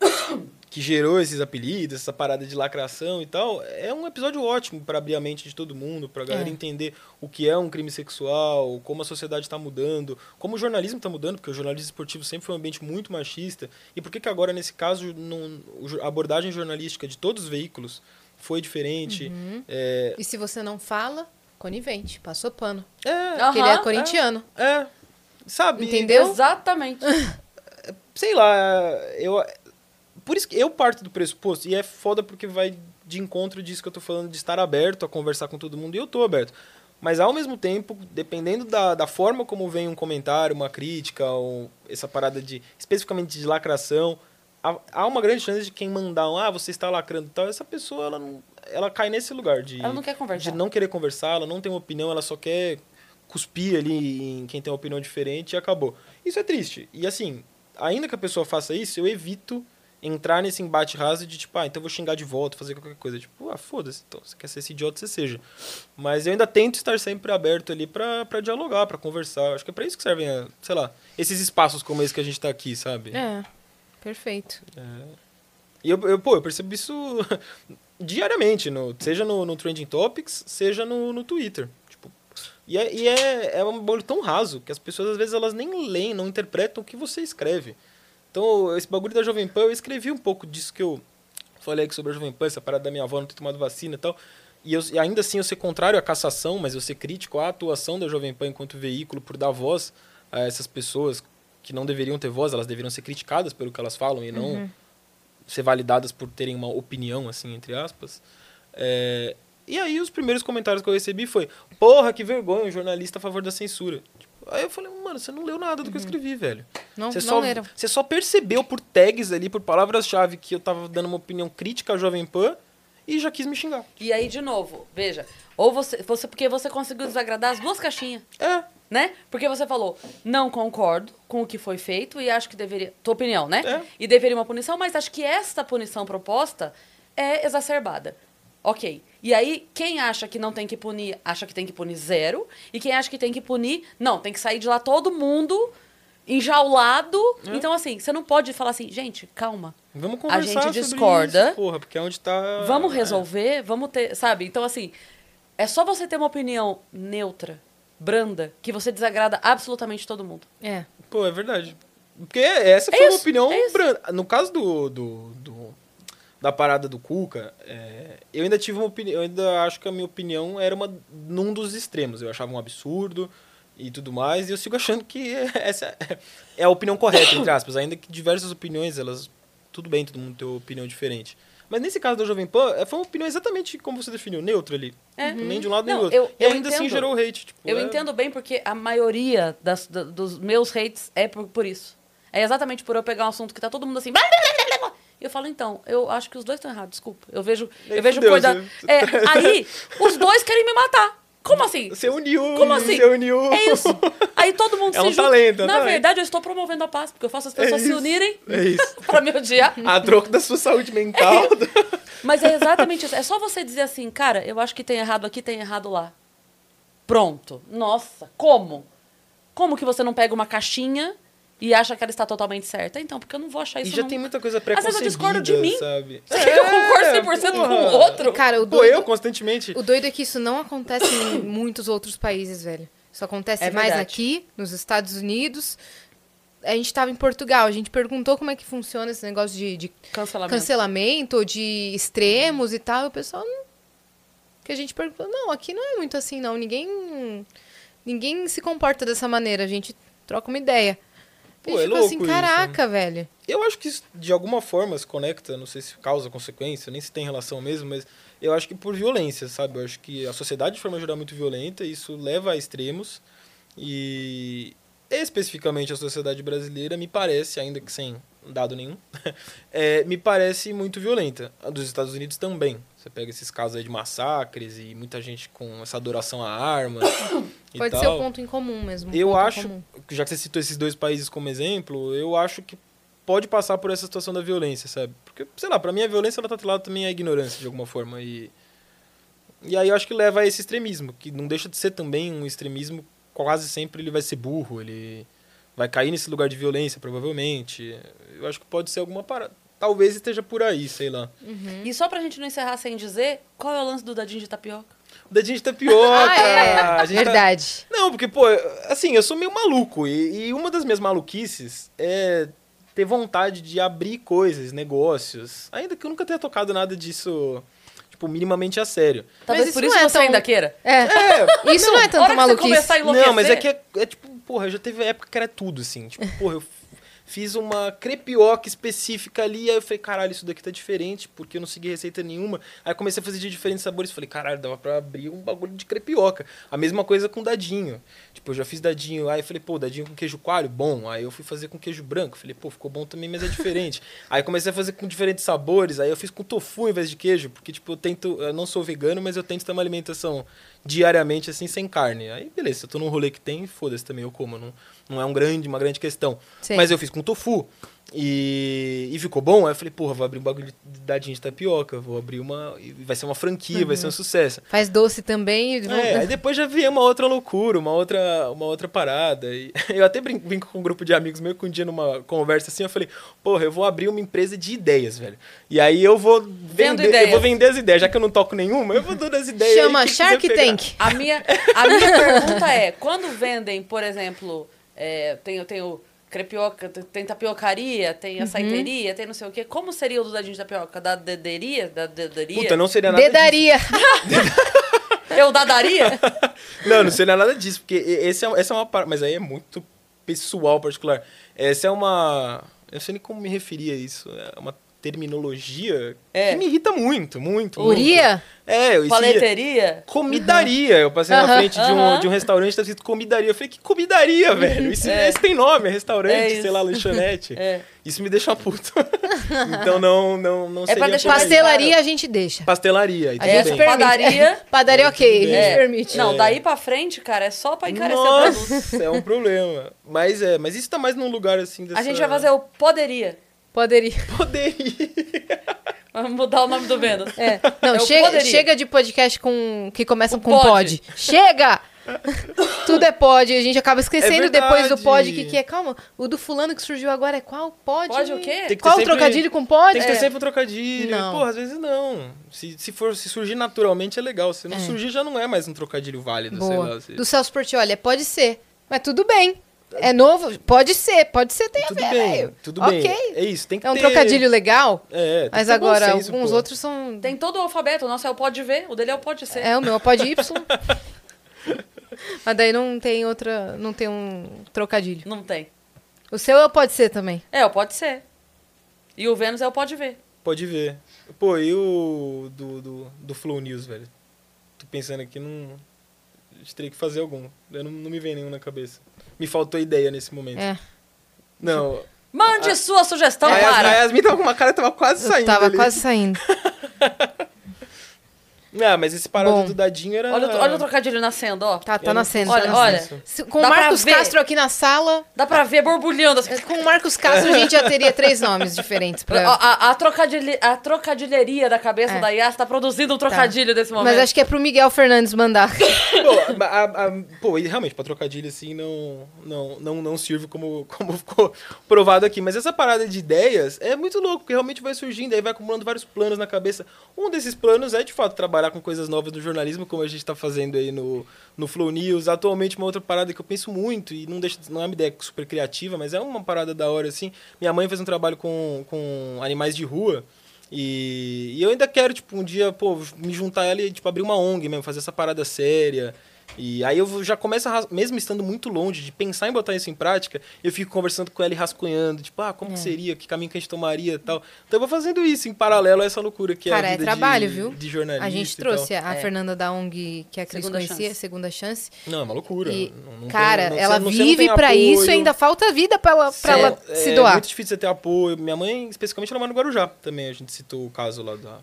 <coughs> que gerou esses apelidos, essa parada de lacração e tal, é um episódio ótimo para abrir a mente de todo mundo, pra galera É. entender o que é um crime sexual, como a sociedade está mudando, como o jornalismo está mudando, porque o jornalismo esportivo sempre foi um ambiente muito machista, e por que que agora, nesse caso, não- a abordagem jornalística de todos os veículos foi diferente. Uhum. É, E se você não fala, conivente, passou pano. é, Porque ele é Aham, corintiano. é, sabe? Entendeu? Exatamente. <laughs> sei lá, eu por isso que eu parto do pressuposto e é foda porque vai de encontro disso que eu tô falando de estar aberto a conversar com todo mundo e eu tô aberto. Mas ao mesmo tempo, dependendo da, da forma como vem um comentário, uma crítica, ou essa parada de especificamente de lacração, há, uma grande chance de quem mandar um, ah, você está lacrando e tal, essa pessoa ela, não, ela cai nesse lugar de, Ela não quer conversar. de não querer conversar, ela não tem uma opinião, ela só quer cuspir ali em quem tem uma opinião diferente e acabou. Isso é triste. E assim, ainda que a pessoa faça isso, eu evito entrar nesse embate raso de tipo, ah, então eu vou xingar de volta, fazer qualquer coisa. Tipo, ah, foda-se, então, você quer ser esse idiota, você seja. Mas eu ainda tento estar sempre aberto ali pra, pra dialogar, pra conversar. Acho que é pra isso que servem, a- sei lá, esses espaços como esse que a gente tá aqui, sabe? É, perfeito. E eu, eu, pô, eu percebo isso <laughs> diariamente, no, seja no, no Trending Topics, seja no, no Twitter. Tipo, e é, e é, é um bagulho tão raso que as pessoas, às vezes, elas nem leem, não interpretam o que você escreve. Então, esse bagulho da Jovem Pan, eu escrevi um pouco disso que eu falei aqui sobre a Jovem Pan, essa parada da minha avó não ter tomado vacina e tal. E, eu, e ainda assim eu ser contrário à cassação, mas eu ser crítico à atuação da Jovem Pan enquanto veículo por dar voz a essas pessoas que não deveriam ter voz, elas deveriam ser criticadas pelo que elas falam e não ser validadas por terem uma opinião, assim, entre aspas. É, E aí os primeiros comentários que eu recebi foi, porra, que vergonha, um jornalista a favor da censura. Tipo, aí eu falei, mano, você não leu nada do que eu escrevi, velho. Não, Você não só, leram. você só percebeu por tags ali, por palavras-chave, que eu tava dando uma opinião crítica à Jovem Pan e já quis me xingar. E aí, de novo, veja. Ou você, você. Porque você conseguiu desagradar as duas caixinhas. É, né? Porque você falou, não concordo com o que foi feito e acho que deveria. Tua opinião, né? É. E deveria uma punição, mas acho que esta punição proposta é exacerbada. Ok. E aí, quem acha que não tem que punir, acha que tem que punir zero. E quem acha que tem que punir, não, tem que sair de lá todo mundo enjaulado. É. Então, assim, você não pode falar assim, gente, calma. vamos A conversar gente sobre discorda. isso, porra, porque é onde tá... Vamos é. resolver, vamos ter, sabe? Então, assim, é só você ter uma opinião neutra, branda, que você desagrada absolutamente todo mundo. É. Pô, é verdade. Porque essa É foi uma isso, opinião é branda. No caso do, do, do- da parada do Cuca, é, eu ainda tive uma opinião. Eu ainda acho que a minha opinião era uma num dos extremos. Eu achava um absurdo e tudo mais. E eu sigo achando que <laughs> essa é a opinião correta, entre aspas. Ainda que diversas opiniões, elas. Tudo bem, todo mundo tem uma opinião diferente. Mas nesse caso da Jovem Pan, é, foi uma opinião exatamente como você definiu, neutra ali. É. Nem de um lado nem do outro. eu- e eu ainda assim entendo. gerou hate. Tipo, Eu é- entendo bem porque a maioria das- da- dos meus hates é por, por isso. É exatamente por eu pegar um assunto que tá todo mundo assim. blá, blá, blá, blá, blá. E eu falo, então, eu acho que os dois estão errados, desculpa. Eu vejo. Eu vejo coisa. É, aí, os dois querem me matar. Como assim? Você uniu. Como assim? Você uniu. É isso. Aí todo mundo <laughs> É se um junta. talento, é Na talento. verdade, eu estou promovendo a paz, porque eu faço as pessoas se isso. unirem É isso. <laughs> pra me odiar. A troco da sua saúde mental. <laughs> Mas é exatamente isso. É só você dizer assim, cara, eu acho que tem errado aqui, tem errado lá. Pronto. Nossa, como? Como que você não pega uma caixinha e acha que ela está totalmente certa? Então, porque eu não vou achar e isso já nunca. tem muita coisa Às vezes eu preconcebida, discordo de mim. sabe? <laughs> Eu concordo 100% com o porra. outro. Cara, o Pô, doido, eu constantemente. o doido é que isso não acontece em muitos outros países, velho. Isso acontece É mais aqui, nos Estados Unidos. A gente tava em Portugal, a gente perguntou como é que funciona esse negócio de, de Cancelamento. cancelamento ou de extremos e tal. E o pessoal não. Que a gente perguntou, não, aqui não é muito assim, não. Ninguém. Ninguém se comporta dessa maneira. A gente troca uma ideia. Pô, a gente é louco assim, isso, caraca, velho. Eu acho que isso, de alguma forma se conecta, não sei se causa consequência, nem se tem relação mesmo, mas eu acho que por violência, sabe? Eu acho que a sociedade de forma geral é muito violenta, e isso leva a extremos e especificamente a sociedade brasileira me parece, ainda que sem dado nenhum, <laughs> é, me parece muito violenta. A dos Estados Unidos também. Você pega esses casos aí de massacres e muita gente com essa adoração à arma <coughs> e Pode tal. ser o ponto em comum mesmo. um Eu acho, já que você citou esses dois países como exemplo, eu acho que pode passar por essa situação da violência, sabe? Porque, sei lá, pra mim a violência ela tá atrelada também à ignorância de alguma forma e e aí eu acho que leva a esse extremismo, que não deixa de ser também um extremismo, quase sempre ele vai ser burro, ele vai cair nesse lugar de violência, provavelmente. Eu acho que pode ser alguma parada. Talvez esteja por aí, sei lá. E só pra gente não encerrar sem dizer, qual é o lance do dadinho de tapioca? O dedinho de tapioca. <laughs> Ah, é. a gente tá- Verdade. Não, porque, pô, assim, eu sou meio maluco. E, e uma das minhas maluquices é ter vontade de abrir coisas, negócios. Ainda que eu nunca tenha tocado nada disso, tipo, minimamente a sério. Talvez isso por não isso é você tão- ainda queira. É. É, Isso não, é A hora tanto que maluquice. Não, mas é que é, é tipo, porra, já teve época que era tudo, assim. Tipo, porra, eu fiz uma crepioca específica ali, aí eu falei, caralho, isso daqui tá diferente, porque eu não segui receita nenhuma. Aí comecei a fazer de diferentes sabores, falei, caralho, dava pra abrir um bagulho de crepioca. A mesma coisa com dadinho. Tipo, eu já fiz dadinho, aí eu falei, pô, dadinho com queijo coalho, bom. Aí eu fui fazer com queijo branco, falei, pô, ficou bom também, mas é diferente. <laughs> aí comecei a fazer com diferentes sabores, aí eu fiz com tofu em vez de queijo, porque, tipo, eu tento, eu não sou vegano, mas eu tento ter uma alimentação diariamente, assim, sem carne. Aí, beleza, se eu tô num rolê que tem, foda-se também, eu como. Não, não é um grande, uma grande questão. Sim. Mas eu fiz com tofu. E, e ficou bom. Aí eu falei, porra, vou abrir um bagulho de dadinho de tapioca. Vou abrir uma. Vai ser uma franquia, vai ser um sucesso. Faz doce também. e- É, aí depois já veio uma outra loucura, uma outra, uma outra parada. E <laughs> eu até brin- brinco com um grupo de amigos meio que um dia numa conversa assim, eu falei, porra, eu vou abrir uma empresa de ideias, velho. E aí eu vou vender, eu vou vender as ideias, já que eu não toco nenhuma, eu vou dando as ideias. aí, Chama quiser Shark. Tank. A minha, a minha pergunta é, quando vendem, por exemplo, é, tem, tem o crepioca, tem tapiocaria, tem açaiteria, tem não sei o quê, como seria o do dadinho de tapioca? Da dederia? Da dedaria? Puta, não seria nada disso. Dedaria. <laughs> Eu dadaria? <laughs> Não, não seria nada disso, porque esse é, essa é uma parada. Mas aí é muito pessoal, particular. Essa é uma. Eu não sei nem como me referir a isso. É uma terminologia É. que me irrita muito, muito. Uria? muito. É, eu Paleteria? Comidaria. Eu passei na Aham. frente de um, de um restaurante, tá escrito comidaria. Eu falei, que comidaria, velho? Isso, É. isso tem nome, é restaurante, É sei lá, lanchonete. É. Isso me deixa puto. <laughs> então não, não, não É pra seria deixar aí. mais Pastelaria a gente deixa. Pastelaria. aí A tudo gente bem. permite. Padaria. <laughs> Padaria ok, a gente É. permite. Não, É. daí pra frente, cara, é só pra encarecer o produto. É um problema. Mas é, mas isso tá mais num lugar assim dessa... A gente vai fazer o poderia. Poderia. <laughs> Poderia. Vamos mudar o nome do Vênus. É. Não, É chega, chega de podcast com que começam Com com pod. pod. Chega! <laughs> Tudo é pod. A gente acaba esquecendo É depois do pod que, que é. Calma, o do fulano que surgiu agora é qual? Pod? Pode o quê? Tem que Qual sempre- trocadilho com pod? Tem que ter É. sempre um trocadilho. Não. Porra, às vezes não. Se, se, for, se surgir naturalmente é legal. Se não É. surgir, já não é mais um trocadilho válido, sei Boa. lá. se- Do Celso Portiolli, é pode ser. Mas tudo bem. É novo? Pode ser, pode ser, tem Tudo a ver, bem, tudo Ok. bem. É isso, tem que É um ter... trocadilho legal, É, tem mas que ter bom agora senso, alguns pô. outros são. Tem todo o alfabeto. O nosso é o pode ver, o dele é o pode ser. É, o meu é pod Y. <laughs> mas daí não tem outra. Não tem um trocadilho. Não tem. O seu é o pode ser também. É, o pode ser. E o Vênus é o pode ver. Pode ver. Pô, e o do, do, do Flow News, velho? Tô pensando aqui, não... A gente teria que fazer algum. Eu não, não me vem nenhum na cabeça. Me faltou ideia nesse momento. É. Não. Mande sua sugestão a, Yas- a para. Yasmin tava com uma cara, tava quase Eu saindo tava ali. quase saindo. <laughs> Ah, mas esse parado Bom. do dadinho era... Olha, o- olha o trocadilho nascendo, ó. Tá, tá Eu não- nascendo. Olha, tá nascendo. olha. Se- Com o Dá pra Marcos ver. Castro aqui na sala. Dá pra ver borbulhando. assim. Com o Marcos Castro a gente já teria três nomes diferentes A, pra. a, a, trocadilhe- a trocadilheria da cabeça É. da Yas tá produzindo um trocadilho desse momento. Mas acho que é pro Miguel Fernandes mandar. <laughs> Pô, a- a- a- pô, e realmente, pra trocadilho assim, não, não, não, não sirve como, como ficou provado aqui. Mas essa parada de ideias é muito louco, porque realmente vai surgindo, aí vai acumulando vários planos na cabeça. Um desses planos é, de fato, trabalhar com coisas novas no jornalismo, como a gente tá fazendo aí no, no Flow News. Atualmente, uma outra parada que eu penso muito, e não, deixa, não é uma ideia super criativa, mas é uma parada da hora, assim. Minha mãe fez um trabalho com, com animais de rua. E, e eu ainda quero, tipo, um dia, pô, me juntar a ela e, tipo, abrir uma ONG mesmo, fazer essa parada séria. E aí eu já começo, a mesmo estando muito longe de pensar em botar isso em prática, eu fico conversando com ela e rascunhando, tipo, ah, como que seria, que caminho que a gente tomaria e tal. Então eu vou fazendo isso em paralelo a essa loucura que Cara, é a é vida trabalho, de, viu? de jornalista A gente trouxe a É. Fernanda da ONG, que a Cris Segunda conhecia, chance. Segunda Chance. Não, é uma loucura. E, Não- não tem- cara, não- ela você vive tem pra isso e ainda falta vida pra ela, pra É, ela se é doar. muito difícil você ter apoio. Minha mãe, especificamente, ela mora no Guarujá também. A gente citou o caso lá da,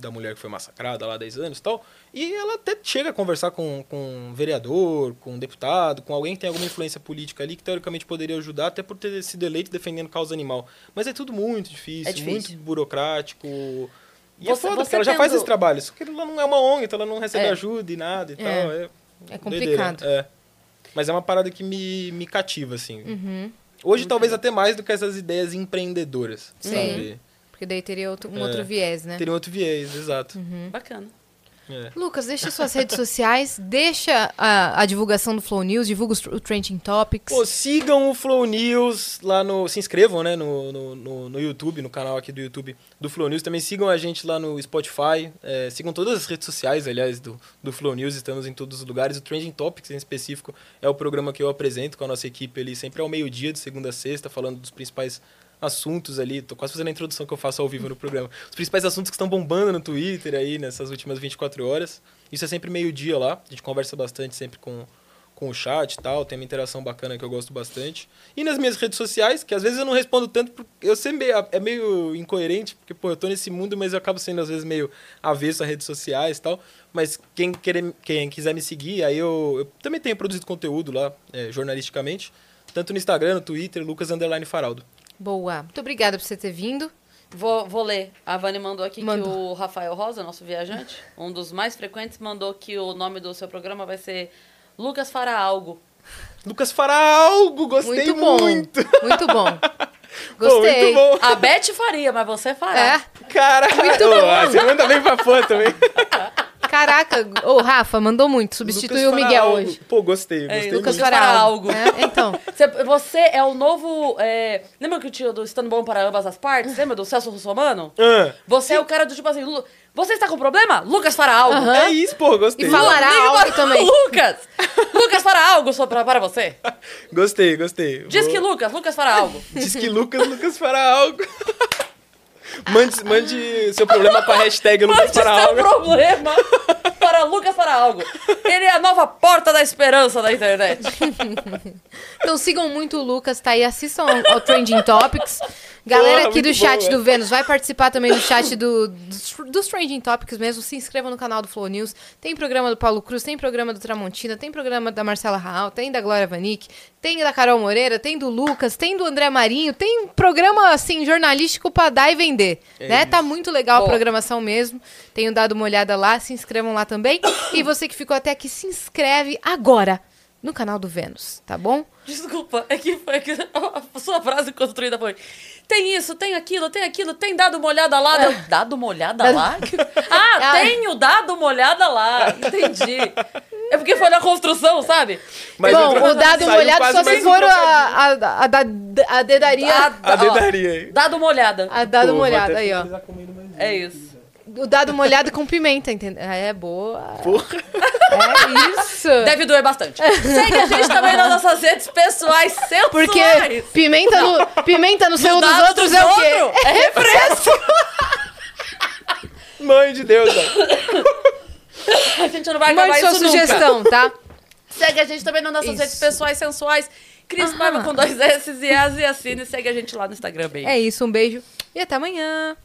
da mulher que foi massacrada lá há 10 anos e tal. E ela até chega a conversar com, com um vereador, com um deputado, com alguém que tem alguma influência política ali que teoricamente poderia ajudar, até por ter sido eleito defendendo causa animal. Mas é tudo muito difícil, É difícil. muito burocrático. E Você- é foda, porque ela já faz tendo- esse trabalho. Só que ela não é uma ONG, então ela não recebe É. ajuda e nada e É. tal. É, É complicado. doideira, É. Mas é uma parada que me, me cativa, assim. Uhum. Hoje, talvez até mais do que essas ideias empreendedoras, Sim. sabe? Porque daí teria outro- um É. outro viés, né? Teria um outro viés, exato. Bacana. É. Lucas, deixa suas redes <laughs> sociais, deixa a, a divulgação do Flow News, divulga os- o Trending Topics. Pô, sigam o Flow News lá no. Se inscrevam, né? No, no, no, no YouTube, no canal aqui do YouTube do Flow News. Também sigam a gente lá no Spotify. é, sigam todas as redes sociais, aliás, do, do Flow News. Estamos em todos os lugares. O Trending Topics, em específico, é o programa que eu apresento com a nossa equipe ali, sempre ao meio-dia, de segunda a sexta, falando dos principais assuntos ali. Tô quase fazendo a introdução que eu faço ao vivo no programa. Os principais assuntos que estão bombando no Twitter aí nessas últimas 24 horas. Isso é sempre meio-dia lá. A gente conversa bastante sempre com, com o chat e tal. Tem uma interação bacana que eu gosto bastante. E nas minhas redes sociais, que às vezes eu não respondo tanto, porque eu meio, é meio incoerente, porque pô, eu tô nesse mundo, mas eu acabo sendo às vezes meio avesso a redes sociais e tal. Mas quem, querer, quem quiser me seguir, aí eu, eu também tenho produzido conteúdo lá, é, jornalisticamente. Tanto no Instagram, no Twitter, Lucas Faraldo. Boa. Muito obrigada por você ter vindo. Vou, vou ler. A Vani mandou aqui Mandou. que o Rafael Rosa, nosso viajante, um dos mais frequentes, mandou que o nome do seu programa vai ser Lucas Fará Algo. Lucas Faraldo, gostei Muito bom. muito. <laughs> Muito bom. Pô, Gostei. muito bom. A Beth faria, mas você fará. É. Caralho, Muito <laughs> Ô, bom. você manda bem pra fã também. <laughs> Caraca, ô Rafa, mandou muito. Substituiu o Miguel hoje. Pô, gostei, É, gostei Lucas muito. Fará algo. É, então. <laughs> Você, você é o novo. é, lembra que o tio do Estando Bom para Ambas as Partes? Lembra do Celso Russomano? Ah, Você é o cara do tipo assim. Lu- Você está com problema? Lucas fará algo. É isso, pô, gostei. E falará Liga algo também. <laughs> Lucas! Lucas fará algo só pra- para você. Gostei, gostei. Diz Vou- que Lucas, Lucas fará algo. Diz que Lucas, Lucas fará algo. <laughs> mande, mande seu problema com a hashtag Lucas Mande fará seu algo. problema para Lucas fará algo. Ele é a nova porta da esperança da internet. <laughs> Então sigam muito o Lucas, tá aí, assistam ao, ao Trending Topics. Galera Porra, aqui do chat do Vênus vai participar também do chat do, dos, dos Trending Topics mesmo. Se inscrevam no canal do Flow News. Tem programa do Paulo Cruz, tem programa do Tramontina, tem programa da Marcela Raal, tem da Glória Vanik, tem da Carol Moreira, tem do Lucas, tem do André Marinho, tem programa assim jornalístico pra dar e vender, É né? Tá muito legal Boa. a programação mesmo. Tenho dado uma olhada lá, se inscrevam lá também. <coughs> E você que ficou até aqui, se inscreve agora no canal do Vênus, tá bom? Desculpa, é que, é que <laughs> a sua frase construída foi. Tem isso, tem aquilo, tem aquilo, tem dado uma olhada lá. Deu, <laughs> dado uma olhada lá? <laughs> Ah, <laughs> Ah. tenho dado uma olhada lá. Entendi. É porque foi na construção, sabe? Mas Bom, o dado uma olhada só se mais um for a, a, a, a dedaria. A ó, dedaria aí. Dado uma olhada. A dado Pô, uma olhada aí, ó. É isso. O dado uma olhada com pimenta, entendeu? Ah, É boa. Porra. É isso. Deve doer bastante. Segue a gente também nas nossas redes pessoais sensuais. Porque pimenta no, pimenta no seu dos outros é o quê? outros É refresco. <laughs> Mãe de Deus. A gente não vai acabar Mande sua nunca. sugestão, tá? Segue a gente também nas nossas Isso. redes pessoais sensuais. Cris. Paiva com dois S e As e assine. Segue a gente lá no Instagram, bem. É isso, um beijo e até amanhã.